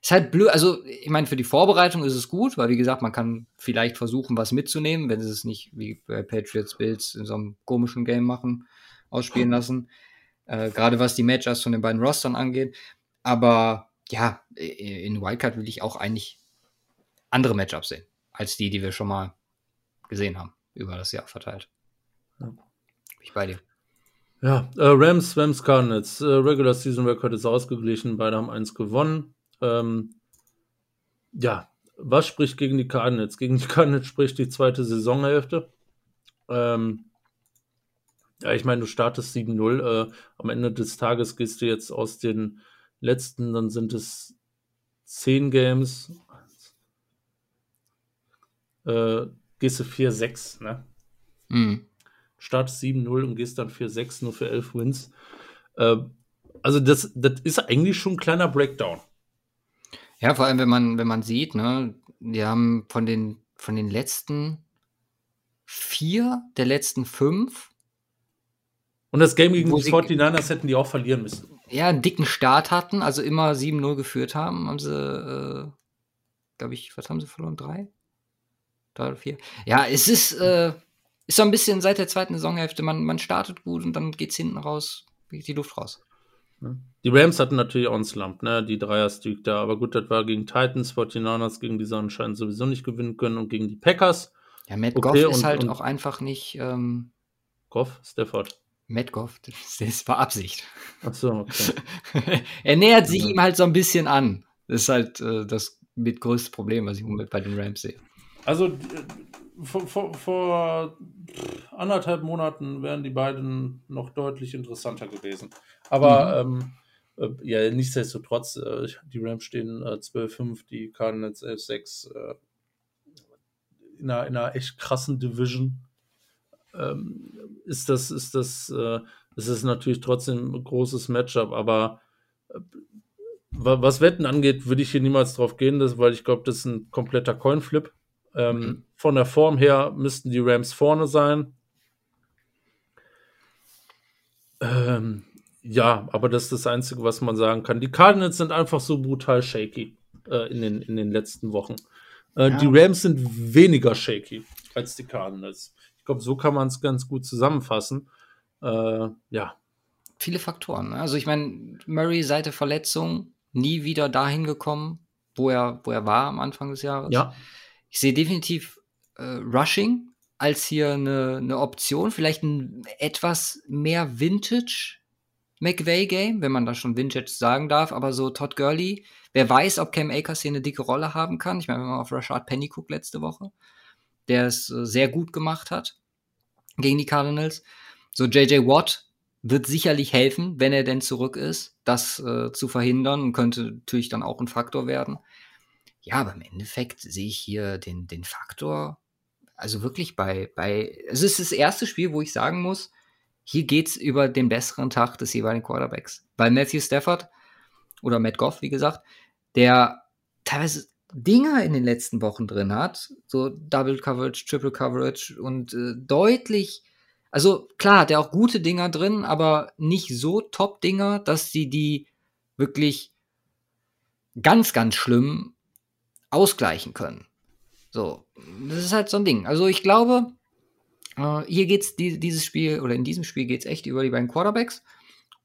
Ist halt blöd, also ich meine, für die Vorbereitung ist es gut, weil wie gesagt, man kann vielleicht versuchen, was mitzunehmen, wenn sie es nicht wie bei Patriots Bills in so einem komischen Game machen, ausspielen lassen. Äh, Gerade was die Matchups von den beiden Rostern angeht. Aber ja, in Wildcard will ich auch eigentlich andere Matchups sehen, als die, die wir schon mal gesehen haben, über das Jahr verteilt. Ja. Bin ich bei dir. Ja, äh, Rams, Rams Cardinals. Äh, Regular Season Record ist ausgeglichen, beide haben eins gewonnen. Ähm, ja, was spricht gegen die Cardinals? Gegen die Cardinals spricht die zweite Saisonhälfte. Ähm, ja, ich meine, du startest 7-0. Äh, am Ende des Tages gehst du jetzt aus den letzten, dann sind es 10 Games. Äh, gehst du 4-6, ne? Mhm startest 7-0 und gehst dann für 6 nur für 11 Wins. Äh, also das, das ist eigentlich schon ein kleiner Breakdown. Ja, vor allem, wenn man, wenn man sieht, ne, die haben von den, von den letzten vier der letzten fünf. Und das Game gegen die 49ers hätten die auch verlieren müssen. Ja, einen dicken Start hatten, also immer 7-0 geführt haben, haben sie, äh, glaube ich, was haben sie verloren? Drei? Drei oder vier? Ja, es ist, äh, ist so ein bisschen seit der zweiten Saisonhälfte, man, man startet gut und dann geht es hinten raus, geht die Luft raus. Die Rams hatten natürlich auch einen Slump, ne? Die Dreier-Streak da. Aber gut, das war gegen Titans, 49ers gegen die anscheinend sowieso nicht gewinnen können und gegen die Packers. Ja, Matt okay, Goff ist und, halt und auch einfach nicht. Ähm, Goff? Stafford. Matt Goff, das, das war Absicht. Ach so, okay. er nähert sich ja. ihm halt so ein bisschen an. Das ist halt äh, das mit größte Problem, was ich bei den Rams sehe. Also vor, vor, vor, anderthalb Monaten wären die beiden noch deutlich interessanter gewesen. Aber mhm. ähm, äh, ja, nichtsdestotrotz, äh, die Rams stehen äh, 12-5, die Cardinals 11-6 äh, in, einer, in einer echt krassen Division. Ähm, ist das, ist das, äh, ist das natürlich trotzdem ein großes Matchup, aber äh, was Wetten angeht, würde ich hier niemals drauf gehen, das, weil ich glaube, das ist ein kompletter Coinflip. Ähm, mhm. Von der Form her müssten die Rams vorne sein. Ähm, ja, aber das ist das Einzige, was man sagen kann. Die Cardinals sind einfach so brutal shaky äh, in, den, in den letzten Wochen. Äh, ja. Die Rams sind weniger shaky als die Cardinals. Ich glaube, so kann man es ganz gut zusammenfassen. Äh, ja. Viele Faktoren. Ne? Also ich meine, Murray seit der Verletzung nie wieder dahin gekommen, wo er, wo er war am Anfang des Jahres. Ja. Ich sehe definitiv äh, Rushing als hier eine, eine Option, vielleicht ein etwas mehr Vintage McVay-Game, wenn man da schon Vintage sagen darf, aber so Todd Gurley, wer weiß, ob Cam Akers hier eine dicke Rolle haben kann. Ich meine, wenn man auf Rashad Penny guckt letzte Woche, der es äh, sehr gut gemacht hat gegen die Cardinals. So JJ Watt wird sicherlich helfen, wenn er denn zurück ist, das äh, zu verhindern und könnte natürlich dann auch ein Faktor werden. Ja, aber im Endeffekt sehe ich hier den, den Faktor, also wirklich bei, bei, es ist das erste Spiel, wo ich sagen muss, hier geht's über den besseren Tag des jeweiligen Quarterbacks. Weil Matthew Stafford oder Matt Goff, wie gesagt, der teilweise Dinger in den letzten Wochen drin hat, so Double Coverage, Triple Coverage und äh, deutlich, also klar, hat er auch gute Dinger drin, aber nicht so Top-Dinger, dass sie die wirklich ganz, ganz schlimm ausgleichen können. So, das ist halt so ein Ding. Also ich glaube, äh, hier geht's die, dieses Spiel oder in diesem Spiel geht es echt über die beiden Quarterbacks.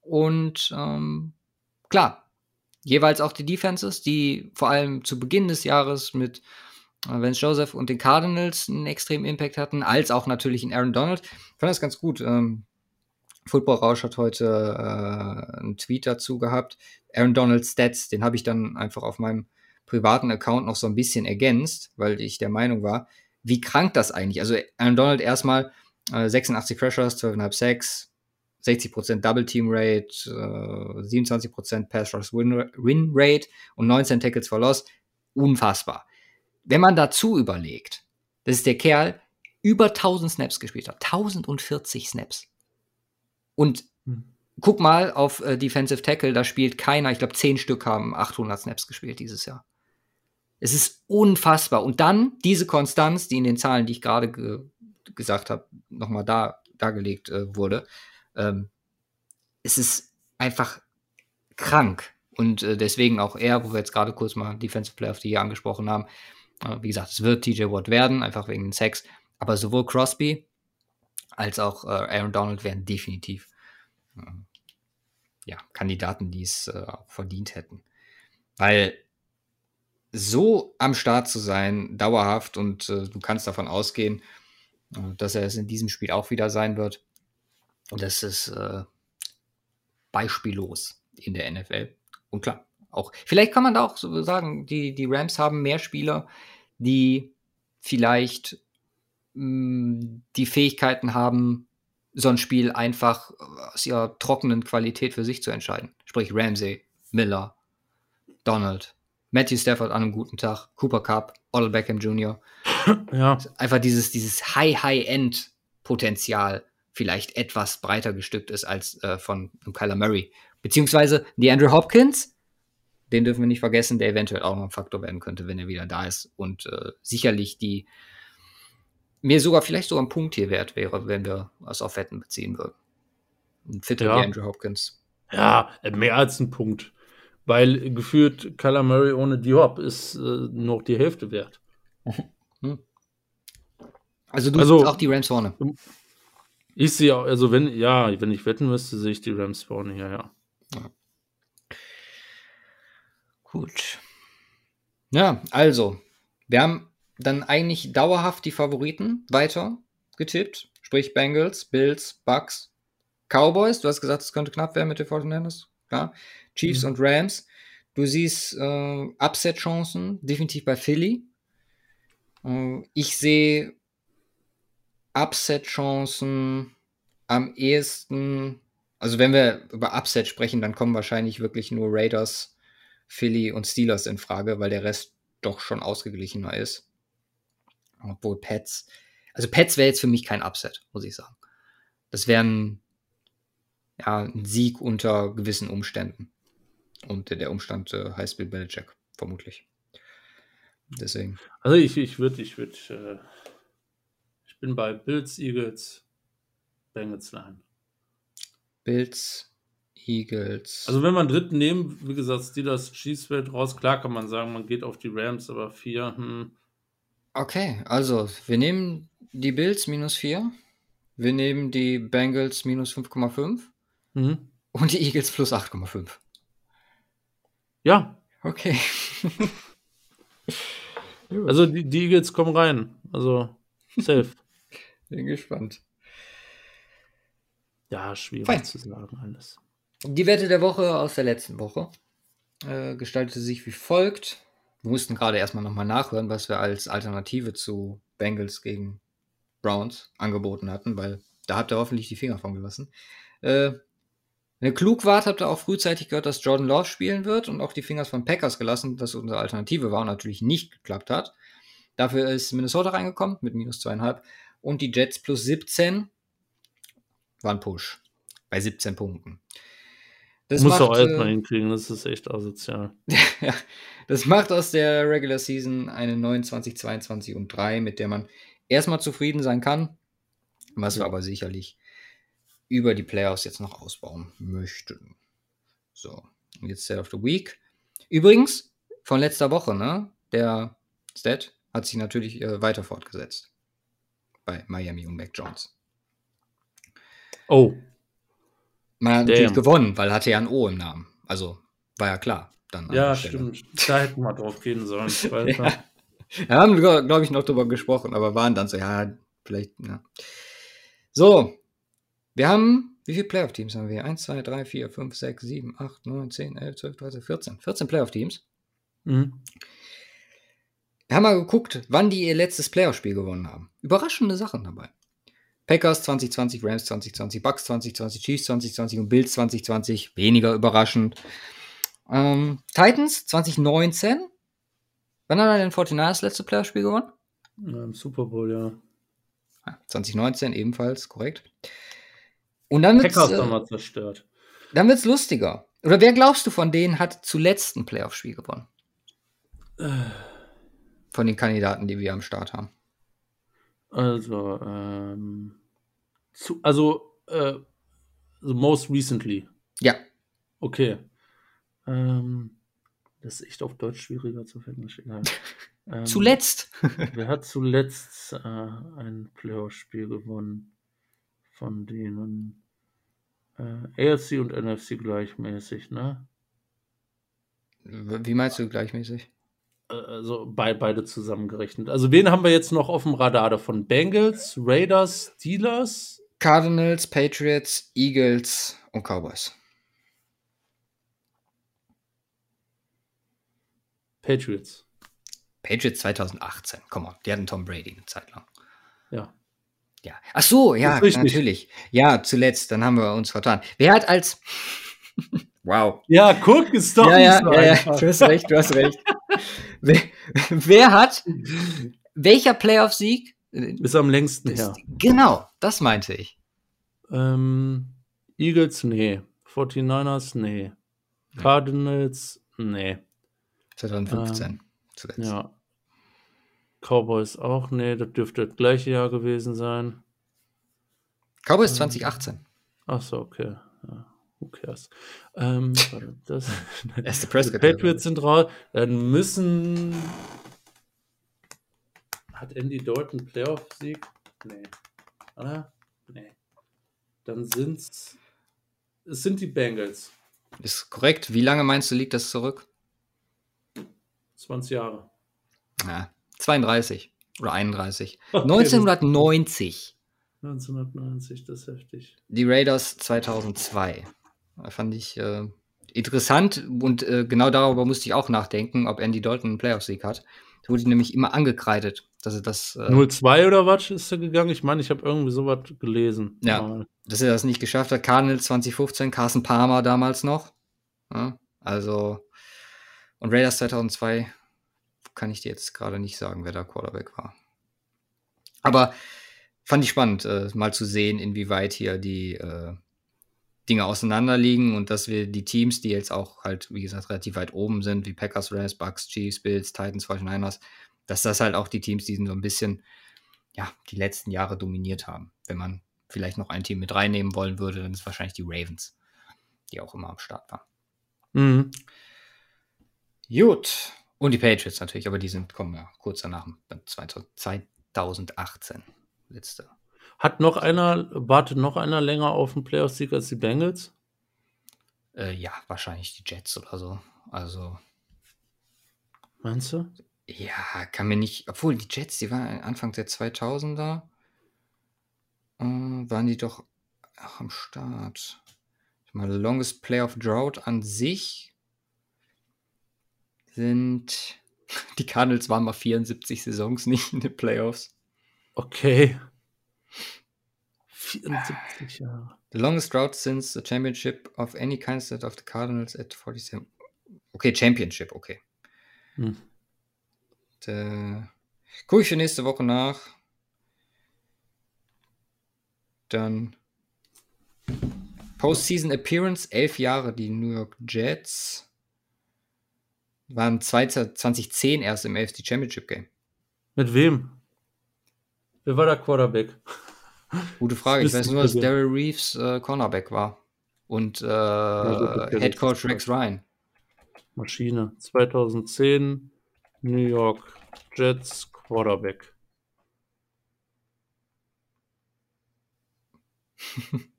Und ähm, klar, jeweils auch die Defenses, die vor allem zu Beginn des Jahres mit äh, Vance Joseph und den Cardinals einen extremen Impact hatten, als auch natürlich in Aaron Donald. Ich fand das ganz gut. Ähm, Football Rausch hat heute äh, einen Tweet dazu gehabt. Aaron Donald Stats, den habe ich dann einfach auf meinem privaten Account noch so ein bisschen ergänzt, weil ich der Meinung war, wie krank das eigentlich? Also Aaron Donald erstmal äh, 86 Pressures, 12,5 Sacks, 60% Double Team Rate, äh, 27% Pass Rush Win, Win Rate und 19 Tackles for Loss. Unfassbar. Wenn man dazu überlegt, dass ist der Kerl über 1000 Snaps gespielt hat. 1040 Snaps. Und hm. guck mal auf äh, Defensive Tackle, da spielt keiner, ich glaube 10 Stück haben 800 Snaps gespielt dieses Jahr. Es ist unfassbar. Und dann diese Konstanz, die in den Zahlen, die ich gerade ge gesagt habe, nochmal da, dargelegt äh, wurde. Ähm, es ist einfach krank. Und äh, deswegen auch er, wo wir jetzt gerade kurz mal Defensive Player of the Year angesprochen haben. Äh, wie gesagt, es wird TJ Watt werden, einfach wegen den Sex. Aber sowohl Crosby als auch äh, Aaron Donald wären definitiv äh, ja, Kandidaten, die es äh, auch verdient hätten. Weil so am Start zu sein, dauerhaft, und äh, du kannst davon ausgehen, äh, dass er es in diesem Spiel auch wieder sein wird. Und das ist äh, beispiellos in der NFL. Und klar, auch, vielleicht kann man da auch so sagen, die, die Rams haben mehr Spieler, die vielleicht mh, mm, die Fähigkeiten haben, so ein Spiel einfach aus ihrer trockenen Qualität für sich zu entscheiden. Sprich Ramsey, Miller, Donald, Matthew Stafford an einem guten Tag, Cooper Cup, Odell Beckham Jr. Ja. Einfach dieses, dieses High-High-End-Potenzial vielleicht etwas breiter gestückt ist als äh, von Kyler Murray. Beziehungsweise die Andrew Hopkins, den dürfen wir nicht vergessen, der eventuell auch noch ein Faktor werden könnte, wenn er wieder da ist. Und äh, sicherlich die mir sogar vielleicht sogar ein Punkt hier wert wäre, wenn wir es auf Wetten beziehen würden. Ein fitter Ja. Andrew Hopkins. Ja, mehr als ein Punkt. Weil gefühlt Kyler Murray ohne Diop ist äh, noch die Hälfte wert. Also du Also- siehst auch die Rams vorne. Ich sehe auch, also wenn, ja, wenn ich wetten müsste, sehe ich die Rams vorne hier, ja. Gut. Ja, also, wir haben dann eigentlich dauerhaft die Favoriten weiter getippt. Sprich Bengals, Bills, Bucks, Cowboys. Du hast gesagt, es könnte knapp werden mit den 49ers. Klar. Chiefs Mhm. und Rams. Du siehst äh, Upset-Chancen, definitiv bei Philly. Äh, ich sehe Upset-Chancen am ehesten. Also, wenn wir über Upset sprechen, dann kommen wahrscheinlich wirklich nur Raiders, Philly und Steelers in Frage, weil der Rest doch schon ausgeglichener ist. Obwohl Pets, also Pets wäre jetzt für mich kein Upset, muss ich sagen. Das wäre ein, ja, ein Sieg unter gewissen Umständen. Und der- Umstand äh, heißt Bill Belichick, vermutlich. Deswegen. Also ich, ich würde, ich würde, äh, ich bin bei Bills, Eagles, Bengals Line. Bills, Eagles. Also wenn einen dritten nehmen, wie gesagt, Steelers, Chiefs fällt raus, klar kann man sagen, man geht auf die Rams, aber vier, hm, okay, also wir nehmen die Bills minus 4. Wir nehmen die Bengals minus 5,5 hm. und die Eagles plus 8,5. ja, Okay. also die, die Eagles kommen rein, also safe. Bin gespannt. Ja, schwierig Fein. zu sagen alles. Die Wette der Woche aus der letzten Woche äh, gestaltete sich wie folgt. Wir mussten gerade erstmal nochmal nachhören, was wir als Alternative zu Bengals gegen Browns angeboten hatten, weil da habt ihr hoffentlich die Finger von gelassen. Äh, wenn ihr klug wart, habt ihr auch frühzeitig gehört, dass Jordan Love spielen wird und auch die Fingers von Packers gelassen, was unsere Alternative war und natürlich nicht geklappt hat. Dafür ist Minnesota reingekommen mit minus zweieinhalb und die Jets plus 17 war ein Push bei 17 Punkten. Das Muss auch erstmal äh, hinkriegen, das ist echt asozial. ja, das macht aus der Regular Season eine 29, 22 und 3, mit der man erstmal zufrieden sein kann, was wir aber sicherlich über die Playoffs jetzt noch ausbauen möchten. So, und jetzt Set of the Week. Übrigens, von letzter Woche, ne? Der Stat hat sich natürlich äh, weiter fortgesetzt. Bei Miami und Mac Jones. Oh, Man hat natürlich Damn. gewonnen, weil hatte ja ein O im Namen. Also war ja klar. Dann an ja, stimmt. Da hätten wir drauf gehen sollen. Ja. Wir haben, glaube ich, noch drüber gesprochen, aber waren dann so, ja, vielleicht, ja. So, wir haben, wie viele Playoff-Teams haben wir? 1, 2, 3, 4, 5, 6, 7, 8, 9, 10, 11, 12, 13, 14. 14 Playoff-Teams. Mhm. Wir haben mal geguckt, wann die ihr letztes Playoff-Spiel gewonnen haben. Überraschende Sachen dabei. Packers 2020, Rams 2020, Bucks 2020, Chiefs 2020 und Bills 2020. Weniger überraschend. Ähm, Titans 2019. Wann hat er denn 49ers das letzte Playoff-Spiel gewonnen? Ja, Im Super Bowl, ja. Ja, 2019 ebenfalls, korrekt. Und dann wird's, Packers äh, zerstört. dann wird's lustiger. Oder wer glaubst du von denen hat zuletzt ein Playoff-Spiel gewonnen? Von den Kandidaten, die wir am Start haben. Also, ähm, zu, also, äh, so most recently. Ja, Okay. Ähm, das ist echt auf Deutsch schwieriger zu finden. Ähm, zuletzt. Wer hat zuletzt äh, ein Playoff-Spiel gewonnen? Von denen äh, AFC und NFC gleichmäßig, ne? Wie meinst du gleichmäßig? Äh, Also bei, beide zusammengerechnet. Also wen haben wir jetzt noch auf dem Radar davon? Bengals, Raiders, Steelers? Cardinals, Patriots, Eagles und Cowboys. Patriots. Patriots 2018. Komm on, die hatten Tom Brady eine Zeit lang. Ja. Ja. Ach so, ja, ist natürlich. Ja, zuletzt, dann haben wir uns vertan. Wer hat als. wow. Ja, guck, ist doch ja, ja, so ja, ja, du hast recht, du hast recht. wer, wer hat. Welcher Playoff-Sieg? Ist am längsten her. Genau, das meinte ich. Ähm, Eagles, nee. 49ers, nee. Cardinals, nee. 2015 Ähm, zuletzt. Ja. Cowboys auch, nee. Das dürfte das gleiche Jahr gewesen sein. Cowboys Ähm, 2018. Ach so, okay. Ja, who cares? Ähm, das, Erste Prescott. Patriots sind raus. Dann müssen. Hat Andy Dalton Playoff-Sieg? Nee. Oder? Nee. Dann sind's. Es sind die Bengals. Ist korrekt. Wie lange meinst du, liegt das zurück? 20 Jahre. Ja, 32 oder 31. Okay, 1990. 1990, das ist heftig. Die Raiders 2002. Da fand ich äh, interessant und äh, genau darüber musste ich auch nachdenken, ob Andy Dalton einen Playoff-Sieg hat. Da wurde nämlich immer angekreidet, dass er das, äh, 02 oder was ist er gegangen? Ich meine, ich habe irgendwie sowas gelesen. Ja. Mal. dass er das nicht geschafft hat. Cardinals 2015, Carson Palmer damals noch. Ja, also, und Raiders 2002 kann ich dir jetzt gerade nicht sagen, wer da Quarterback war. Aber fand ich spannend, äh, mal zu sehen, inwieweit hier die äh, Dinge auseinanderliegen und dass wir die Teams, die jetzt auch halt, wie gesagt, relativ weit oben sind, wie Packers, Rams, Bucks, Chiefs, Bills, Titans, 49ers, dass das halt auch die Teams, die so ein bisschen, ja, die letzten Jahre dominiert haben. Wenn man vielleicht noch ein Team mit reinnehmen wollen würde, dann ist wahrscheinlich die Ravens, die auch immer am Start waren. Mhm. Gut. Und die Patriots natürlich, aber die sind, kommen ja kurz danach, 2018, letzte. Hat noch einer, wartet noch einer länger auf einen Playoff-Sieg als die Bengals? Äh, ja, wahrscheinlich die Jets oder so. Also, Meinst du? ja, kann mir nicht, obwohl die Jets, die waren Anfang der 2000er, äh, waren die doch auch am Start. Mal Longest Playoff Drought an sich sind die Cardinals waren mal 74 Saisons nicht in den Playoffs. Okay. 74 Jahre. The longest drought since the championship of any kind set of the Cardinals at 47. Okay, Championship, okay. Hm. Da gucke ich für nächste Woche nach. Dann Postseason Appearance, elf Jahre, die New York Jets. Waren 2010 erst im AFC Championship Game. Mit wem? Wer war der Quarterback? Gute Frage. Ich weiß nur, dass Daryl Reeves äh, Cornerback war. Und äh, okay, Head Coach Rex Ryan. Maschine. 2010 New York Jets Quarterback.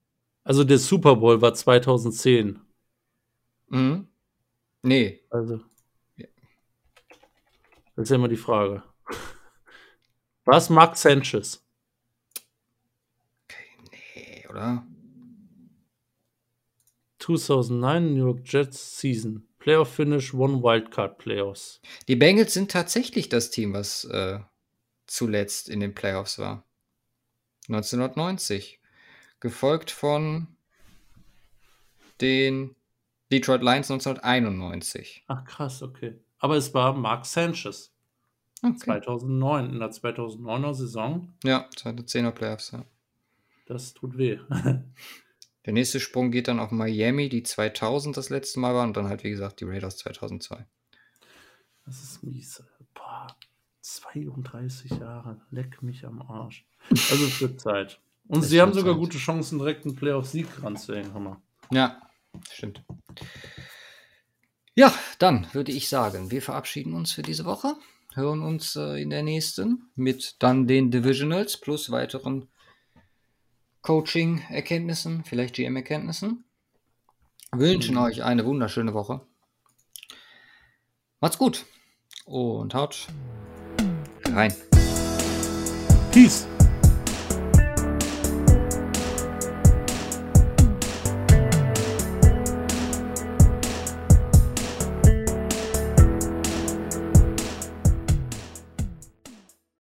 Also der Super Bowl war 2010. Mhm. Nee, Also. Das ist immer die Frage. Was Mark Sanchez? okay, nee, oder? 2009 New York Jets Season. Playoff Finish, One Wildcard Playoffs. Die Bengals sind tatsächlich das Team, was äh, zuletzt in den Playoffs war. 1990. Gefolgt von den Detroit Lions 1991. Ach krass, okay. Aber es war Mark Sanchez. Okay. 2009, in der 2009er Saison. Ja, 2010er Playoffs, ja. Das tut weh. Der nächste Sprung geht dann auf Miami, die 2000 das letzte Mal waren und dann halt, wie gesagt, die Raiders 2002. Das ist mies. Boah, 32 Jahre. Leck mich am Arsch. Also es wird Zeit. Und sie haben sogar Zeit. gute Chancen, direkt einen Playoff-Sieg ranzuhängen. Hammer. Ja, stimmt. Ja, dann würde ich sagen, wir verabschieden uns für diese Woche, hören uns äh, in der nächsten mit dann den Divisionals plus weiteren Coaching-Erkenntnissen, vielleicht GM-Erkenntnissen. Wünschen Mhm. euch eine wunderschöne Woche. Macht's gut und haut rein. Peace.